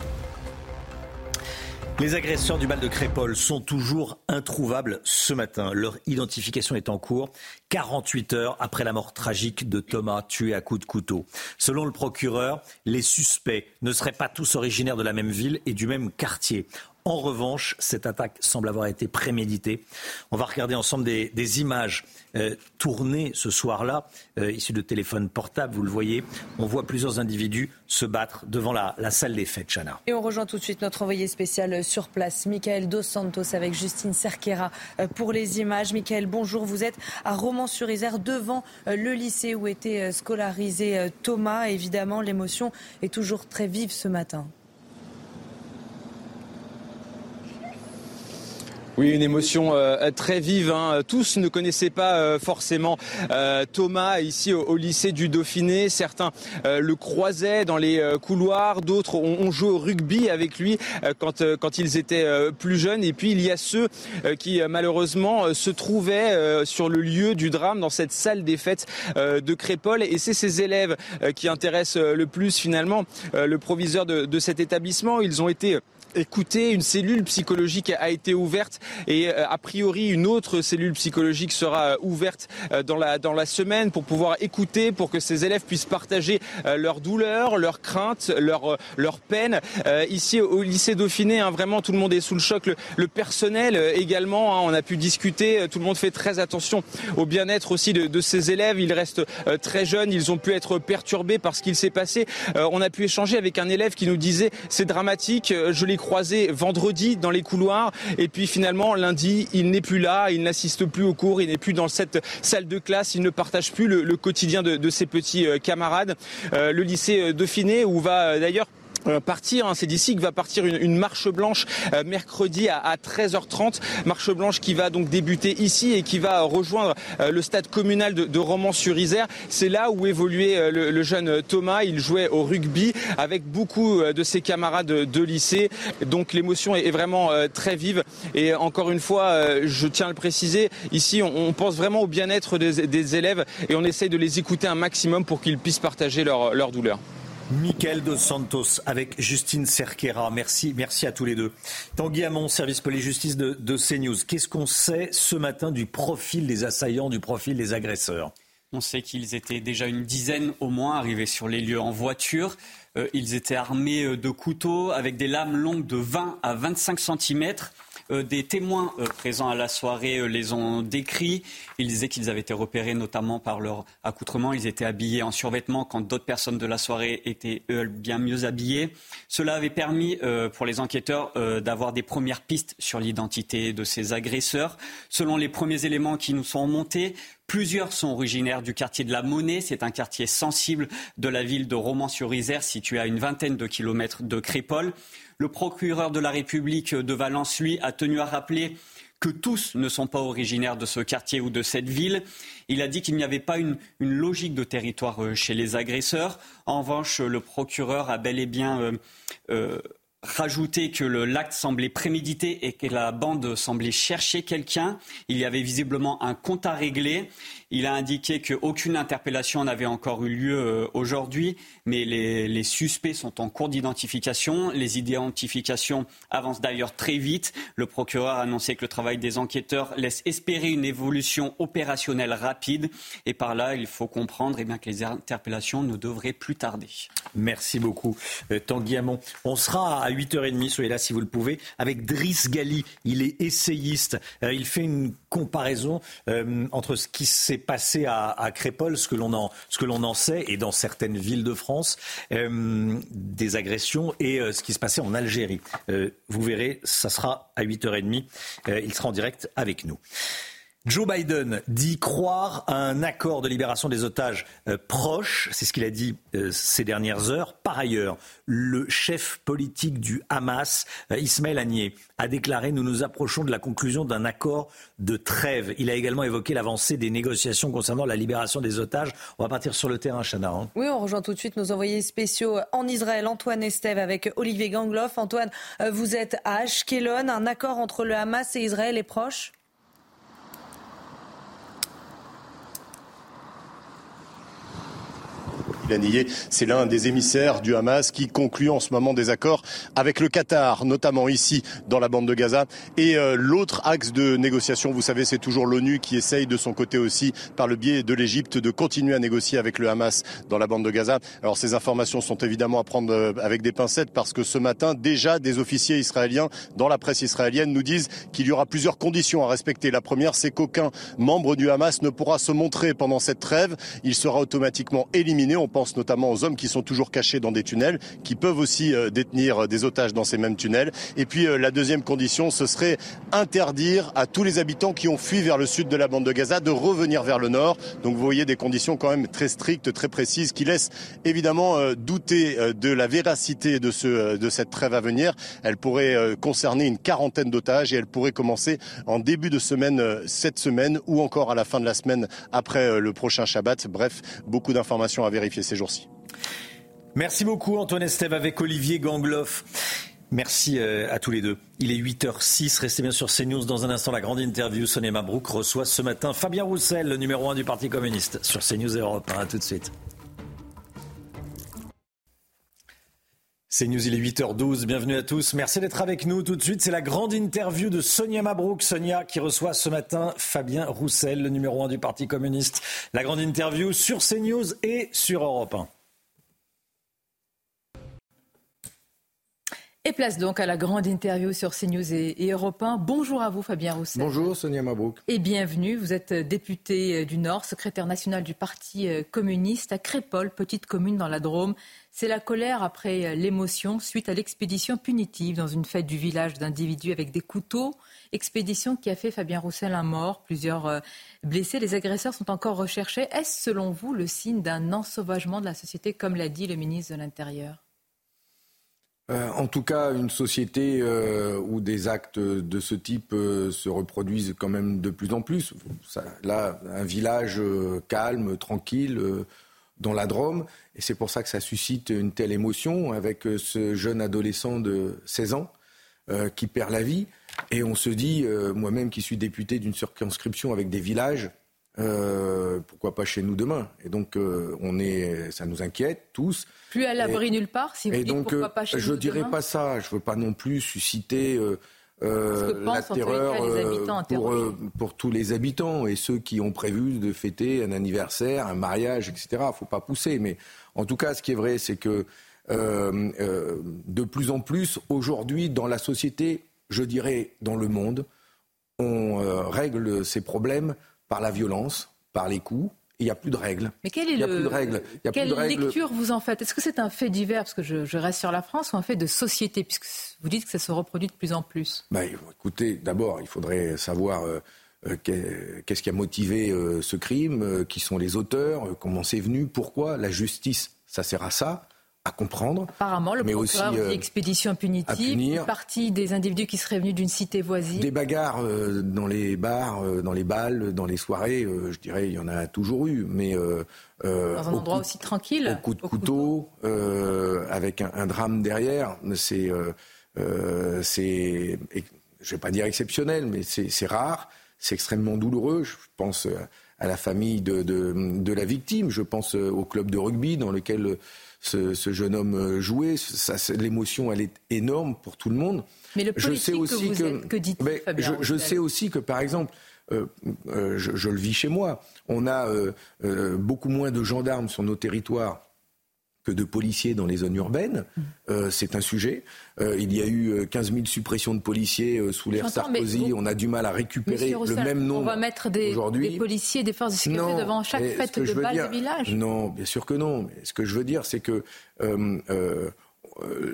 Les agresseurs du bal de Crépole sont toujours introuvables ce matin. Leur identification est en cours 48 heures après la mort tragique de Thomas tué à coups de couteau. Selon le procureur, les suspects ne seraient pas tous originaires de la même ville et du même quartier. En revanche, cette attaque semble avoir été préméditée. On va regarder ensemble des, images euh, tournées ce soir-là, euh, issues de téléphones portables, vous le voyez. On voit plusieurs individus se battre devant la, salle des fêtes, Chana. Et on rejoint tout de suite notre envoyé spécial sur place, Michael Dos Santos, avec Justine Cerquera euh, pour les images. Michael, bonjour. Vous êtes à Romans-sur-Isère, devant le lycée où était scolarisé Thomas. Évidemment, l'émotion est toujours très vive ce matin. Oui, une émotion euh, très vive. Hein. Tous ne connaissaient pas euh, forcément euh, Thomas ici au, lycée du Dauphiné. Certains le croisaient dans les couloirs, d'autres ont, joué au rugby avec lui quand, quand ils étaient plus jeunes. Et puis il y a ceux qui malheureusement se trouvaient sur le lieu du drame, dans cette salle des fêtes de Crépole. Et c'est ces élèves qui intéressent le plus finalement le proviseur de, de cet établissement. Ils ont été écouter. Une cellule psychologique a été ouverte et euh, a priori une autre cellule psychologique sera euh, ouverte euh, dans la, dans la semaine pour pouvoir écouter, pour que ces élèves puissent partager leurs douleurs, leurs craintes, leurs leur peines. Ici au lycée Dauphiné, hein, vraiment tout le monde est sous le choc. Le, personnel également, hein, on a pu discuter. Tout le monde fait très attention au bien-être aussi de, de, ces élèves. Ils restent très jeunes, ils ont pu être perturbés par ce qu'il s'est passé. On a pu échanger avec un élève qui nous disait c'est dramatique, je croisé vendredi dans les couloirs. Et puis finalement lundi il n'est plus là, il n'assiste plus aux cours, il n'est plus dans cette salle de classe, il ne partage plus le, quotidien de, ses petits euh, camarades. Euh, le lycée euh, Dauphiné où va d'ailleurs partir. Hein. C'est d'ici que va partir une, marche blanche euh, mercredi à, 13h30. Marche blanche qui va donc débuter ici et qui va rejoindre euh, le stade communal de, Romans-sur-Isère. C'est là où évoluait le, jeune Thomas. Il jouait au rugby avec beaucoup de ses camarades de, lycée. Donc l'émotion est, vraiment très vive. Et encore une fois, je tiens à le préciser, ici on, pense vraiment au bien-être des, élèves et on essaye de les écouter un maximum pour qu'ils puissent partager leur, leur douleur. Michael Dos Santos avec Justine Cerquera. Merci, à tous les deux. Tanguy Hamon, service police-justice de, de CNews. Qu'est-ce qu'on sait ce matin du profil des assaillants, du profil des agresseurs? On sait qu'ils étaient déjà une dizaine au moins arrivés sur les lieux en voiture. Euh, ils étaient armés euh, de couteaux avec des lames longues de 20 à 25 cm. Euh, des témoins euh, présents à la soirée euh, les ont décrits. Ils disaient qu'ils avaient été repérés notamment par leur accoutrement. Ils étaient habillés en survêtement quand d'autres personnes de la soirée étaient eux, bien mieux habillées. Cela avait permis pour les enquêteurs d'avoir des premières pistes sur l'identité de ces agresseurs. Selon les premiers éléments qui nous sont remontés, Plusieurs sont originaires du quartier de la Monnaie. C'est un quartier sensible de la ville de Romans-sur-Isère, situé à une vingtaine de kilomètres de Crépole. Le procureur de la République de Valence, lui, a tenu à rappeler que tous ne sont pas originaires de ce quartier ou de cette ville. Il a dit qu'il n'y avait pas une, logique de territoire euh, chez les agresseurs. En revanche, le procureur a bel et bien euh, euh, rajouté que l'acte semblait prémédité et que la bande semblait chercher quelqu'un. Il y avait visiblement un compte à régler. Il a indiqué qu'aucune interpellation n'avait encore eu lieu euh, aujourd'hui, mais les, suspects sont en cours d'identification. Les identifications avancent d'ailleurs très vite. Le procureur a annoncé que le travail des enquêteurs laisse espérer une évolution opérationnelle rapide. Et par là, il faut comprendre eh bien, que les interpellations ne devraient plus tarder. Merci beaucoup, euh, Tanguy Hamon. On sera à 8h30, soyez là si vous le pouvez, avec Driss Gali. Il est essayiste. Euh, il fait une comparaison entre ce qui s'est passé à, à ce que l'on en, ce que l'on en sait, et dans certaines villes de France, euh, des agressions et euh, ce qui se passait en Algérie. Euh, vous verrez, ça sera à 8h30. il sera en direct avec nous. Joe Biden dit croire à un accord de libération des otages euh, proche, c'est ce qu'il a dit euh, ces dernières heures. Par ailleurs, le chef politique du Hamas, euh, Ismaël Haniyeh, a déclaré nous nous approchons de la conclusion d'un accord de trêve. Il a également évoqué l'avancée des négociations concernant la libération des otages. On va partir sur le terrain, Chana. Hein. Oui, on rejoint tout de suite nos envoyés spéciaux en Israël, Antoine Estève avec Olivier Gangloff. Antoine, vous êtes à Ashkelon. Un accord entre le Hamas et Israël est proche? C'est l'un des émissaires du Hamas qui conclut en ce moment des accords avec le Qatar, notamment ici dans la bande de Gaza. Et euh, l'autre axe de négociation, vous savez, c'est toujours l'ONU qui essaye de son côté aussi, par le biais de l'Égypte, de continuer à négocier avec le Hamas dans la bande de Gaza. Alors ces informations sont évidemment à prendre euh, avec des pincettes parce que ce matin, déjà, des officiers israéliens dans la presse israélienne nous disent qu'il y aura plusieurs conditions à respecter. La première, c'est qu'aucun membre du Hamas ne pourra se montrer pendant cette trêve. Il sera automatiquement éliminé pense notamment aux hommes qui sont toujours cachés dans des tunnels, qui peuvent aussi euh, détenir des otages dans ces mêmes tunnels. Et puis euh, la deuxième condition, ce serait interdire à tous les habitants qui ont fui vers le sud de la bande de Gaza de revenir vers le nord. Donc vous voyez des conditions quand même très strictes, très précises, qui laissent évidemment euh, douter de la véracité de, de cette trêve à venir. Elle pourrait concerner une quarantaine d'otages et elle pourrait commencer en début de semaine, cette semaine, ou encore à la fin de la semaine après le prochain Shabbat. Bref, beaucoup d'informations à vérifier ces jours-ci. Merci beaucoup Antoine Estève avec Olivier Gangloff. Merci euh, à tous les deux. Il est 8h06. Restez bien sur CNews. Dans un instant, la grande interview. Sonia Mabrouk reçoit ce matin Fabien Roussel, le numéro 1 du Parti communiste, sur CNews Europe 1. A tout de suite. CNews, il est 8h12. Bienvenue à tous. Merci d'être avec nous. Tout de suite, c'est la grande interview de Sonia Mabrouk. Sonia qui reçoit ce matin Fabien Roussel, le numéro 1 du Parti communiste. La grande interview sur CNews et sur Europe 1. Et place donc à la grande interview sur CNews et, et Europe 1. Bonjour à vous, Fabien Roussel. Bonjour, Sonia Mabrouk. Et bienvenue. Vous êtes député euh, du Nord, secrétaire national du Parti euh, communiste à Crépole, petite commune dans la Drôme. C'est la colère après euh, l'émotion suite à l'expédition punitive dans une fête du village d'individus avec des couteaux. Expédition qui a fait Fabien Roussel un mort, plusieurs euh, blessés. Les agresseurs sont encore recherchés. Est-ce selon vous le signe d'un ensauvagement de la société, comme l'a dit le ministre de l'Intérieur? Euh, en tout cas, une société où des actes de ce type se reproduisent quand même de plus en plus. là, un village calme, tranquille, dans la Drôme. Et c'est pour ça que ça suscite une telle émotion avec euh, ce jeune adolescent de 16 ans euh, qui perd la vie. Et on se dit, euh, moi-même qui suis député d'une circonscription avec des villages, euh, pourquoi pas chez nous demain? Et donc, on est, ça nous inquiète tous. Plus à l'abri nulle part, si vous et dites donc, pourquoi pas chez je nous dirais demain pas ça. Je veux pas non plus susciter la terreur pour, pour, tous les habitants et ceux qui ont prévu de fêter un anniversaire, un mariage, etc. Faut pas pousser. Mais en tout cas, ce qui est vrai, c'est que de plus en plus, aujourd'hui, dans la société, je dirais dans le monde, on règle ces problèmes par la violence, par les coups. Il n'y a plus de règles. Mais quelle est le... Quelle lecture vous en faites? Est-ce que c'est un fait divers, parce que je, reste sur la France, ou un fait de société, puisque vous dites que ça se reproduit de plus en plus? Bah, Écoutez, d'abord, il faudrait savoir euh, euh, qu'est-ce qui a motivé euh, ce crime, qui sont les auteurs, comment c'est venu, pourquoi. La justice, ça sert à ça à comprendre. Apparemment, le mais procureur aussi, dit expédition punitive, une partie des individus qui seraient venus d'une cité voisine. Des bagarres euh, dans les bars, euh, dans les balles, dans les soirées, euh, je dirais, il y en a toujours eu, mais dans un endroit aussi tranquille. Au coup de couteau, avec un, un, drame derrière, c'est, c'est, je vais pas dire exceptionnel, mais c'est rare, c'est extrêmement douloureux. Je pense à la famille de, de, de la victime, je pense au club de rugby dans lequel ce, jeune homme euh, jouer. L'émotion, elle est énorme pour tout le monde. Mais le politique je sais aussi que, que, dites je, sais aussi que, par exemple, euh, euh, je, le vis chez moi, on a beaucoup moins de gendarmes sur nos territoires que de policiers dans les zones urbaines. Mm. Euh, c'est un sujet. Euh, il y a eu 15 euh, 000 suppressions de policiers sous l'ère Sarkozy. On a du mal à récupérer le même nombre. On va mettre des, des policiers, des forces de sécurité devant chaque fête de bal du village Non, bien sûr que non. Mais ce que je veux dire, c'est que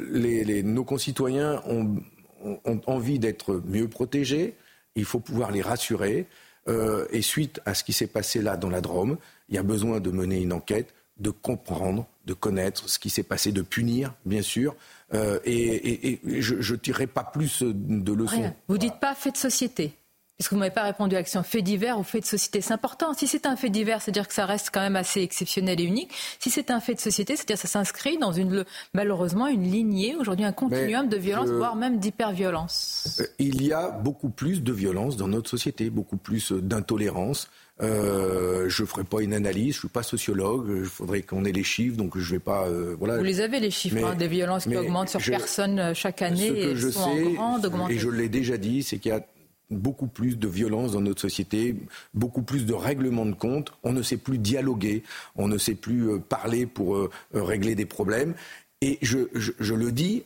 les, nos concitoyens ont, ont envie d'être mieux protégés. Il faut pouvoir les rassurer. et suite à ce qui s'est passé là dans la Drôme, il y a besoin de mener une enquête de comprendre, de connaître ce qui s'est passé, de punir, bien sûr. Euh, et, je ne tirerai pas plus de leçons. Vous dites pas fait de société parce que vous m'avez pas répondu à l'action fait divers ou fait de société? C'est important. Si c'est un fait divers, c'est-à-dire que ça reste quand même assez exceptionnel et unique. Si c'est un fait de société, c'est-à-dire que ça s'inscrit dans une, malheureusement, une lignée, aujourd'hui un continuum de violence, voire même d'hyperviolence. Euh, il y a beaucoup plus de violence dans notre société, beaucoup plus d'intolérance. Euh, je ne ferai pas une analyse, je ne suis pas sociologue, il faudrait qu'on ait les chiffres, donc je ne vais pas... Euh, voilà. Vous les avez les chiffres, hein, des violences qui augmentent sur personne euh, chaque année ce que et je sont sais, en grande Et je l'ai déjà dit, c'est qu'il y a beaucoup plus de violence dans notre société, beaucoup plus de règlements de compte. On ne sait plus dialoguer, on ne sait plus parler pour régler des problèmes. Et je, je le dis,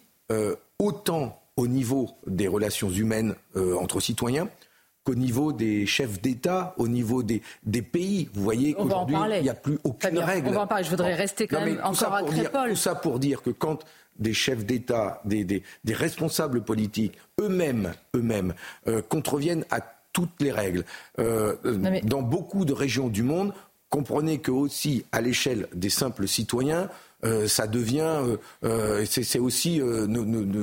autant au niveau des relations humaines entre citoyens, qu'au niveau des chefs d'État, au niveau des, des pays. Vous voyez qu'aujourd'hui, il n'y a plus aucune règle. On va en parler. Je voudrais rester quand même encore à Crépole. Tout ça pour dire que quand des chefs d'État, des, des, des, responsables politiques, eux-mêmes, eux-mêmes, euh, contreviennent à toutes les règles. Euh, Dans beaucoup de régions du monde, comprenez que aussi à l'échelle des simples citoyens, ça devient, euh, euh, c'est aussi,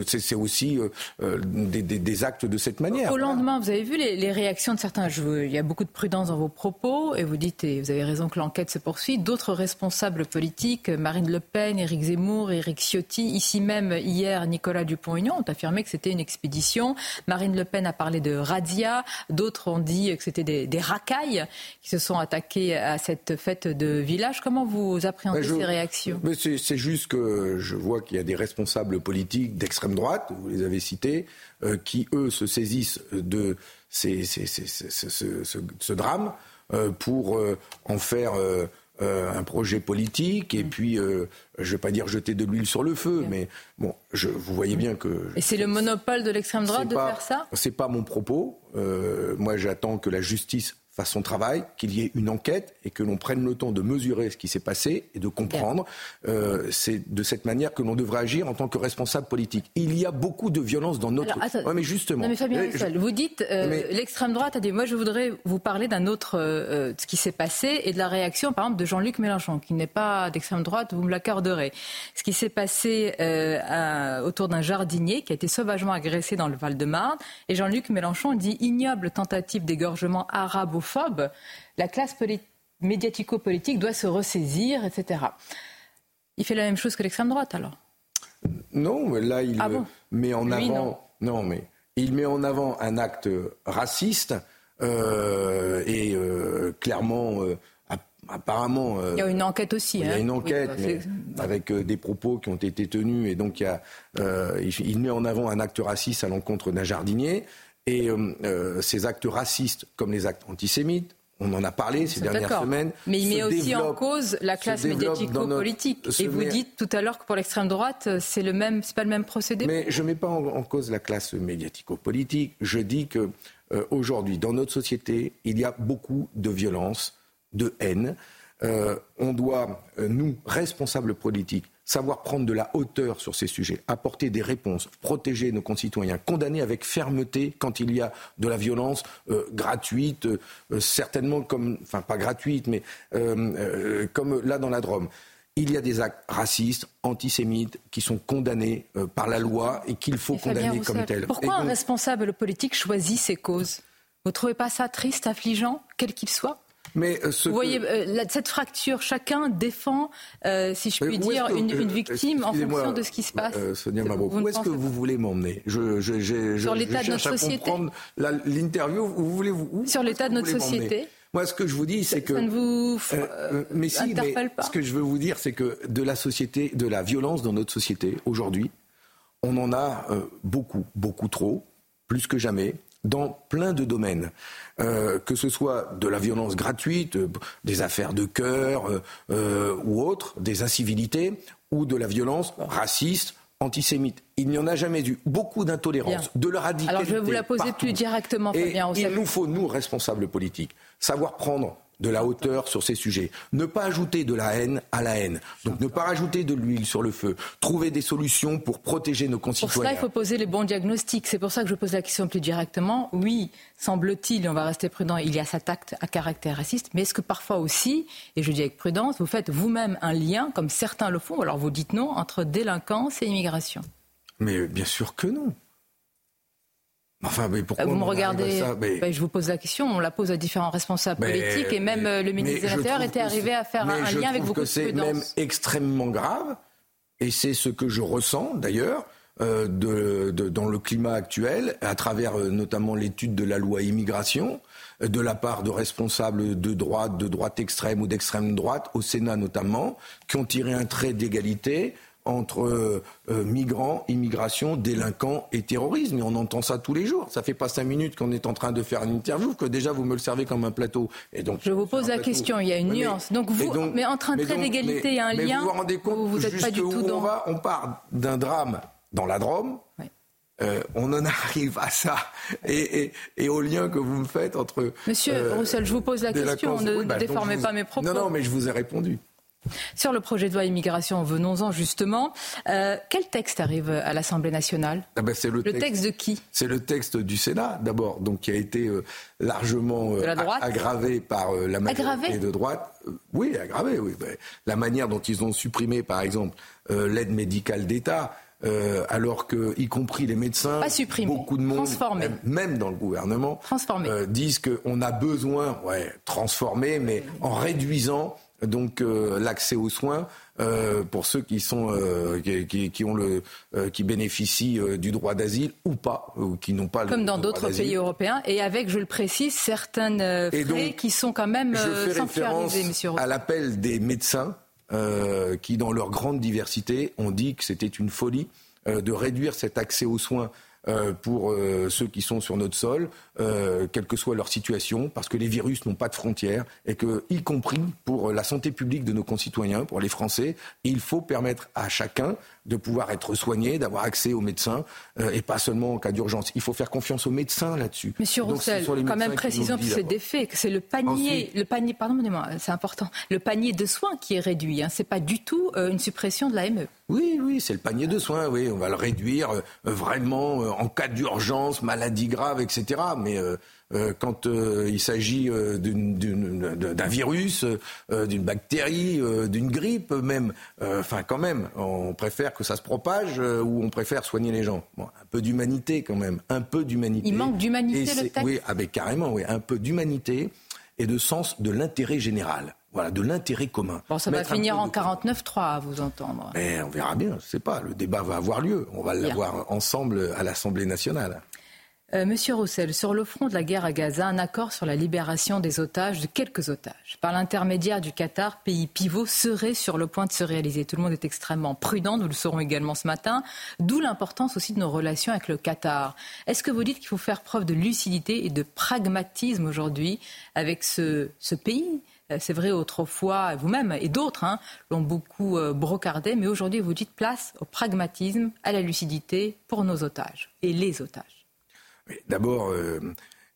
c'est aussi des, actes de cette manière. Au lendemain, vous avez vu les, réactions de certains. il y a beaucoup de prudence dans vos propos et vous dites, et vous avez raison que l'enquête se poursuit. D'autres responsables politiques, Marine Le Pen, Éric Zemmour, Éric Ciotti, ici même hier, Nicolas Dupont-Aignan ont affirmé que c'était une expédition. Marine Le Pen a parlé de radia. D'autres ont dit que c'était des, racailles qui se sont attaqués à cette fête de village. Comment vous appréhendez ces réactions? C'est juste que je vois qu'il y a des responsables politiques d'extrême droite, vous les avez cités, euh, qui, eux, se saisissent de ce, drame euh, pour euh, en faire un projet politique et mm. puis, je ne vais pas dire jeter de l'huile sur le feu, mais bon, je, vous voyez bien que... Et c'est le monopole de l'extrême droite de faire ça? C'est pas mon propos. moi, j'attends que la justice fasse son travail, qu'il y ait une enquête et que l'on prenne le temps de mesurer ce qui s'est passé et de comprendre. Euh, c'est de cette manière que l'on devrait agir en tant que responsable politique. Il y a beaucoup de violence dans notre. Alors, mais justement. Non, mais Fabien vous dites euh, l'extrême droite a dit. Moi, je voudrais vous parler d'un autre euh, ce qui s'est passé et de la réaction, par exemple, de Jean-Luc Mélenchon, qui n'est pas d'extrême droite. Vous me l'accorderez. Ce qui s'est passé autour d'un jardinier qui a été sauvagement agressé dans le Val-de-Marne et Jean-Luc Mélenchon dit ignoble tentative d'égorgement la classe médiatico-politique doit se ressaisir, etc. Il fait la même chose que l'extrême droite, alors? Non, mais là, il ah met en avant. Non. mais il met en avant un acte raciste et clairement apparemment. il y a une enquête aussi. Il y a hein. une enquête, mais avec des propos qui ont été tenus, et donc il, y a, il, met en avant un acte raciste à l'encontre d'un jardinier. Et ces actes racistes, comme les actes antisémites, on en a parlé ces dernières semaines. Mais il met aussi en cause la classe médiatico-politique. Et vous dites tout à l'heure que pour l'extrême droite, c'est le même, c'est pas le même procédé. Mais je ne mets pas en, cause la classe médiatico-politique. Je dis que euh, aujourd'hui, dans notre société, il y a beaucoup de violence, de haine. Euh, on doit, euh, nous, responsables politiques, savoir prendre de la hauteur sur ces sujets, apporter des réponses, protéger nos concitoyens, condamner avec fermeté quand il y a de la violence euh, gratuite, certainement comme, enfin pas gratuite, mais comme là dans la Drôme. Il y a des actes racistes, antisémites, qui sont condamnés par la loi et qu'il faut condamner comme tels. Pourquoi un responsable politique choisit ses causes? Vous ne trouvez pas ça triste, affligeant, quel qu'il soit? Mais euh, Vous voyez, euh, cette fracture, chacun défend, euh, si je puis dire, une, victime en fonction de ce qui se passe. Sonia Mabro, où est-ce que vous voulez m'emmener? Je, je, Sur l'état de notre société. L'interview, vous voulez vous Sur l'état de notre société. Moi, ce que je vous dis, c'est que. Ça ne vous mais si, mais pas. Ce que je veux vous dire, c'est que de la société, de la violence dans notre société aujourd'hui, on en a beaucoup, beaucoup trop, plus que jamais dans plein de domaines, euh, que ce soit de la violence gratuite, euh, des affaires de cœur euh, ou autres, des incivilités, ou de la violence raciste, antisémite. Il n'y en a jamais eu. Beaucoup d'intolérance, de la radicalité. Alors je vais vous la poser plus directement, Fabien. Et il nous faut, nous, responsables politiques, savoir prendre de la hauteur sur ces sujets. Ne pas ajouter de la haine à la haine. Donc ne pas rajouter de l'huile sur le feu. Trouver des solutions pour protéger nos concitoyens. Pour cela, il faut poser les bons diagnostics. C'est pour ça que je pose la question plus directement. Oui, semble-t-il, et on va rester prudent, il y a cet acte à caractère raciste. Mais est-ce que parfois aussi, et je dis avec prudence, vous faites vous-même un lien, comme certains le font, alors vous dites non, entre délinquance et immigration? Mais bien sûr que non. Enfin, mais pourquoi Vous me regardez, ben, je vous pose la question, on la pose à différents responsables politiques et même euh, le ministre de l'Intérieur était arrivé à faire un, lien avec beaucoup de C'est même extrêmement grave et c'est ce que je ressens d'ailleurs. Euh, de, dans le climat actuel, à travers euh, notamment l'étude de la loi immigration, de la part de responsables de droite, de droite extrême ou d'extrême droite, au Sénat notamment, qui ont tiré un trait d'égalité entre euh, euh, migrants, immigration, délinquants et terrorisme. Et on entend ça tous les jours. Ça fait pas cinq minutes qu'on est en train de faire une interview que déjà vous me le servez comme un plateau. Et donc je vous pose la question. Il y a une nuance. Donc vous, mais entre un trait d'égalité a un lien. Vous vous rendez compte vous n'êtes pas du tout dans. On, va, on part d'un drame dans la Drôme. Euh, on en arrive à ça et, au lien que vous me faites entre. Monsieur Roussel, je vous pose la question. Ne, bah, déformez pas mes propos. Non, non, mais je vous ai répondu. Sur le projet de loi immigration, venons-en justement. Euh, quel texte arrive à l'Assemblée nationale? Ah ben, le, texte, de qui? C'est le texte du Sénat d'abord, donc qui a été euh, largement euh, aggravé par la majorité de droite. oui, aggravé. Oui, la manière dont ils ont supprimé, par exemple, l'aide médicale d'État. alors que, y compris les médecins, beaucoup de monde, même, dans le gouvernement, disent qu'on a besoin, ouais, transformer, mais en réduisant donc euh, l'accès aux soins euh, pour ceux qui sont euh, qui, ont le qui bénéficient du droit d'asile ou pas ou qui n'ont pas comme dans d'autres pays européens et avec je le précise certaines frais qui sont quand même je fais monsieur à l'appel des médecins qui dans leur grande diversité ont dit que c'était une folie de réduire cet accès aux soins pour euh, ceux qui sont sur notre sol, euh, quelle que soit leur situation, parce que les virus n'ont pas de frontières et que, y compris pour la santé publique de nos concitoyens, pour les Français, il faut permettre à chacun de pouvoir être soigné, d'avoir accès aux médecins et pas seulement en cas d'urgence. Il faut faire confiance aux médecins là-dessus. Monsieur Roussel, quand même précisons que c'est des faits, que c'est le panier, le panier, pardonnez-moi, c'est important, le panier de soins qui est réduit. Hein. C'est pas du tout une suppression de l'AME. Oui, oui, c'est le panier de soins, oui. On va le réduire euh, vraiment euh, en cas d'urgence, maladie grave, etc. Mais euh, quand il s'agit d'un virus, d'une bactérie, d'une grippe même, enfin quand même, on préfère que ça se propage ou on préfère soigner les gens. un peu d'humanité quand même, un peu d'humanité. Il manque d'humanité le texte Oui, avec ah, carrément, oui, un peu d'humanité et de sens de l'intérêt général. Voilà, de l'intérêt commun. Bon, ça va finir en 49-3, à vous entendre. Mais on verra bien, je ne sais pas. Le débat va avoir lieu. On va l'avoir ensemble à l'Assemblée nationale. Euh, Monsieur Roussel, sur le front de la guerre à Gaza, un accord sur la libération des otages, de quelques otages, par l'intermédiaire du Qatar, pays pivot, serait sur le point de se réaliser. Tout le monde est extrêmement prudent, nous le saurons également ce matin, d'où l'importance aussi de nos relations avec le Qatar. Est-ce que vous dites qu'il faut faire preuve de lucidité et de pragmatisme aujourd'hui avec ce, pays? Euh, c'est vrai, autrefois, vous-même et d'autres hein, l'ont beaucoup euh, brocardé, mais aujourd'hui, vous dites place au pragmatisme, à la lucidité pour nos otages et les otages. D'abord, euh,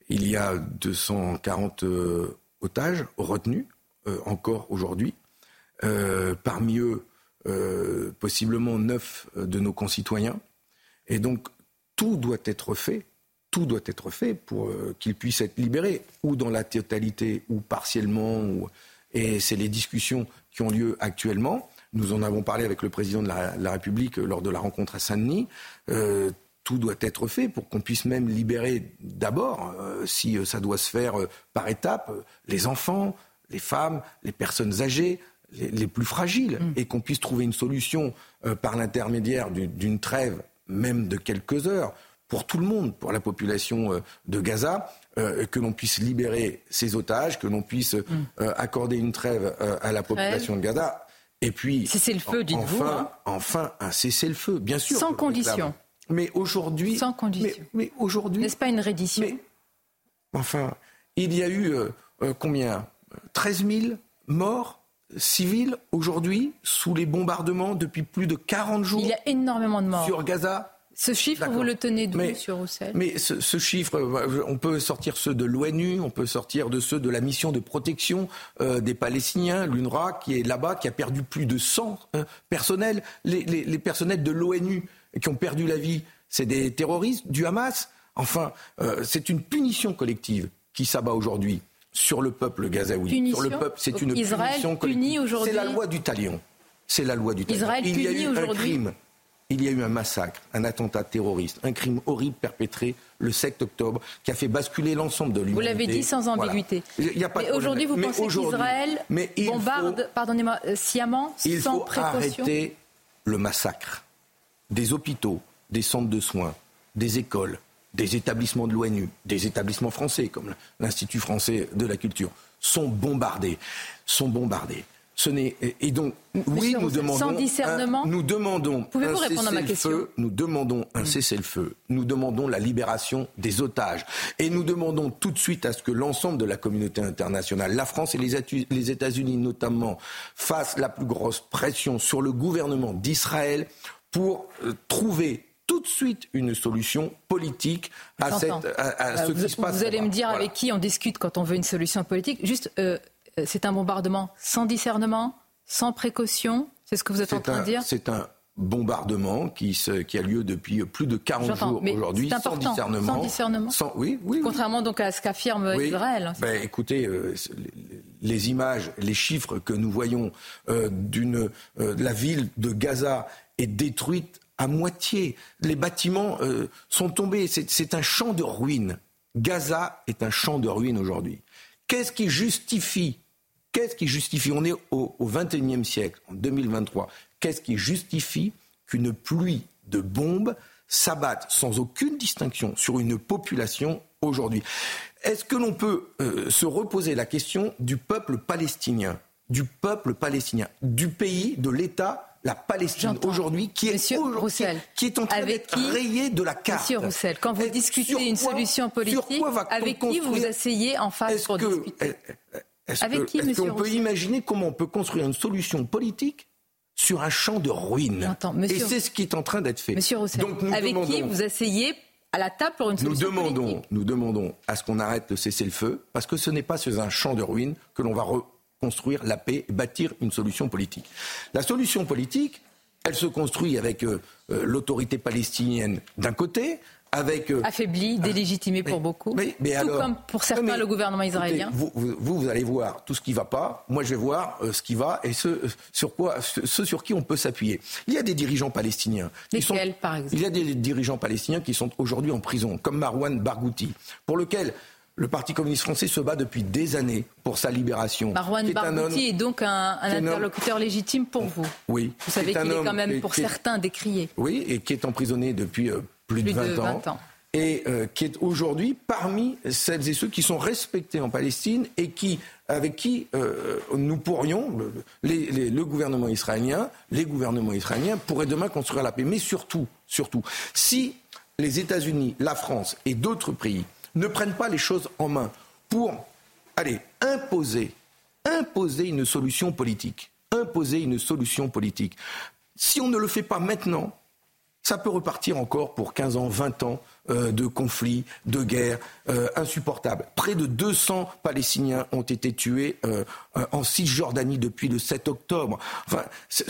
il y a 240 euh, otages retenus euh, encore aujourd'hui. parmi eux, possiblement neuf de nos concitoyens. Et donc, tout doit être fait, tout doit être fait pour qu'ils puissent être libérés, ou dans la totalité, ou partiellement. Et c'est les discussions qui ont lieu actuellement. Nous en avons parlé avec le président de la, République lors de la rencontre à Saint-Denis tout doit être fait pour qu'on puisse même libérer d'abord, euh, si euh, ça doit se faire euh, par étapes, les enfants, les femmes, les personnes âgées, les, plus fragiles, mm. et qu'on puisse trouver une solution par l'intermédiaire d'une trêve, même de quelques heures, pour tout le monde, pour la population de Gaza, que l'on puisse libérer ces otages, que l'on puisse mm. accorder une trêve à la population de Gaza. Et puis, cessez-le-feu, dites-vous. Enfin, hein. enfin, un cessez-le-feu, bien sûr. Sans condition. Mais aujourd'hui. Sans condition. Mais, aujourd'hui. N'est-ce pas une reddition? Enfin, il y a eu euh, euh, combien? 13 000 morts civils aujourd'hui sous les bombardements depuis plus de 40 jours. Il y a énormément de morts. Sur Gaza. Ce chiffre, vous le tenez d'où, M. Roussel? Mais ce, chiffre, euh, on peut sortir ceux de l'ONU, on peut sortir de ceux de la mission de protection des Palestiniens, l'UNRWA, qui est là-bas, qui a perdu plus de 100 personnels. Les, les personnels de l'ONU qui ont perdu la vie, c'est des terroristes du Hamas. Enfin, euh, c'est une punition collective qui s'abat aujourd'hui sur le peuple gazaoui. Sur le peuple, c'est une punition collective. C'est la loi du talion. C'est la loi du talion. Israël Il y a eu un crime. Il y a eu un massacre, un attentat terroriste, un crime horrible perpétré le 7 octobre qui a fait basculer l'ensemble de l'humanité. Vous l'avez dit sans ambiguïté. mais aujourd'hui, vous pensez qu'Israël bombarde, pardonnez-moi, euh, sciemment, sans précaution Il faut arrêter le massacre des hôpitaux, des centres de soins, des écoles, des établissements de l'ONU, des établissements français comme l'Institut français de la culture sont bombardés, sont bombardés. Ce n'est et donc oui nous demandons sans discernement. nous demandons Pouvez-vous répondre à ma question? Nous demandons un mm. cessez-le-feu. Nous demandons la libération des otages et nous demandons tout de suite à ce que l'ensemble de la communauté internationale, la France et les États-Unis notamment, fassent la plus grosse pression sur le gouvernement d'Israël pour euh, trouver tout de suite une solution politique à, cette, à, ce qui se passe. Vous allez me dire avec qui on discute quand on veut une solution politique. Juste, euh, c'est un bombardement sans discernement, sans précaution. C'est ce que vous êtes en train de dire? C'est un bombardement qui, se, qui, a lieu depuis plus de 40 jours aujourd'hui, sans discernement. Sans discernement. oui, oui, Contrairement donc à ce qu'affirme Israël. Ben, écoutez, euh, les images, les chiffres que nous voyons d'une de la ville de Gaza est détruite à moitié. Les bâtiments euh, sont tombés. C'est un champ de ruines. Gaza est un champ de ruines aujourd'hui. Qu'est-ce qui justifie Qu'est-ce qui justifie? On est au, au 21e siècle, en 2023. Qu'est-ce qui justifie qu'une pluie de bombes s'abatte sans aucune distinction sur une population aujourd'hui? Est-ce que l'on peut euh, se reposer la question du peuple palestinien Du peuple palestinien, du pays, de l'État la Palestine aujourd'hui, qui est qui, est en train d'être rayée de la carte. Monsieur Roussel, quand vous discutez une solution politique, avec qui vous vous asseyez en face pour discuter Est-ce qu'on peut imaginer comment on peut construire une solution politique sur un champ de ruines Et c'est ce qui est en train d'être fait. Monsieur Roussel, avec qui vous asseyez à la table pour une solution nous demandons, politique Nous demandons à ce qu'on arrête de cesser le feu, parce que ce n'est pas sur un champ de ruines que l'on va construire la paix, bâtir une solution politique. La solution politique, elle se construit avec euh, euh, l'autorité palestinienne d'un côté, avec euh, affaibli, délégitimé pour beaucoup, tout comme pour certains le gouvernement israélien. vous, vous, vous, allez voir tout ce qui ne va pas. Moi, je vais voir ce qui va et ce sur quoi, ce, sur qui on peut s'appuyer. Il y a des dirigeants palestiniens. Lesquels, par exemple Il y a des dirigeants palestiniens qui sont aujourd'hui en prison, comme Marwan Barghouti, pour lequel le Parti communiste français se bat depuis des années pour sa libération. Marwan Barghouti est, donc un, interlocuteur légitime pour vous. Oui. Vous savez qu'il est, quand même pour certains décrié. Oui, et qui est emprisonné depuis euh, plus, de 20, ans. et euh, qui est aujourd'hui parmi celles et ceux qui sont respectés en Palestine et qui, avec qui euh, nous pourrions, le, le, gouvernement israélien, les gouvernements israéliens pourraient demain construire la paix. Mais surtout, surtout, si les États-Unis, la France et d'autres pays ne prennent pas les choses en main pour, allez, imposer, imposer une solution politique, imposer une solution politique. Si on ne le fait pas maintenant, ça peut repartir encore pour 15 ans, 20 ans euh, de conflits, de guerres euh, insupportables. Près de 200 Palestiniens ont été tués euh, en Cisjordanie depuis le 7 octobre. Enfin,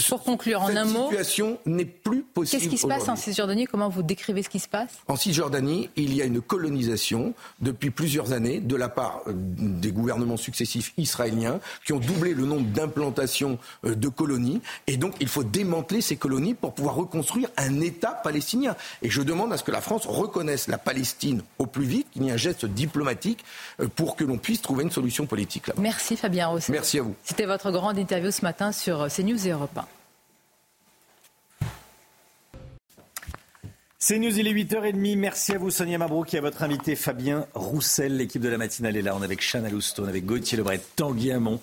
Pour conclure, en un mot, cette situation n'est plus possible. Qu'est-ce qui se passe en Cisjordanie? Comment vous décrivez ce qui se passe? En Cisjordanie, il y a une colonisation depuis plusieurs années de la part des gouvernements successifs israéliens qui ont doublé le nombre d'implantations de colonies. Et donc, il faut démanteler ces colonies pour pouvoir reconstruire un État palestinien. Et je demande à ce que la France reconnaisse la Palestine au plus vite, qu'il y ait un geste diplomatique euh, pour que l'on puisse trouver une solution politique. Merci Fabien Rosset. Merci à vous. C'était votre grande interview ce matin sur euh, CNews et Europe 1. C'est News, il est 8h30. Merci à vous, Sonia Mabrouk, et à votre invité Fabien Roussel. L'équipe de la matinale est là. On est avec Chana Lousteau, avec Gauthier Lebret, Tanguy Hamon,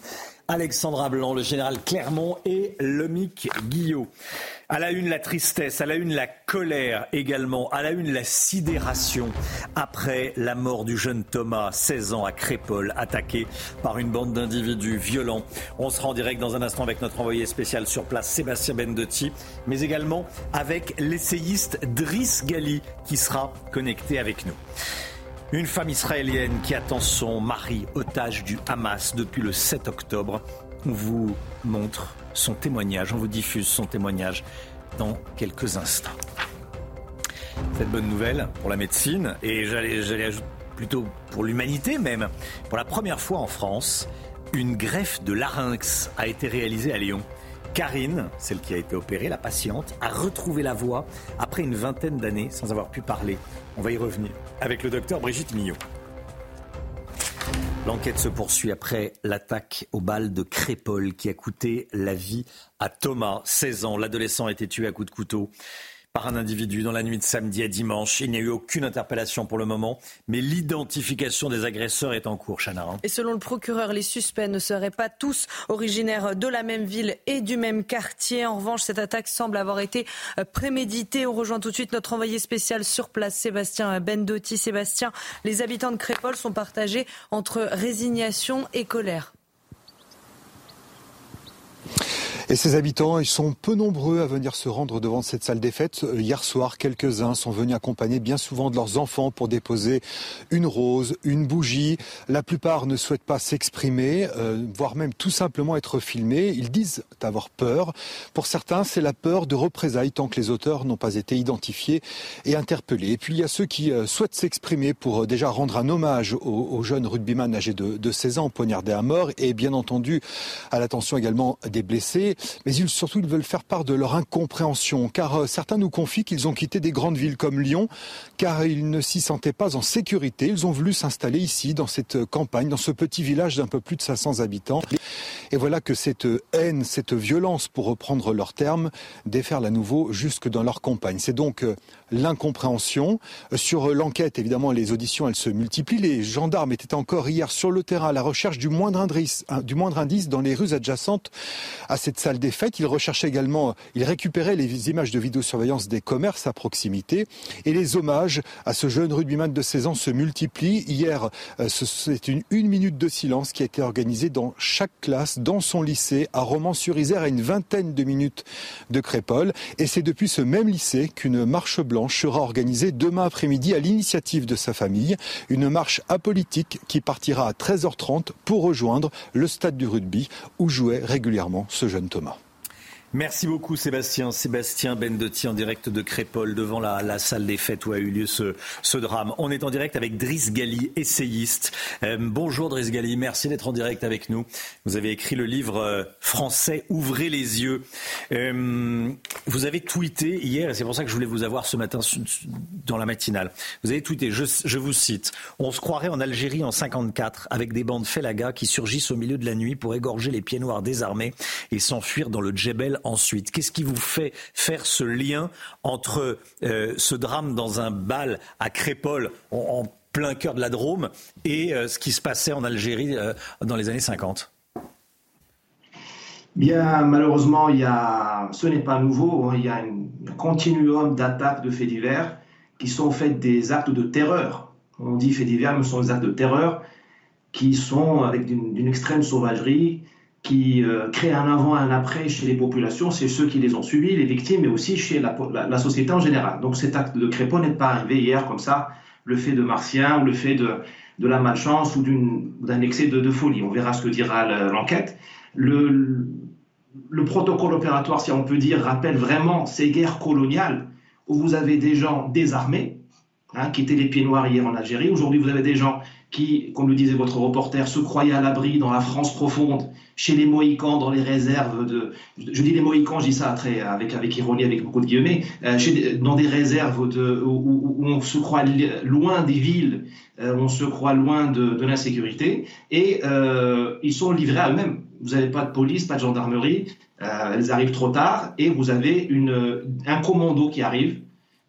Alexandra Blanc, le général Clermont et Lomic Guillot. À la une, la tristesse, à la une, la colère également, à la une, la sidération après la mort du jeune Thomas, 16 ans, à Crépole, attaqué par une bande d'individus violents. On sera en direct dans un instant avec notre envoyé spécial sur place, Sébastien Bendotti, mais également avec l'essayiste Driss Gali qui sera connecté avec nous. Une femme israélienne qui attend son mari otage du Hamas depuis le 7 octobre. On vous montre son témoignage, on vous diffuse son témoignage dans quelques instants. Cette bonne nouvelle pour la médecine, et j'allais ajouter plutôt pour l'humanité même, pour la première fois en France, une greffe de larynx a été réalisée à Lyon. Karine, celle qui a été opérée, la patiente, a retrouvé la voix après une vingtaine d'années sans avoir pu parler. On va y revenir avec le docteur Brigitte Millot. L'enquête se poursuit après l'attaque au bal de Crépole qui a coûté la vie à Thomas, 16 ans. L'adolescent a été tué à coups de couteau par un individu dans la nuit de samedi à dimanche. Il n'y a eu aucune interpellation pour le moment, mais l'identification des agresseurs est en cours, Chana. Et selon le procureur, les suspects ne seraient pas tous originaires de la même ville et du même quartier. En revanche, cette attaque semble avoir été préméditée. On rejoint tout de suite notre envoyé spécial sur place, Sébastien Bendotti. Sébastien, les habitants de Crépole sont partagés entre résignation et colère. Et ces habitants, ils sont peu nombreux à venir se rendre devant cette salle des fêtes. Euh, hier soir, quelques-uns sont venus accompagner bien souvent de leurs enfants pour déposer une rose, une bougie. La plupart ne souhaitent pas s'exprimer, euh, voire même tout simplement être filmés. Ils disent avoir peur. Pour certains, c'est la peur de représailles tant que les auteurs n'ont pas été identifiés et interpellés. Et puis il y a ceux qui euh, souhaitent s'exprimer pour déjà rendre un hommage aux, jeunes rugbyman âgés de, de 16 ans poignardés à mort et bien entendu à l'attention également des blessés mais ils, surtout ils veulent faire part de leur incompréhension, car euh, certains nous confient qu'ils ont quitté des grandes villes comme Lyon, car ils ne s'y sentaient pas en sécurité. Ils ont voulu s'installer ici, dans cette campagne, dans ce petit village d'un peu plus de 500 habitants. Et voilà que cette haine, cette violence, pour reprendre leur terme, déferle à nouveau jusque dans leur campagne. C'est donc euh, l'incompréhension. Sur l'enquête, évidemment, les auditions, elles se multiplient. Les gendarmes étaient encore hier sur le terrain à la recherche du moindre indice, du moindre indice dans les rues adjacentes à cette salle des fêtes. Ils recherchaient également, ils récupéraient les images de vidéosurveillance des commerces à proximité. Et les hommages à ce jeune rugbyman de 16 ans se multiplient. Hier, euh, c'est une, une minute de silence qui a été organisée dans chaque classe, dans son lycée, à Romans-sur-Isère, à une vingtaine de minutes de Crépole. Et c'est depuis ce même lycée qu'une marche blanche sera organisée demain après-midi à l'initiative de sa famille. Une marche apolitique qui partira à 13h30 pour rejoindre le stade du rugby où jouait régulièrement ce jeune Thomas. Merci beaucoup Sébastien. Sébastien Bendotti en direct de Crépole devant la, salle des fêtes où a eu lieu ce, drame. On est en direct avec Driss Gali, essayiste. Euh, bonjour Driss Gali, merci d'être en direct avec nous. Vous avez écrit le livre euh, français Ouvrez les yeux. Euh, vous avez tweeté hier, et c'est pour ça que je voulais vous avoir ce matin dans la matinale. Vous avez tweeté, je, je vous cite, On se croirait en Algérie en 54 avec des bandes Felaga qui surgissent au milieu de la nuit pour égorger les pieds noirs désarmés et s'enfuir dans le Djebel ensuite Qu'est-ce qui vous fait faire ce lien entre euh, ce drame dans un bal à Crépole en, plein cœur de la Drôme et euh, ce qui se passait en Algérie euh, dans les années 50 Bien, malheureusement, il y a, ce n'est pas nouveau. Hein. il y a un continuum d'attaques de faits divers qui sont faits des actes de terreur. On dit faits divers, mais ce sont des actes de terreur qui sont avec d'une extrême sauvagerie, qui euh, créent un avant et un après chez les populations, c'est ceux qui les ont subis, les victimes, mais aussi chez la, société en général. Donc cet acte de Crépon n'est pas arrivé hier comme ça, le fait de martiens ou le fait de, de la malchance ou d'un excès de, folie. On verra ce que dira l'enquête. Le, le protocole opératoire, si on peut dire, rappelle vraiment ces guerres coloniales où vous avez des gens désarmés, hein, qui étaient les pieds noirs hier en Algérie. Aujourd'hui, vous avez des gens qui, comme le disait votre reporter, se croyaient à l'abri dans la France profonde, chez les Mohicans, dans les réserves de. Je dis les Mohicans, je dis ça avec, avec ironie, avec beaucoup de guillemets, euh, dans des réserves de, où, on se croit loin des villes, euh, on se croit loin de, de l'insécurité, et euh, ils sont livrés à eux-mêmes. Vous n'avez pas de police, pas de gendarmerie, elles arrivent trop tard, et vous avez un commando qui arrive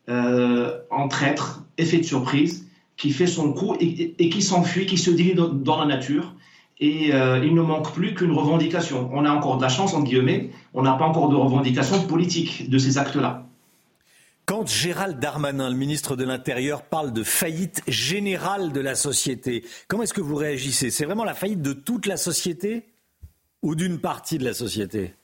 en traître, effet de surprise qui fait son coup et, qui s'enfuit, qui se dilue dans, la nature. Et euh, il ne manque plus qu'une revendication. On a encore de la chance, entre guillemets, on n'a pas encore de revendication politique de ces actes-là. Quand Gérald Darmanin, le ministre de l'Intérieur, parle de faillite générale de la société, comment est-ce que vous réagissez? C'est vraiment la faillite de toute la société ou d'une partie de la société?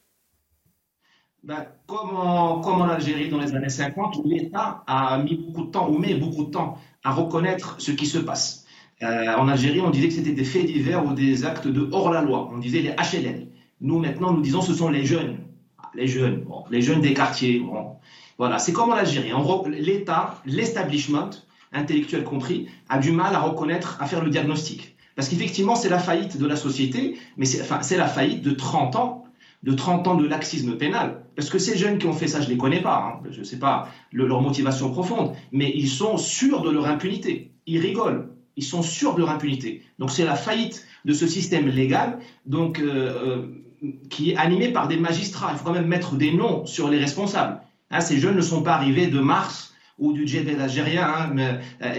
Ben, comme, en, comme, en, Algérie dans les années 50, l'État a mis beaucoup de temps, ou met beaucoup de temps, à reconnaître ce qui se passe. Euh, en Algérie, on disait que c'était des faits divers ou des actes de hors-la-loi. On disait les HLL. Nous, maintenant, nous disons ce sont les jeunes. Les jeunes, bon, les jeunes des quartiers. Bon. Voilà, c'est comme en Algérie. L'État, l'establishment, intellectuel compris, a du mal à reconnaître, à faire le diagnostic. Parce qu'effectivement, c'est la faillite de la société, mais c'est la faillite de 30 ans de 30 ans de laxisme pénal. Parce que ces jeunes qui ont fait ça, je ne les connais pas, hein. je ne sais pas leur motivation profonde, mais ils sont sûrs de leur impunité. Ils rigolent, ils sont sûrs de leur impunité. Donc c'est la faillite de ce système légal donc, euh, euh, qui est animé par des magistrats. Il faut quand même mettre des noms sur les responsables. Hein, ces jeunes ne sont pas arrivés de mars ou du djihad algérien, hein, mais, euh,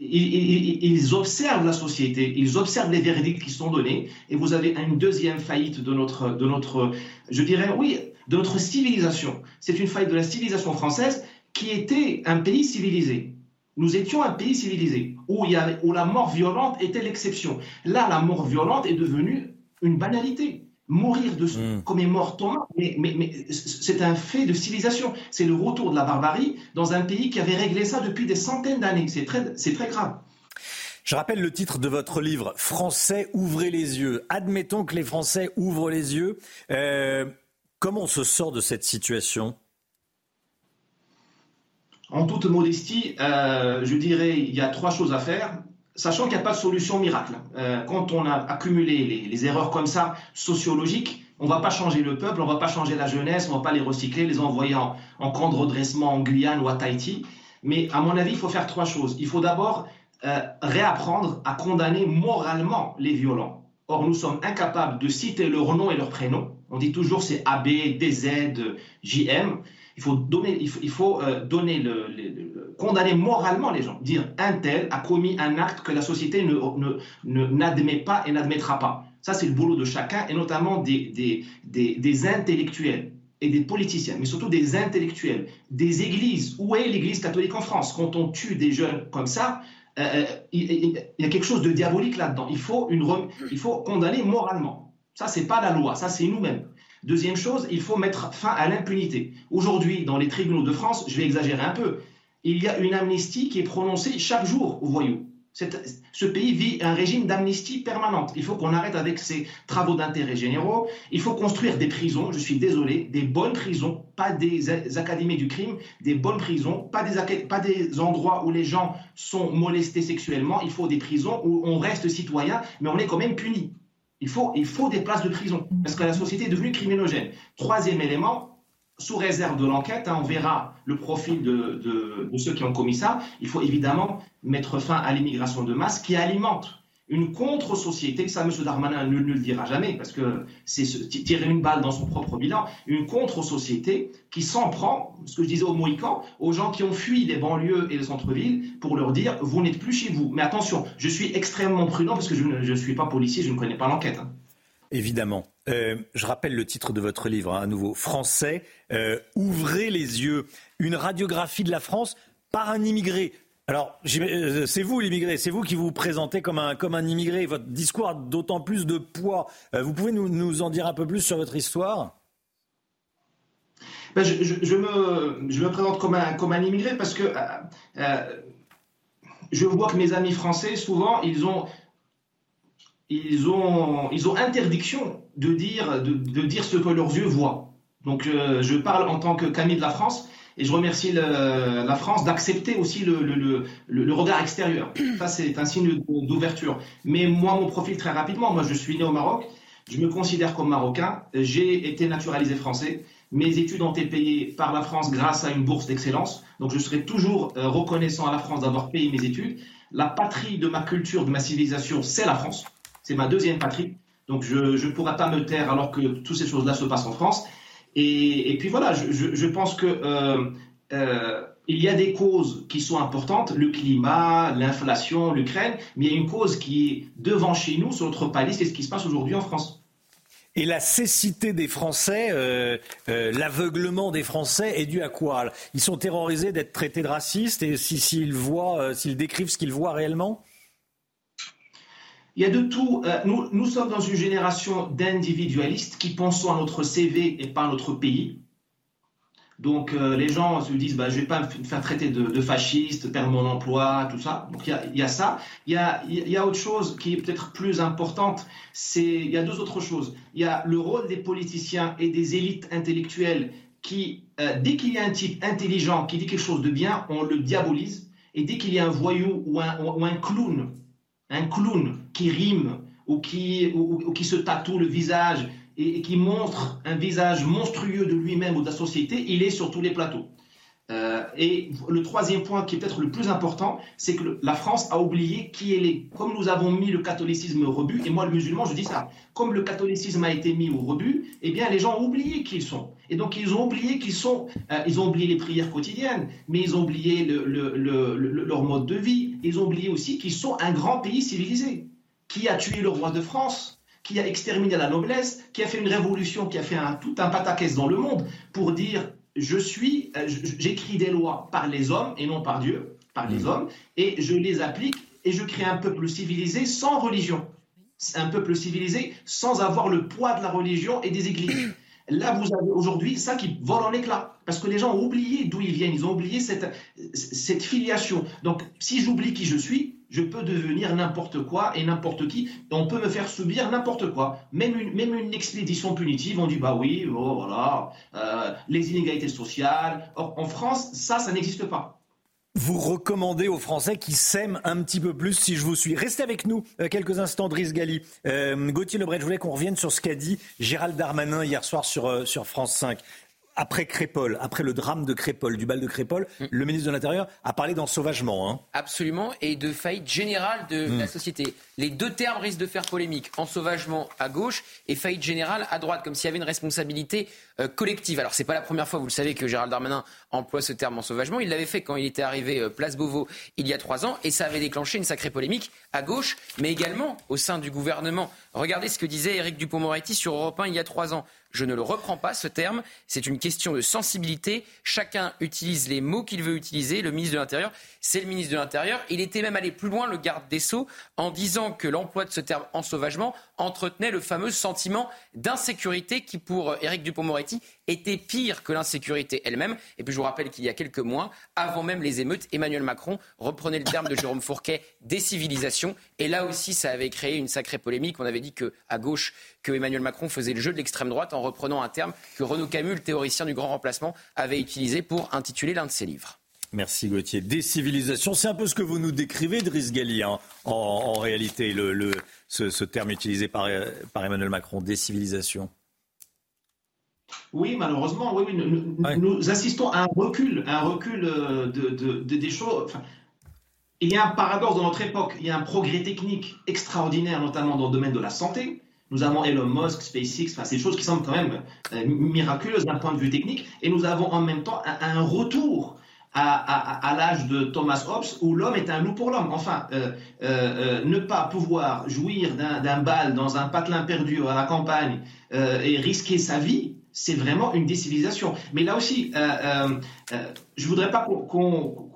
ils, observent la société, ils observent les verdicts qui sont donnés, et vous avez une deuxième faillite de notre, de notre je dirais, oui, de notre civilisation. C'est une faillite de la civilisation française qui était un pays civilisé. Nous étions un pays civilisé, où, il y où la mort violente était l'exception. Là, la mort violente est devenue une banalité mourir de hmm. comme est mort Thomas, mais, mais, c'est un fait de civilisation. C'est le retour de la barbarie dans un pays qui avait réglé ça depuis des centaines d'années. C'est très, c'est très grave. Je rappelle le titre de votre livre, Français, ouvrez les yeux. Admettons que les Français ouvrent les yeux. Euh, comment on se sort de cette situation? En toute modestie, euh, je dirais il y a trois choses à faire sachant qu'il n'y a pas de solution miracle. Euh, quand on a accumulé les, erreurs comme ça, sociologiques, on ne va pas changer le peuple, on ne va pas changer la jeunesse, on ne va pas les recycler, les envoyer en, camp de redressement en Guyane ou à Tahiti. Mais à mon avis, il faut faire trois choses. Il faut d'abord euh, réapprendre à condamner moralement les violents. Or, nous sommes incapables de citer leur nom et leur prénom. On dit toujours c'est AB, DZ, JM. Il faut donner, il faut, euh, le, condamner moralement les gens, dire un tel a commis un acte que la société ne, n'admet pas et n'admettra pas. Ça, c'est le boulot de chacun, et notamment des, des, intellectuels et des politiciens, mais surtout des intellectuels, des églises. Où est l'Église catholique en France? Quand on tue des jeunes comme ça, euh, euh, il, y a quelque chose de diabolique là-dedans. Il faut, une, il faut condamner moralement. Ça, c'est pas la loi, ça, c'est nous-mêmes. Deuxième chose, il faut mettre fin à l'impunité. Aujourd'hui, dans les tribunaux de France, je vais exagérer un peu, il y a une amnistie qui est prononcée chaque jour aux voyous. Ce pays vit un régime d'amnistie permanente. Il faut qu'on arrête avec ces travaux d'intérêt généraux. Il faut construire des prisons, je suis désolé, des bonnes prisons, pas des académies du crime, des bonnes prisons, pas des, pas des endroits où les gens sont molestés sexuellement. Il faut des prisons où on reste citoyen, mais on est quand même puni. Il faut, des places de prison, parce que la société est devenue criminogène. Troisième élément, sous réserve de l'enquête, hein, on verra le profil de, ceux qui ont commis ça. Il faut évidemment mettre fin à l'immigration de masse qui alimente une contre-société, ça M. Darmanin ne, le dira jamais parce que c'est tirer une balle dans son propre bilan, une contre-société qui s'en prend, ce que je disais aux Mohicans, aux gens qui ont fui les banlieues et les centres-villes pour leur dire vous n'êtes plus chez vous. Mais attention, je suis extrêmement prudent parce que je ne suis pas policier, je ne connais pas l'enquête. Hein. Évidemment. Euh, je rappelle le titre de votre livre, hein, à nouveau, Français, euh, ouvrez les yeux. Une radiographie de la France par un immigré. Alors, euh, c'est vous l'immigré, c'est vous qui vous présentez comme un, comme un immigré. Votre discours a d'autant plus de poids. Euh, vous pouvez nous, nous, en dire un peu plus sur votre histoire? Ben, je, me, je, me, présente comme un, comme un immigré parce que euh, je vois que mes amis français, souvent, ils ont, ils ont, ils ont interdiction de dire, de, de dire ce que leurs yeux voient. Donc, je parle en tant que Camille de la France. Et je remercie la France d'accepter aussi le, regard extérieur. Ça, c'est un signe d'ouverture. Mais moi, mon profil, très rapidement, moi, je suis né au Maroc. Je me considère comme marocain. J'ai été naturalisé français. Mes études ont été payées par la France grâce à une bourse d'excellence. Donc, je serai toujours euh, reconnaissant à la France d'avoir payé mes études. La patrie de ma culture, de ma civilisation, c'est la France. C'est ma deuxième patrie. Donc, je ne pourrai pas me taire alors que toutes ces choses-là se passent en France. Et, puis voilà, je, pense que euh, euh, il y a des causes qui sont importantes, le climat, l'inflation, l'Ukraine, mais il y a une cause qui est devant chez nous, sur notre palier, c'est ce qui se passe aujourd'hui en France. Et la cécité des Français, euh, l'aveuglement des Français est dû à quoi? Ils sont terrorisés d'être traités de racistes et s'ils voient, s'ils décrivent ce qu'ils voient réellement? Il y a de tout. Euh, nous, sommes dans une génération d'individualistes qui pensons à notre CV et pas à notre pays. Donc euh, les gens se disent bah, je ne vais pas me faire traiter de, fasciste, perdre mon emploi, tout ça. Donc il y a, ça. Il y a, autre chose qui est peut-être plus importante. Il y a deux autres choses. Il y a le rôle des politiciens et des élites intellectuelles qui, euh, dès qu'il y a un type intelligent qui dit quelque chose de bien, on le diabolise. Et dès qu'il y a un voyou ou un clown un clown qui rime ou qui, ou, qui se tatoue le visage et, qui montre un visage monstrueux de lui-même ou de la société, il est sur tous les plateaux. Euh, et le troisième point qui est peut-être le plus important, c'est que la France a oublié qui elle est. Comme nous avons mis le catholicisme au rebut, et moi le musulman, je dis ça, comme le catholicisme a été mis au rebut, eh bien les gens ont oublié qui ils sont. Et donc ils ont oublié qu'ils sont, euh, ils ont oublié les prières quotidiennes, mais ils ont oublié leur mode de vie, ils ont oublié aussi qu'ils sont un grand pays civilisé, qui a tué le roi de France, qui a exterminé la noblesse, qui a fait une révolution, qui a fait tout un pataquès dans le monde pour dire je suis, euh, j'écris des lois par les hommes et non par Dieu, par les mmh. hommes, et je les applique et je crée un peuple civilisé sans religion. Un peuple civilisé sans avoir le poids de la religion et des églises. Là, vous avez aujourd'hui ça qui vole en éclats. Parce que les gens ont oublié d'où ils viennent. Ils ont oublié cette, cette filiation. Donc, si j'oublie qui je suis, je peux devenir n'importe quoi et n'importe qui. On peut me faire subir n'importe quoi. Même une, expédition punitive, on dit bah oui, oh, voilà, euh, les inégalités sociales. Or, en France, ça, ça n'existe pas. Vous recommandez aux Français qui s'aiment un petit peu plus, si je vous suis. Restez avec nous euh, quelques instants, Driss Gali. Euh, Gauthier Lebret, je voulais qu'on revienne sur ce qu'a dit Gérald Darmanin hier soir sur, sur France 5 après Crépol, après le drame de Crépol, du bal de Crépol, mm. le ministre de l'Intérieur a parlé d'ensauvagement. Hein. Absolument, et de faillite générale de la mm. société. Les deux termes risquent de faire polémique. Ensauvagement à gauche et faillite générale à droite, comme s'il y avait une responsabilité collective. Alors, c'est pas la première fois, vous le savez, que Gérald Darmanin emploie ce terme ensauvagement. Il l'avait fait quand il était arrivé euh, place Beauvau il y a trois ans, et ça avait déclenché une sacrée polémique à gauche, mais également au sein du gouvernement. Regardez ce que disait Éric Dupont-Moretti sur Europe 1 il y a trois ans. Je ne le reprends pas, ce terme. C'est une question de sensibilité. Chacun utilise les mots qu'il veut utiliser. Le ministre de l'Intérieur, c'est le ministre de l'Intérieur. Il était même allé plus loin, le garde des Sceaux, en disant que l'emploi de ce terme ensauvagement entretenait le fameux sentiment d'insécurité qui, pour Éric Dupont-Moretti, était pire que l'insécurité elle-même. Et puis je vous rappelle qu'il y a quelques mois, avant même les émeutes, Emmanuel Macron reprenait le terme de Jérôme Fourquet, décivilisation. Et là aussi, ça avait créé une sacrée polémique. On avait dit que à gauche, que Emmanuel Macron faisait le jeu de l'extrême droite en reprenant un terme que Renaud Camus, théoricien du grand remplacement, avait utilisé pour intituler l'un de ses livres. Merci Gauthier. Décivilisation, c'est un peu ce que vous nous décrivez, Driss Gali, hein, en, réalité, le, ce, terme utilisé par, par Emmanuel Macron, décivilisation. Oui, malheureusement, oui, nous, assistons à un recul, un recul euh, de, des choses. il y a un paradoxe dans notre époque. Il y a un progrès technique extraordinaire, notamment dans le domaine de la santé. Nous avons Elon Musk, SpaceX, enfin, des choses qui semblent quand même euh, miraculeuses d'un point de vue technique. Et nous avons en même temps un, retour à, l'âge de Thomas Hobbes où l'homme est un loup pour l'homme. Enfin, euh, euh, ne pas pouvoir jouir d'un bal dans un patelin perdu à la campagne et risquer sa vie, c'est vraiment une décivilisation. Mais là aussi, je voudrais pas qu'on...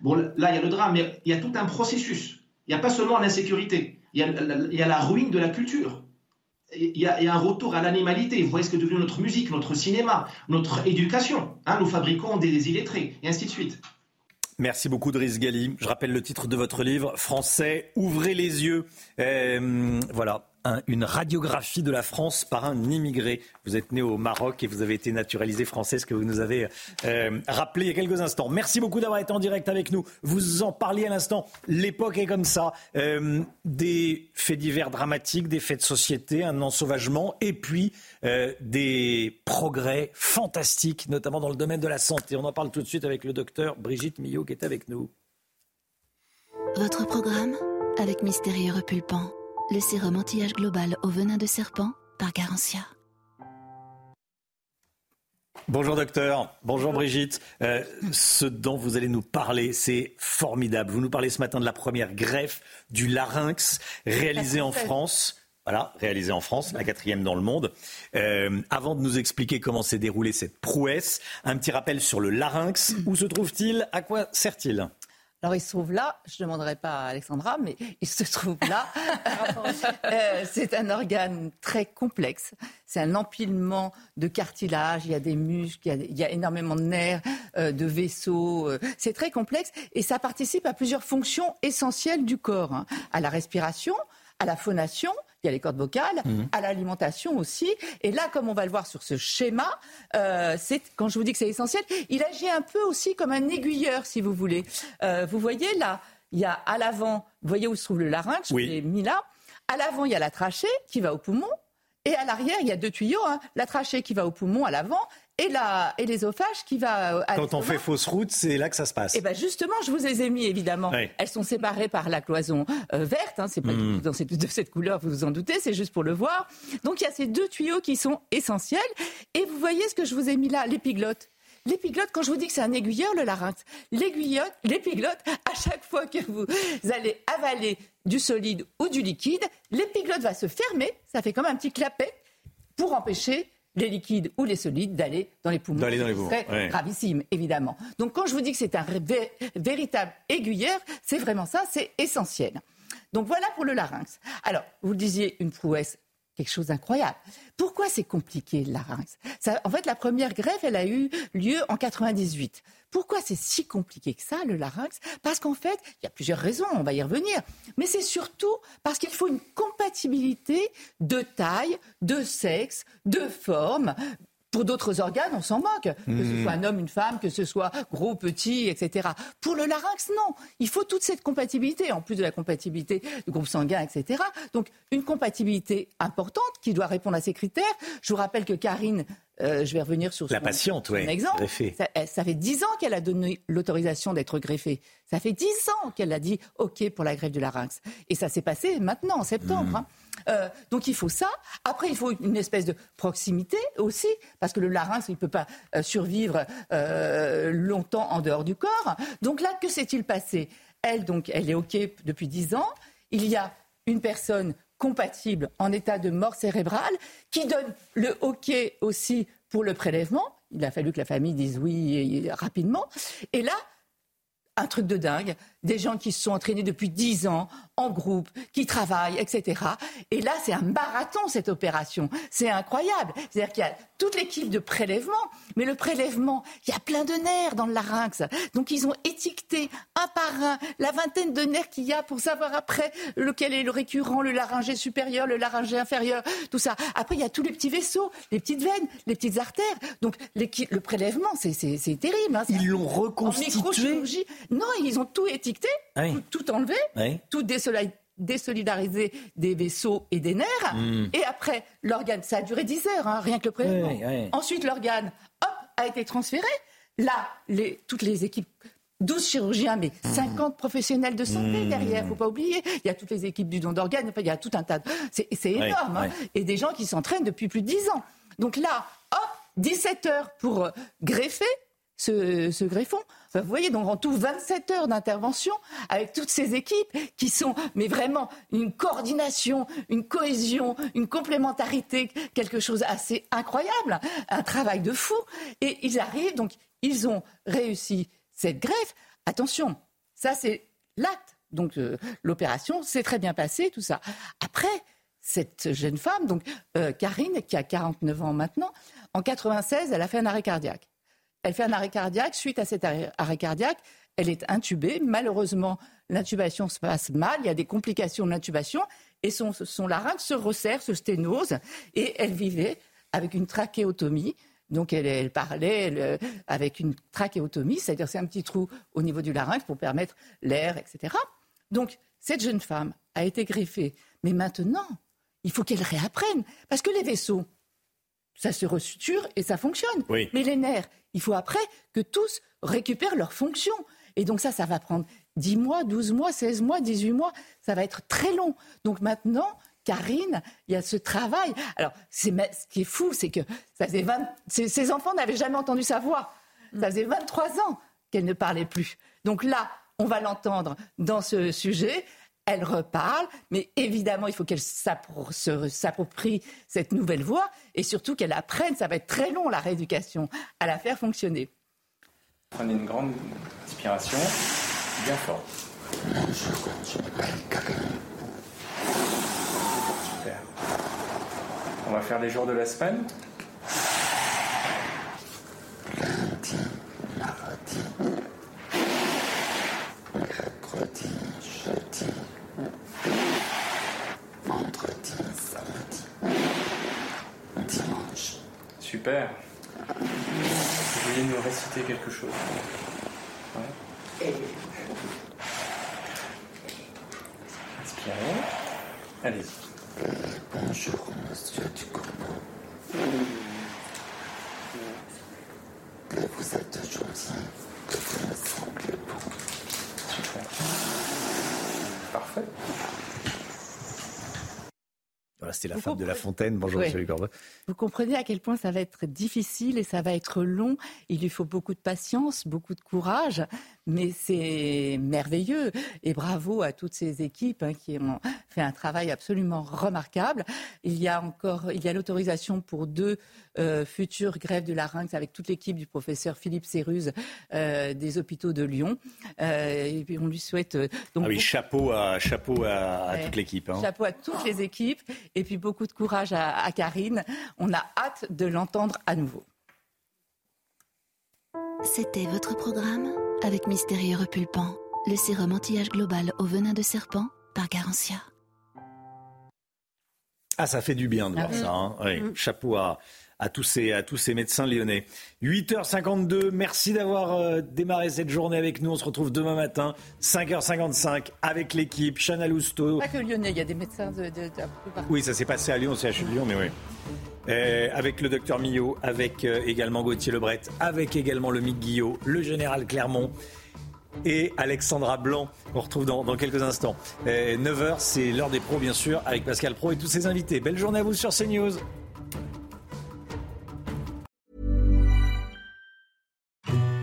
bon, là, il y a le drame, mais il y a tout un processus. Il n'y a pas seulement l'insécurité il y, a, la ruine de la culture. Il y, a, un retour à l'animalité. Vous voyez ce que devenu notre musique, notre cinéma, notre éducation. Hein, nous fabriquons des illettrés, et ainsi de suite. Merci beaucoup, Driss Gali. Je rappelle le titre de votre livre, Français, ouvrez les yeux. Euh, voilà, une radiographie de la France par un immigré. Vous êtes né au Maroc et vous avez été naturalisé français, ce que vous nous avez euh, rappelé il y a quelques instants. Merci beaucoup d'avoir été en direct avec nous. Vous en parliez à l'instant. L'époque est comme ça. Euh, des faits divers dramatiques, des faits de société, un ensauvagement et puis euh, des progrès fantastiques, notamment dans le domaine de la santé. On en parle tout de suite avec le docteur Brigitte Millot qui est avec nous. Votre programme avec Mystérieux Repulpant le sérum anti-âge global au venin de serpent par Garantia. Bonjour docteur, bonjour Brigitte. Euh, ce dont vous allez nous parler, c'est formidable. Vous nous parlez ce matin de la première greffe du larynx réalisée en France. Voilà, réalisée en France, la quatrième dans le monde. Euh, avant de nous expliquer comment s'est déroulée cette prouesse, un petit rappel sur le larynx. Où se trouve-t-il? À quoi sert-il? Alors il se trouve là, je ne demanderai pas à Alexandra, mais il se trouve là. Euh, c'est un organe très complexe. C'est un empilement de cartilage, il y a des muscles, il y a, énormément de nerfs, euh, de vaisseaux. Euh, c'est très complexe et ça participe à plusieurs fonctions essentielles du corps, hein. à la respiration, à la phonation il y a les cordes vocales, mhm. à l'alimentation aussi. Et là, comme on va le voir sur ce schéma, euh, c'est quand je vous dis que c'est essentiel, il agit un peu aussi comme un aiguilleur, si vous voulez. Euh, vous voyez là, il y a à l'avant, vous voyez où se trouve le larynx, je l'ai mis là. À l'avant, il y a la trachée qui va au poumon. Et à l'arrière, il y a deux tuyaux, hein. la trachée qui va au poumon à l'avant et, la, et l'ésophage qui va. Euh, Quand on fait fausse route, c'est là que ça se passe. Et eh ben justement, je vous ai mis évidemment. Elles sont séparées par la cloison euh, verte. Hein, c'est pas mmh. dans cette, de cette couleur, vous vous en doutez. C'est juste pour le voir. Donc il y a ces deux tuyaux qui sont essentiels. Et vous voyez ce que je vous ai mis là, l'épiglotte. L'épiglotte, quand je vous dis que c'est un aiguilleur, le larynx, l'épiglotte, à chaque fois que vous allez avaler du solide ou du liquide, l'épiglotte va se fermer, ça fait comme un petit clapet, pour empêcher les liquides ou les solides d'aller dans les poumons. D'aller dans les poumons. C'est gravissime, évidemment. Donc quand je vous dis que c'est un véritable aiguilleur, c'est vraiment ça, c'est essentiel. Donc voilà pour le larynx. Alors, vous le disiez, une prouesse quelque chose d'incroyable. Pourquoi c'est compliqué le larynx? En fait, la première greffe, elle a eu lieu en 98. Pourquoi c'est si compliqué que ça, le larynx? Parce qu'en fait, il y a plusieurs raisons, on va y revenir. Mais c'est surtout parce qu'il faut une compatibilité de taille, de sexe, de forme, pour d'autres organes, on s'en moque. Que ce hmm. soit un homme, une femme, que ce soit gros, petit, etc. Pour le larynx, non. Il faut toute cette compatibilité, en plus de la compatibilité du groupe sanguin, etc. Donc, une compatibilité importante qui doit répondre à ces critères. Je vous rappelle que Karine euh, je vais revenir sur la son, patiente, son exemple. Ça, eh, ça, fait dix ans qu'elle a donné l'autorisation d'être greffée. Ça fait dix ans qu'elle a dit OK pour la greffe du larynx. Et ça s'est passé maintenant, en septembre. Hmm. Hein. Euh, donc il faut ça. Après, il faut une espèce de proximité aussi, parce que le larynx, il ne peut pas euh, survivre longtemps en dehors du corps. Donc là, que s'est-il passé? Elle, donc, elle est OK depuis dix ans. Il y a une personne compatible en état de mort cérébrale, qui donne le OK aussi pour le prélèvement. Il a fallu que la famille dise oui rapidement. Et là, un truc de dingue des gens qui se sont entraînés depuis dix ans en groupe, qui travaillent, etc. Et là, c'est un marathon, cette opération. C'est incroyable. C'est-à-dire qu'il y a toute l'équipe de prélèvement, mais le prélèvement, il y a plein de nerfs dans le larynx. Donc, ils ont étiqueté un par un la vingtaine de nerfs qu'il y a pour savoir après lequel est le récurrent, le laryngé supérieur, le laryngé inférieur, tout ça. Après, il y a tous les petits vaisseaux, les petites veines, les petites artères. Donc, le prélèvement, c'est terrible. Hein. Ils l'ont reconstitué Non, ils ont tout étiqueté tout, enlever, tout désolidariser des vaisseaux et des nerfs. Hmm. Et après, l'organe, ça a duré 10 heures, hein, rien que le prélèvement. Ensuite, l'organe, hop, a été transféré. Là, les, toutes les équipes 12 chirurgiens, mais 50 professionnels de santé mmh. derrière, faut pas oublier. Il y a toutes les équipes du don d'organes, il y a tout un tas de... C'est énorme. Hein. Et des gens qui s'entraînent depuis plus de 10 ans. Donc là, hop, 17 heures pour euh, greffer ce, greffon. vous voyez, donc en tout 27 heures d'intervention avec toutes ces équipes qui sont, mais vraiment, une coordination, une cohésion, une complémentarité, quelque chose assez incroyable, un travail de fou. Et ils arrivent, donc ils ont réussi cette greffe. Attention, ça c'est l'acte. Donc euh, l'opération s'est très bien passée, tout ça. Après, cette jeune femme, donc euh, Karine, qui a 49 ans maintenant, en 96, elle a fait un arrêt cardiaque. Elle fait un arrêt cardiaque. Suite à cet arrêt cardiaque, elle est intubée. Malheureusement, l'intubation se passe mal. Il y a des complications de l'intubation et son, larynx se resserre, se sténose. Et elle vivait avec une trachéotomie. Donc elle, parlait avec une trachéotomie, c'est-à-dire c'est un petit trou au niveau du larynx pour permettre l'air, etc. Donc cette jeune femme a été greffée. Mais maintenant, il faut qu'elle réapprenne. Parce que les vaisseaux, ça se restructure et ça fonctionne. Mais les nerfs, il faut après que tous récupèrent leurs fonctions. Et donc ça, ça va prendre 10 mois, 12 mois, 16 mois, 18 mois. Ça va être très long. Donc maintenant, Karine, il y a ce travail. Alors, ce qui est fou, c'est que ça faisait ces, enfants n'avaient jamais entendu sa voix. Ça faisait 23 ans qu'elle ne parlait plus. Donc là, on va l'entendre dans ce sujet elle reparle, mais évidemment, il faut qu'elle s'approprie cette nouvelle voie et surtout qu'elle apprenne, ça va être très long la rééducation, à la faire fonctionner. Prenez une grande inspiration, bien fort. Super. On va faire les jours de la semaine? Lundi, mardi, mercredi, jeudi, vendredi, samedi, dimanche. Super. Vous voulez nous réciter quelque chose ouais. Inspirez. Allez-y. Bonjour, monsieur Ducournau. Que vous êtes gentil, que vous me semblez bon. Super. Parfait. Voilà, c'était la femme de La Fontaine. Bonjour, Monsieur Corbin. Vous comprenez à quel point ça va être difficile et ça va être long. Il lui faut beaucoup de patience, beaucoup de courage, mais c'est merveilleux. Et bravo à toutes ces équipes hein, qui ont fait un travail absolument remarquable. Il y a encore, il y a l'autorisation pour deux euh, futures grèves de larynx avec toute l'équipe du professeur Philippe Séruse euh, des hôpitaux de Lyon. Euh, et puis on lui souhaite donc ah oui, chapeau à chapeau à, toute l'équipe. Hein. Chapeau à toutes les équipes et puis beaucoup de courage à, Karine. On a hâte de l'entendre à nouveau. C'était votre programme avec Mystérieux Repulpant, le sérum anti-âge global au venin de serpent par Garantia. Ah, ça fait du bien de voir ah ça. Hein. Mm. Chapeau à, à tous ces, à tous ces médecins lyonnais. 8h52, merci d'avoir euh, démarré cette journée avec nous. On se retrouve demain matin, 5h55, avec l'équipe. Chana Lousteau. Pas que lyonnais, il y a des médecins de, de, Oui, ça s'est passé à Lyon, c'est à Lyon, mais oui. Euh, avec le docteur Millot, avec euh, également Gauthier Lebret, avec également le Mick Guillot, le général Clermont et Alexandra Blanc. On retrouve dans, dans quelques instants. 9h, c'est l'heure des pros, bien sûr, avec Pascal Pro et tous ses invités. Belle journée à vous sur CNews.